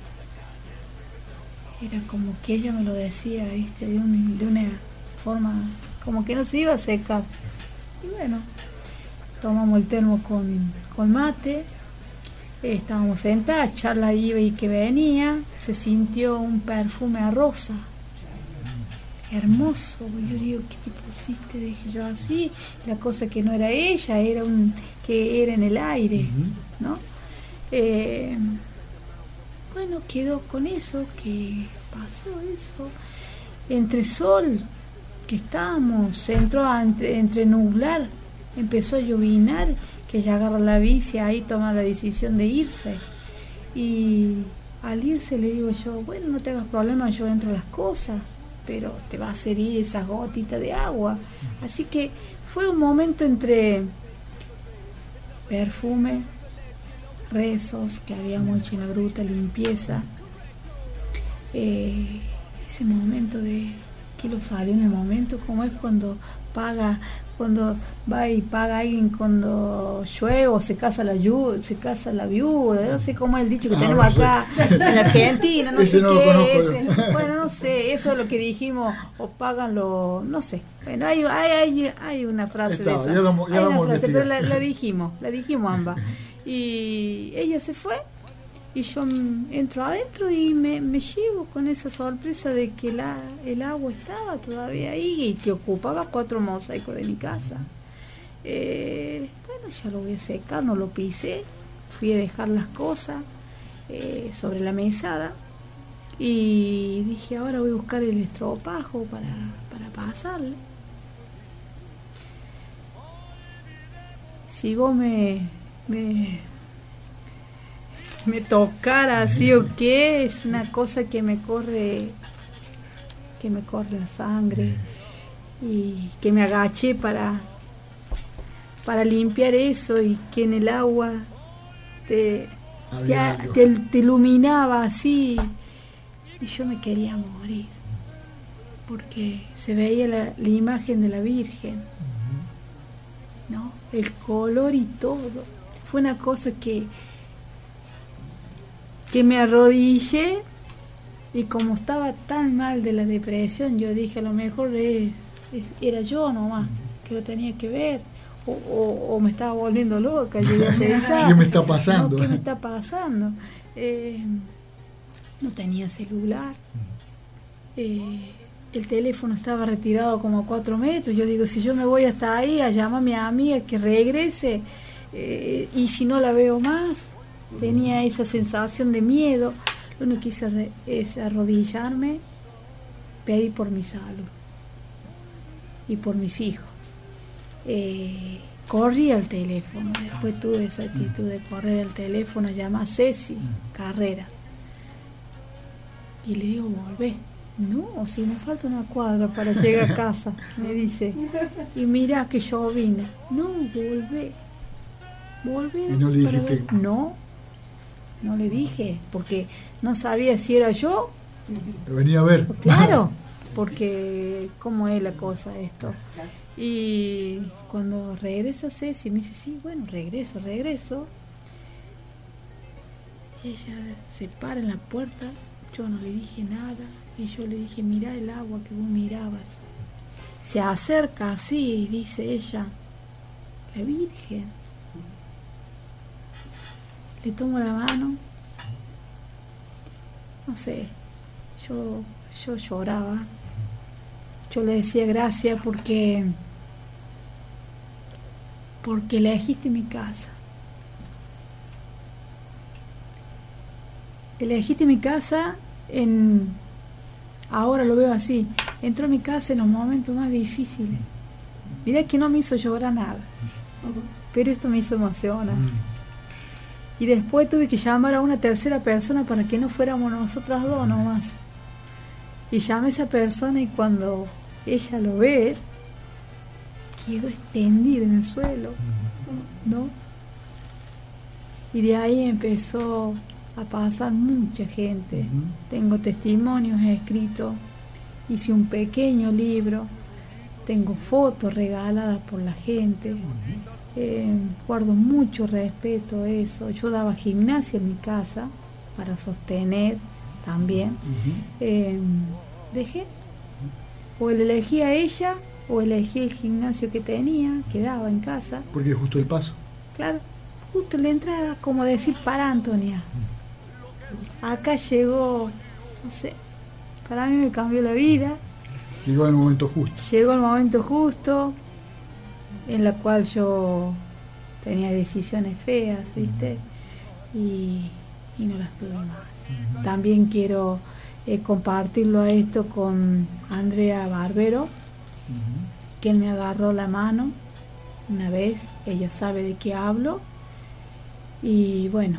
Era como que ella me lo decía, viste, de, de una forma, como que no se iba a secar. Y bueno, tomamos el termo con, con mate, eh, estábamos sentadas, charla iba y que venía, se sintió un perfume a rosa. Hermoso, yo digo, ¿qué te pusiste? Dije yo así, la cosa que no era ella, era un que era en el aire, ¿no? Eh, bueno, quedó con eso, que pasó eso. Entre sol, que estábamos, se entró a entre, entre nublar, empezó a llovinar, que ella agarra la bici, ahí toma la decisión de irse. Y al irse le digo yo, bueno, no te hagas problema, yo entro a las cosas, pero te va a hacer ir esas gotitas de agua. Así que fue un momento entre perfume, rezos que habíamos hecho en la gruta, limpieza. Eh, ese momento de que lo salió en el momento, como es cuando paga, cuando va y paga alguien cuando llueve o se casa la yu- se casa la viuda, no sé cómo es el dicho que Ah, tenemos no sé. acá en Argentina, no Ese sé no lo qué, yo. bueno, no sé, eso es lo que dijimos, o pagan lo, no sé, bueno, hay, hay, hay, hay una frase Está, de esa, ya vamos- ya hay una frase, pero la, la dijimos, la dijimos ambas, y ella se fue, Y yo entro adentro y me, me llevo con esa sorpresa de que la, el agua estaba todavía ahí y que ocupaba cuatro mosaicos de mi casa. Eh, bueno, ya lo voy a secar, no lo pisé. Fui a dejar las cosas eh, sobre la mesada y dije, ahora voy a buscar el estropajo para, para pasarle. Si vos me, me tocara así o qué, es una cosa que me corre, que me corre la sangre y que me agaché para, para limpiar eso y que en el agua te, te, iluminaba así y yo me quería morir porque se veía la, la imagen de la Virgen, ¿no? El color y todo. Fue una cosa que, que me arrodillé y como estaba tan mal de la depresión, yo dije a lo mejor es- es- era yo nomás que lo tenía que ver. O, o- o me estaba volviendo loca, llegué a pensar. ¿Qué me está pasando? No, ¿Qué me está pasando? Eh, no tenía celular. Eh, el teléfono estaba retirado como a cuatro metros. Yo digo, si yo me voy hasta ahí a llamar a mi amiga que regrese, eh, y si no la veo más, tenía esa sensación de miedo. Lo único que hice es arrodillarme, pedir por mi salud y por mis hijos. Eh, corrí al teléfono, después tuve esa actitud de correr al teléfono, llamar a Ceci Carreras. Y le digo, volvé. No, si me falta una cuadra para llegar a casa, me dice. Y mira que yo vine. No, volvé. Volvé. Y no le para dijiste- ver". No, no le dije, porque no sabía si era yo Venía a ver. Claro, porque cómo es la cosa esto. Y cuando regresa Ceci, me dice, sí, bueno, regreso, regreso. Ella se para en la puerta, yo no le dije nada, y yo le dije, mira el agua que vos mirabas. Se acerca así y dice ella, la Virgen. Le tomo la mano, no sé, yo, yo lloraba. Yo le decía gracias porque porque elegiste mi casa. Elegiste mi casa en ahora lo veo así. Entró a mi casa en los momentos más difíciles. Mirá que no me hizo llorar nada. Pero esto me hizo emocionar. Y después tuve que llamar a una tercera persona para que no fuéramos nosotras dos nomás. Y llamé a esa persona y cuando ella lo ve, quedó extendida en el suelo, ¿no? Y de ahí empezó a pasar mucha gente. Tengo testimonios escritos, hice un pequeño libro, tengo fotos regaladas por la gente. Eh, guardo mucho respeto a eso. Yo daba gimnasia en mi casa para sostener también. Eh, dejé. O le elegí a ella o elegí el gimnasio que tenía, que daba en casa. Porque es justo el paso. Claro, justo en la entrada, como decir para Antonia. Acá llegó, no sé, para mí me cambió la vida. Llegó el momento justo. Llegó el momento justo en la cual yo tenía decisiones feas, ¿viste? Y, y no las tuve más. También quiero eh, compartirlo a esto con Andrea Barbero, que él me agarró la mano una vez, ella sabe de qué hablo. Y bueno,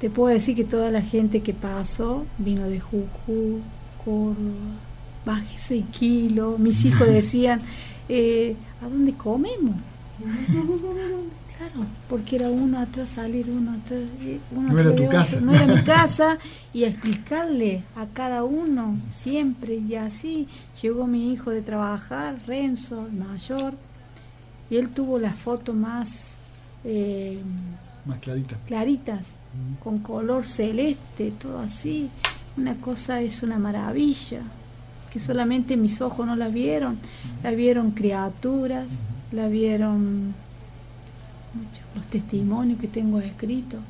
te puedo decir que toda la gente que pasó vino de Jujuy, Córdoba, baje 6 kilos. Mis hijos decían, eh, ¿a dónde comemos? Claro, porque era uno atrás salir, uno atrás, eh, uno No era atrás tu de otro. casa. No era mi casa y a explicarle a cada uno siempre y así llegó mi hijo de trabajar, Renzo, el mayor, y él tuvo las fotos más eh, Más clarita. claritas, con color celeste, todo así. Una cosa es una maravilla, que solamente mis ojos no la vieron, la vieron criaturas, la vieron los testimonios que tengo escritos.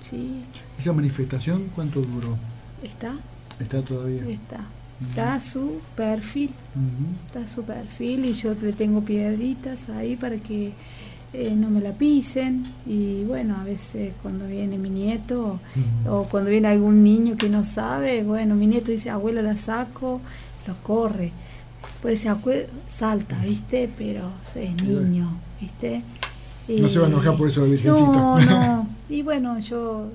sí. ¿Esa manifestación cuánto duró? ¿Está? ¿Está todavía? Está. Está su perfil. Está su perfil y yo le tengo piedritas ahí para que eh, no me la pisen. Y bueno, a veces cuando viene mi nieto o cuando viene algún niño que no sabe, bueno, mi nieto dice, abuela la saco, lo corre. Por ese salta, ¿viste? Pero es niño, ¿viste? no se va a enojar por eso el virgencito. No, no. Y bueno, yo,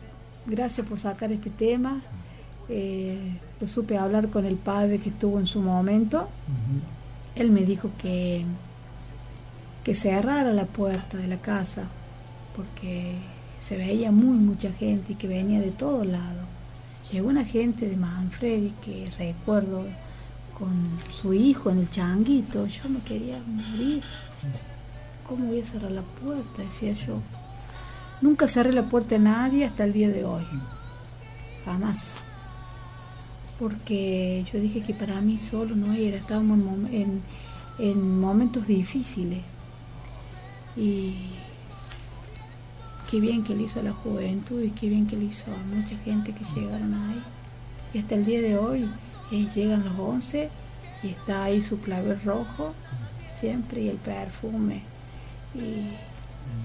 gracias por sacar este tema. Eh, lo supe hablar con el padre que estuvo en su momento. Él me dijo que, que cerrara la puerta de la casa porque se veía muy mucha gente y que venía de todos lados. Llegó una gente de Manfredi que recuerdo con su hijo en el changuito. Yo me quería morir. ¿Cómo voy a cerrar la puerta? Decía yo. Nunca cerré la puerta a nadie hasta el día de hoy. Jamás. Porque yo dije que para mí solo no era. Estábamos en momentos difíciles. Y qué bien que le hizo a la juventud y qué bien que le hizo a mucha gente que llegaron ahí. Y hasta el día de hoy eh, llegan los 11 y está ahí su clavel rojo siempre y el perfume y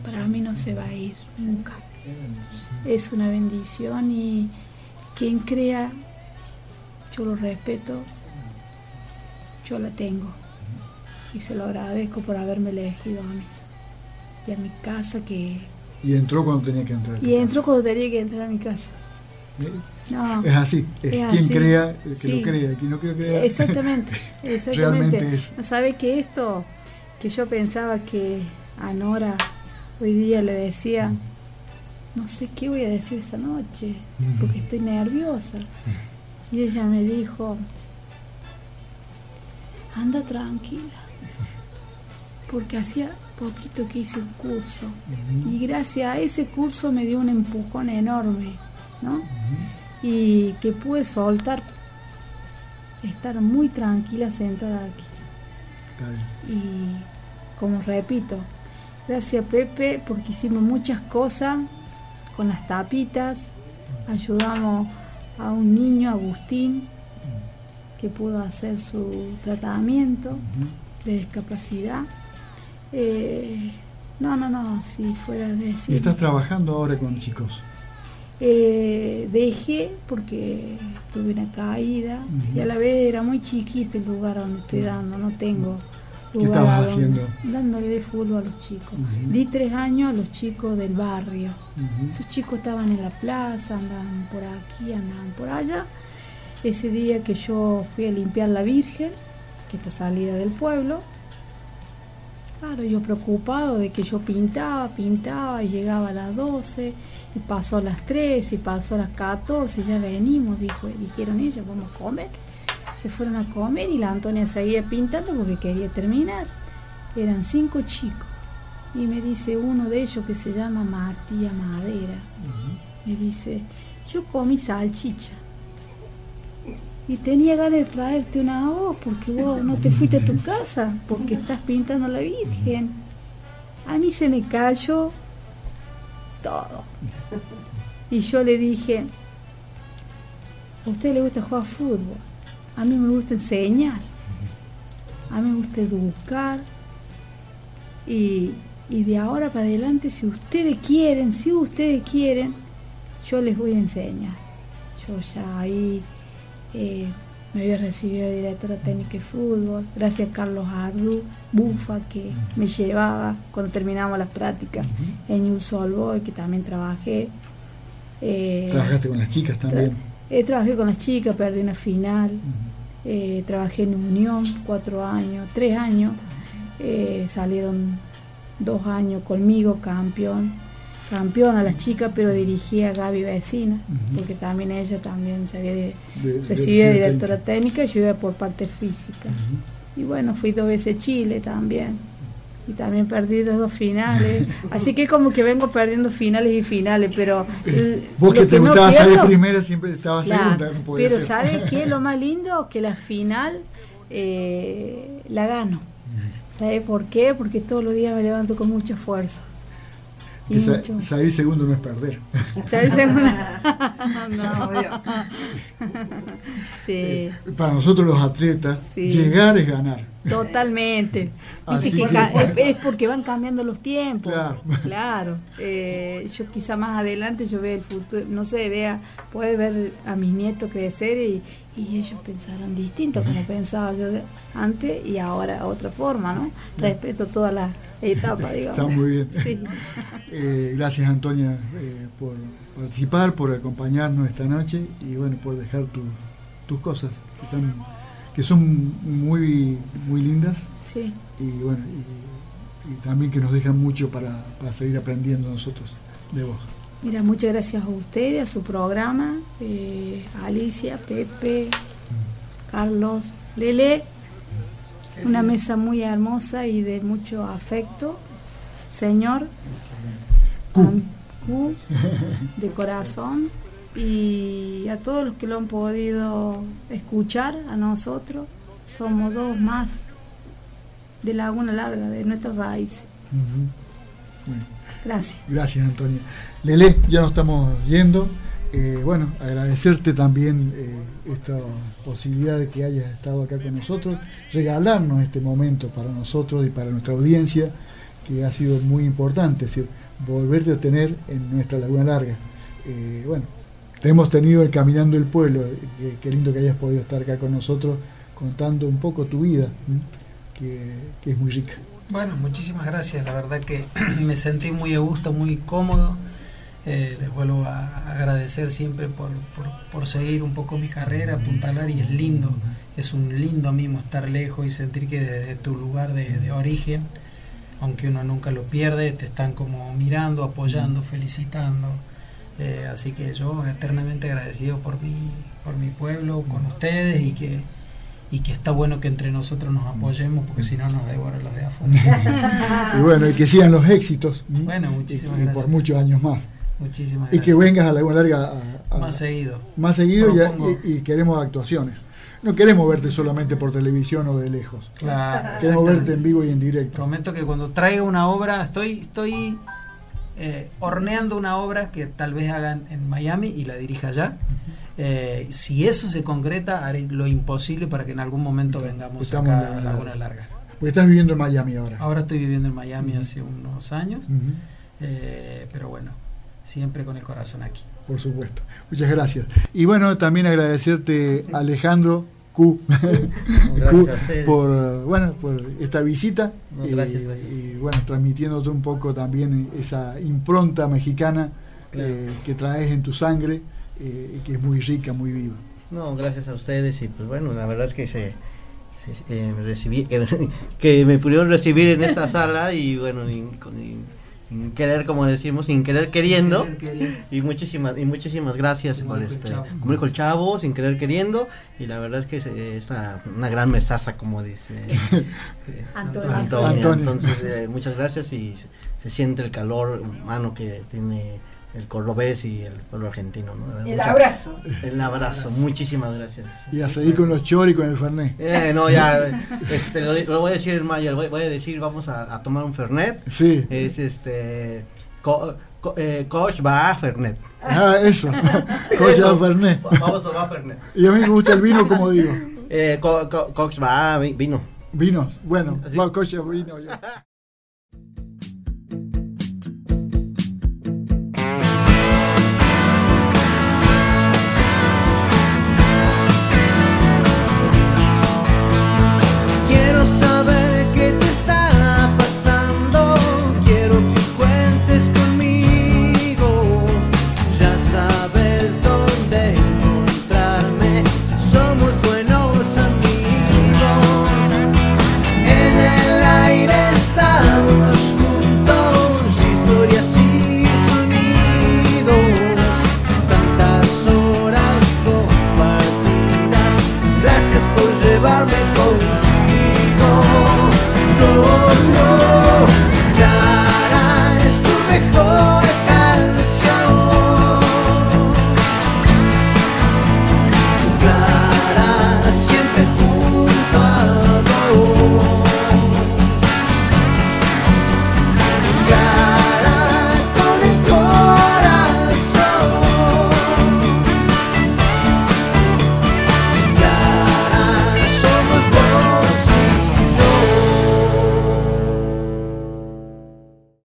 para mí no se va a ir nunca. Es una bendición y quien crea, yo lo respeto, yo la tengo y se lo agradezco por haberme elegido a mí y a mi casa que... Y entró cuando tenía que entrar. Y entró cuando tenía que entrar a mi casa. No, es así, es, quien crea, el que lo crea, quien no crea. Exactamente, exactamente. ¿No sabe que esto, que yo pensaba que a Nora hoy día le decía, no sé qué voy a decir esta noche, porque estoy nerviosa. Y ella me dijo, anda tranquila, porque hacía poquito que hice un curso y gracias a ese curso me dio un empujón enorme, ¿no? Y que pude soltar, estar muy tranquila sentada aquí. Y como repito, Gracias Pepe porque hicimos muchas cosas con las tapitas. Ayudamos a un niño, Agustín, que pudo hacer su tratamiento de discapacidad. Eh, no, no, no, si fuera de decir. ¿Y estás trabajando ahora con chicos? Eh, dejé porque tuve una caída y a la vez era muy chiquito el lugar donde estoy dando, no tengo ¿Qué estabas haciendo? Dándole fútbol a los chicos. Di tres años a los chicos del barrio. Esos chicos estaban en la plaza, andaban por aquí, andaban por allá. Ese día que yo fui a limpiar la Virgen, que está salida del pueblo, claro, yo preocupado de que yo pintaba, pintaba, y llegaba a las 12, y pasó a las 3, y pasó a las 14, ya venimos, dijo, dijeron ellos, vamos a comer se fueron a comer y la Antonia seguía pintando porque quería terminar. Eran cinco chicos. Y me dice uno de ellos que se llama Matías Madera. Me dice, yo comí salchicha. Y tenía ganas de traerte una voz porque vos no te fuiste a tu casa porque estás pintando a la Virgen. A mí se me cayó todo. Y yo le dije, a usted le gusta jugar fútbol. A mí me gusta enseñar, a mí me gusta educar y, de ahora para adelante, si ustedes quieren, si ustedes quieren, yo les voy a enseñar. Yo ya ahí eh, me había recibido de directora técnica de fútbol, gracias a Carlos Ardu, Bufa, que me llevaba cuando terminamos las prácticas en New Boy, que también trabajé. Eh, ¿Trabajaste con las chicas también? Eh, trabajé con las chicas, perdí una final. Eh, trabajé en Unión cuatro años, tres años. Salieron dos años conmigo, campeón. Campeón a las chicas, pero dirigí a Gaby Vecina, porque también ella también se había recibido directora técnica y yo iba por parte física. Y bueno, fui dos veces Chile también y también perdí los dos finales. Así que como que vengo perdiendo finales y finales, pero... Vos que te gustaba salir primero siempre estabas segunda. pero ¿sabes qué lo más lindo? Que la final eh, la gano. ¿Sabes por qué? Porque todos los días me levanto con mucho esfuerzo. Y Que sa- salir segundo no es perder. ¿Sabes? no, Obvio. sí, Para nosotros los atletas, Sí. llegar es ganar. totalmente. Así que es, es porque van cambiando los tiempos. Claro. Claro. Eh, yo quizá más adelante yo vea el futuro, no sé, vea, puede ver a mis nietos crecer y, y ellos pensarán distinto como pensaba yo antes y ahora otra forma, ¿no? Respeto todas las etapas, digamos. Está muy bien. Sí. Eh, gracias Antonia eh, por participar, por acompañarnos esta noche y bueno, por dejar tu- tus cosas que, están, que son muy, muy lindas Sí. y bueno, y, y también que nos dejan mucho para, para seguir aprendiendo nosotros de vos. Mira, muchas gracias a ustedes, a su programa, eh, a Alicia, Pepe, Carlos, Lele. Una mesa muy hermosa y de mucho afecto. Señor, Q, de corazón. Y a todos los que lo han podido escuchar, a nosotros, somos dos más de Laguna Larga, de nuestras raíces. Bueno. Gracias. Gracias, Antonia. Lele, ya nos estamos yendo. Eh, bueno, agradecerte también eh, esta posibilidad de que hayas estado acá con nosotros, regalarnos este momento para nosotros y para nuestra audiencia, que ha sido muy importante, es decir, volverte a tener en nuestra Laguna Larga. Eh, bueno, te hemos tenido el Caminando el Pueblo, qué lindo que hayas podido estar acá con nosotros contando un poco tu vida, que es muy rica. Bueno, muchísimas gracias. La verdad que me sentí muy a gusto, muy cómodo. Eh, les vuelvo a agradecer siempre por, por, por seguir un poco mi carrera, apuntalar y es lindo, es un lindo mimo estar lejos y sentir que desde tu lugar de, de origen, aunque uno nunca lo pierde, te están como mirando, apoyando, felicitando. Eh, así que yo eternamente agradecido por mi, por mi pueblo, con ustedes y que, y que está bueno que entre nosotros nos apoyemos porque si no nos devoran los de afuera. Y bueno, y que sigan los éxitos. Bueno, muchísimas y, y gracias. por muchos años más. Muchísimas Y que gracias. vengas a Laguna Larga a- a- Más seguido. más seguido y, queremos actuaciones. No queremos verte solamente por televisión o de lejos. Claro, Queremos verte en vivo y en directo. Prometo que cuando traiga una obra, estoy, estoy eh, horneando una obra que tal vez hagan en Miami y la dirija allá. Eh, si eso se concreta, haré lo imposible para que en algún momento vengamos Estamos acá a la- Laguna Larga. Porque estás viviendo en Miami ahora. Ahora estoy viviendo en Miami hace unos años, eh, pero bueno, siempre con el corazón aquí. Por supuesto. Muchas gracias. Y bueno, también agradecerte Alejandro Q, Gracias Q, a ustedes. por bueno por esta visita No, gracias, gracias. y, bueno transmitiéndote un poco también esa impronta mexicana Claro. eh, que traes en tu sangre eh, y que es muy rica, muy viva. No, gracias a ustedes y pues bueno, la verdad es que se, se- eh, me recibí, que, que me pudieron recibir en esta sala y bueno, y con- y- sin querer, como decimos, sin querer queriendo. Querer. Y muchísimas, y muchísimas gracias Como por este, chavo. como dijo el chavo, sin querer queriendo, y la verdad es que es una, una gran mesaza, como dice eh. Antonio. Entonces, eh, muchas gracias y se, se siente el calor humano que tiene el cordobés y el pueblo argentino. ¿no? El Mucha- abrazo. El abrazo, muchísimas gracias. Y a seguir con los chori y con el fernet. Eh, no, ya, este, lo, lo voy a decir en mayo, voy, voy a decir, vamos a, a tomar un Fernet. Sí. Es este. Co, co- eh, Coach va a Fernet. Ah, eso. Cosa Eso. de fernet. Vamos a tomar Fernet. Y a mí me gusta el vino, como digo. Eh, co, co- Coach va a vi- vino. Vinos. Bueno, va, coche, vino. ya.